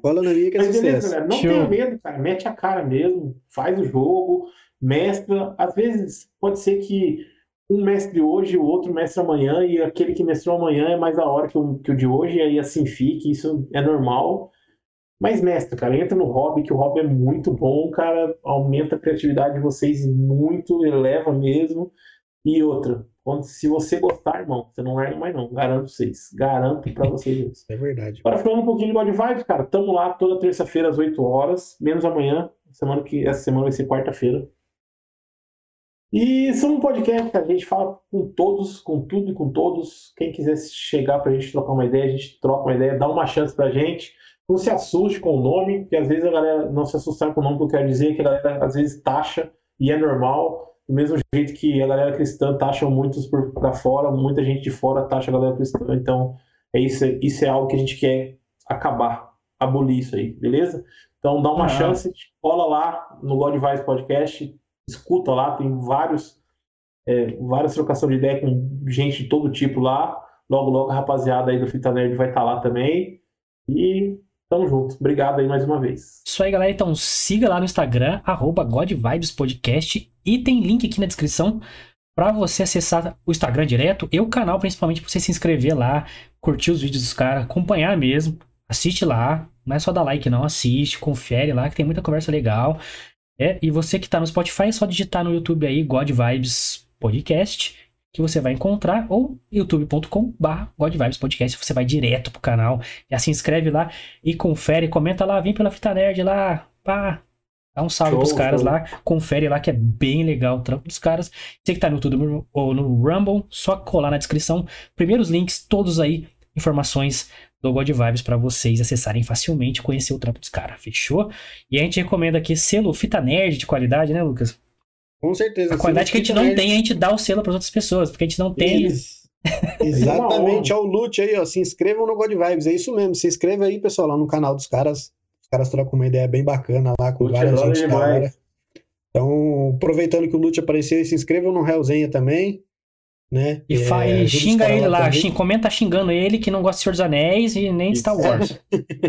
Cola na minha que é Mas beleza, galera. Não tenha medo, cara. Mete a cara mesmo. Faz o jogo. Mestra. Às vezes pode ser que um mestre hoje, o outro mestre amanhã, e aquele que mestrou amanhã é mais da hora que o, que o de hoje, e aí assim fique. Isso é normal. Mas, mestre, cara, entra no hobby, que o hobby é muito bom, cara. Aumenta a criatividade de vocês muito, eleva mesmo. E outra, quando, se você gostar, irmão, você não larga mais não. Garanto vocês. Garanto pra vocês isso. É verdade. Agora falando um pouquinho de God Vibes, cara. Tamo lá toda terça-feira às 8 horas. Menos amanhã. Semana que, essa semana vai ser quarta-feira. E são um podcast que a gente fala com todos, com tudo e com todos. Quem quiser chegar pra gente trocar uma ideia, a gente troca uma ideia, dá uma chance pra gente. Não se assuste com o nome, porque às vezes a galera não se assustar com o nome que eu quero dizer, que a galera às vezes taxa e é normal. Do mesmo jeito que a galera cristã taxa muitos para fora, muita gente de fora taxa a galera cristã. Então, é isso, isso é algo que a gente quer acabar, abolir isso aí, beleza? Então, dá uma ah. chance, cola lá no God Vice Podcast, escuta lá, tem vários, é, várias trocações de ideia com gente de todo tipo lá. Logo, logo a rapaziada aí do Fita Nerd vai estar tá lá também. E tamo junto. Obrigado aí mais uma vez. Isso aí, galera. Então siga lá no Instagram, arroba GodVibesPodcast. E tem link aqui na descrição para você acessar o Instagram direto e o canal, principalmente para você se inscrever lá, curtir os vídeos dos caras, acompanhar mesmo. Assiste lá, não é só dar like não, assiste, confere lá que tem muita conversa legal. É, e você que tá no Spotify, é só digitar no YouTube aí God Vibes Podcast, que você vai encontrar, ou youtube.com.br God Vibes Podcast, você vai direto pro canal, já se inscreve lá e confere, comenta lá, vem pela Fita Nerd lá, pá, Dá um salve show, pros caras show. lá, confere lá que é bem legal o trampo dos caras. Você que tá no YouTube ou no Rumble, só colar na descrição. Primeiros links, todos aí, informações do God Vibes para vocês acessarem facilmente, conhecer o trampo dos caras, fechou? E a gente recomenda aqui selo Fita Nerd de qualidade, né, Lucas? Com certeza. A qualidade que a gente não tem, a gente dá o selo para outras pessoas, porque a gente não tem. Exatamente, ó, o Lute aí, ó. Se inscrevam no God Vibes, é isso mesmo. Se inscreva aí, pessoal, lá no canal dos caras caras trocam uma ideia bem bacana lá com Lute várias gente da Então, aproveitando que o Lute apareceu, se inscrevam no Realzenha também. Né? E, é, xinga ele lá, lá xing, comenta xingando ele que não gosta de Senhor dos Anéis e nem de Star Wars.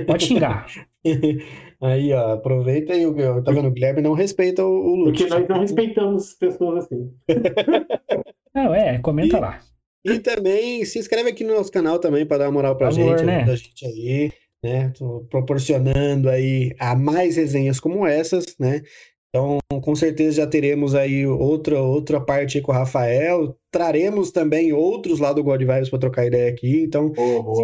Pode xingar. Aí, ó, aproveita aí, tá vendo? O Guilherme não respeita o, o Lute. Porque nós não respeitamos pessoas assim. Não, é, comenta e, lá. E também se inscreve aqui no nosso canal também para dar moral pra Valor, gente, né? a gente aí né? Tô proporcionando aí a mais resenhas como essas, né? Então, com certeza já teremos aí outra outra parte com o Rafael. Traremos também outros lá do God Vibes para trocar ideia aqui. Então,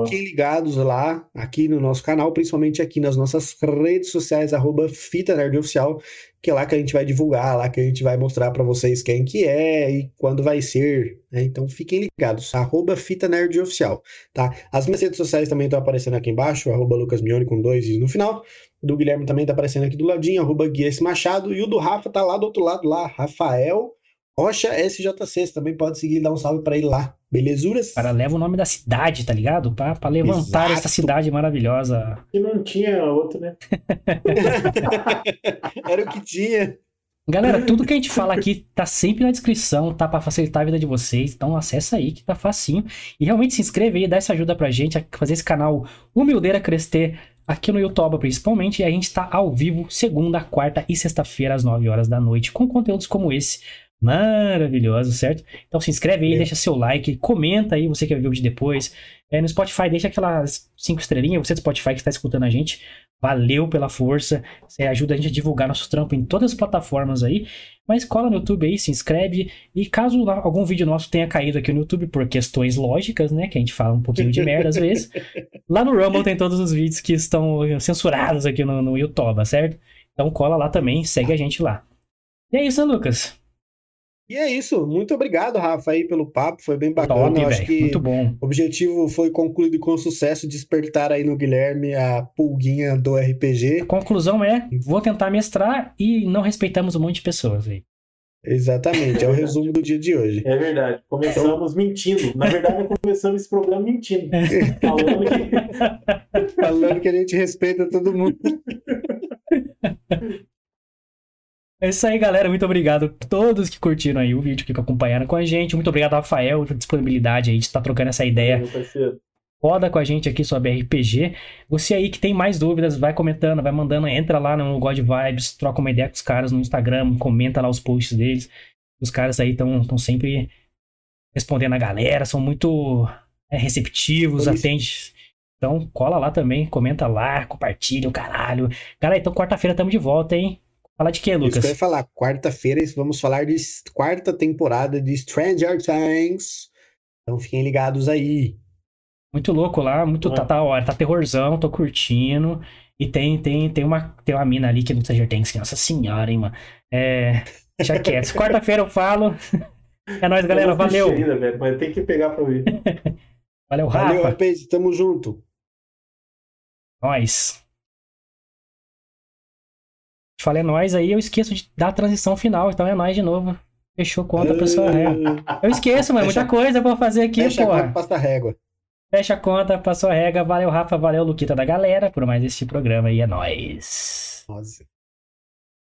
fiquem ligados lá, aqui no nosso canal, principalmente aqui nas nossas redes sociais, arroba Fita Nerd Oficial que é lá que a gente vai divulgar, lá que a gente vai mostrar para vocês quem que é e quando vai ser, né? Então fiquem ligados, arroba Fita Nerd Oficial, tá? As minhas redes sociais também estão aparecendo aqui embaixo, arroba Lucas Mione com dois e no final. Do Guilherme também tá aparecendo aqui do ladinho, arroba Guias Machado, e o do Rafa tá lá do outro lado lá, Rafael Rocha SJC, você também pode seguir e dar um salve para ele lá. Belezuras? Cara, leva o nome da cidade, tá ligado? Pra, pra levantar Exato. essa cidade maravilhosa. E não tinha outro, né? Era o que tinha. Galera, tudo que a gente fala aqui tá sempre na descrição, tá? Pra facilitar a vida de vocês. Então acessa aí que tá facinho. E realmente se inscreve aí, dá essa ajuda pra gente a fazer esse canal Humildeira crescer aqui no YouTube principalmente. E a gente tá ao vivo segunda, quarta e sexta-feira às 9 horas da noite com conteúdos como esse maravilhoso, certo? Então se inscreve aí, é. deixa seu like, comenta aí, você que vai ver o vídeo depois. É, no Spotify, deixa aquelas cinco estrelinhas, você do Spotify que está escutando a gente. Valeu pela força, você ajuda a gente a divulgar nosso trampo em todas as plataformas aí. Mas cola no YouTube aí, se inscreve. E caso algum vídeo nosso tenha caído aqui no YouTube por questões lógicas, né? Que a gente fala um pouquinho de merda às vezes. Lá no Rumble tem todos os vídeos que estão censurados aqui no, no YouTube, certo? Então cola lá também, segue a gente lá. E é isso, né, Lucas? E é isso. Muito obrigado, Rafa, aí pelo papo. Foi bem bacana. Top, acho que Muito bom. o objetivo foi concluído com sucesso, despertar aí no Guilherme a pulguinha do RPG. A conclusão é, vou tentar mestrar e não respeitamos um monte de pessoas aí. Exatamente, é o resumo do dia de hoje. É verdade. Começamos então... mentindo. Na verdade, começamos esse programa mentindo. Falando que... Falando que a gente respeita todo mundo. É isso aí, galera. Muito obrigado a todos que curtiram aí o vídeo, que acompanharam com a gente. Muito obrigado, Rafael, pela disponibilidade aí de estar trocando essa ideia. Roda com a gente aqui sobre RPG. Você aí que tem mais dúvidas, vai comentando, vai mandando, entra lá no God Vibes, troca uma ideia com os caras no Instagram, comenta lá os posts deles. Os caras aí estão sempre respondendo a galera, são muito é, receptivos, atende. Então cola lá também, comenta lá, compartilha o caralho. Galera, então quarta-feira estamos de volta, hein? Falar de quê, Lucas? Isso que eu ia falar. Quarta-feira vamos falar de quarta temporada de Stranger Things. Então fiquem ligados aí. Muito louco lá, muito. Tá, tá, ó, tá terrorzão, tô curtindo. E tem, tem, tem, uma, tem uma mina ali que no Stranger Things, nossa senhora, hein, mano. É. Deixa quieto. Quarta-feira eu falo. É nóis, galera. Valeu. Ainda, velho, mas tem que pegar pra ouvir. Valeu, Rafa. Valeu, Rapaz. Tamo junto. Nós falei é nós aí, eu esqueço de dar a transição final, então é nós de novo. Fechou conta, pessoal. Eu esqueço, mano, muita coisa pra fazer aqui, Fecha porra. Conta, passa a régua. Fecha a conta, passou a régua. Valeu, Rafa, valeu, Luquita da galera, por mais este programa aí. É nóis. Nossa.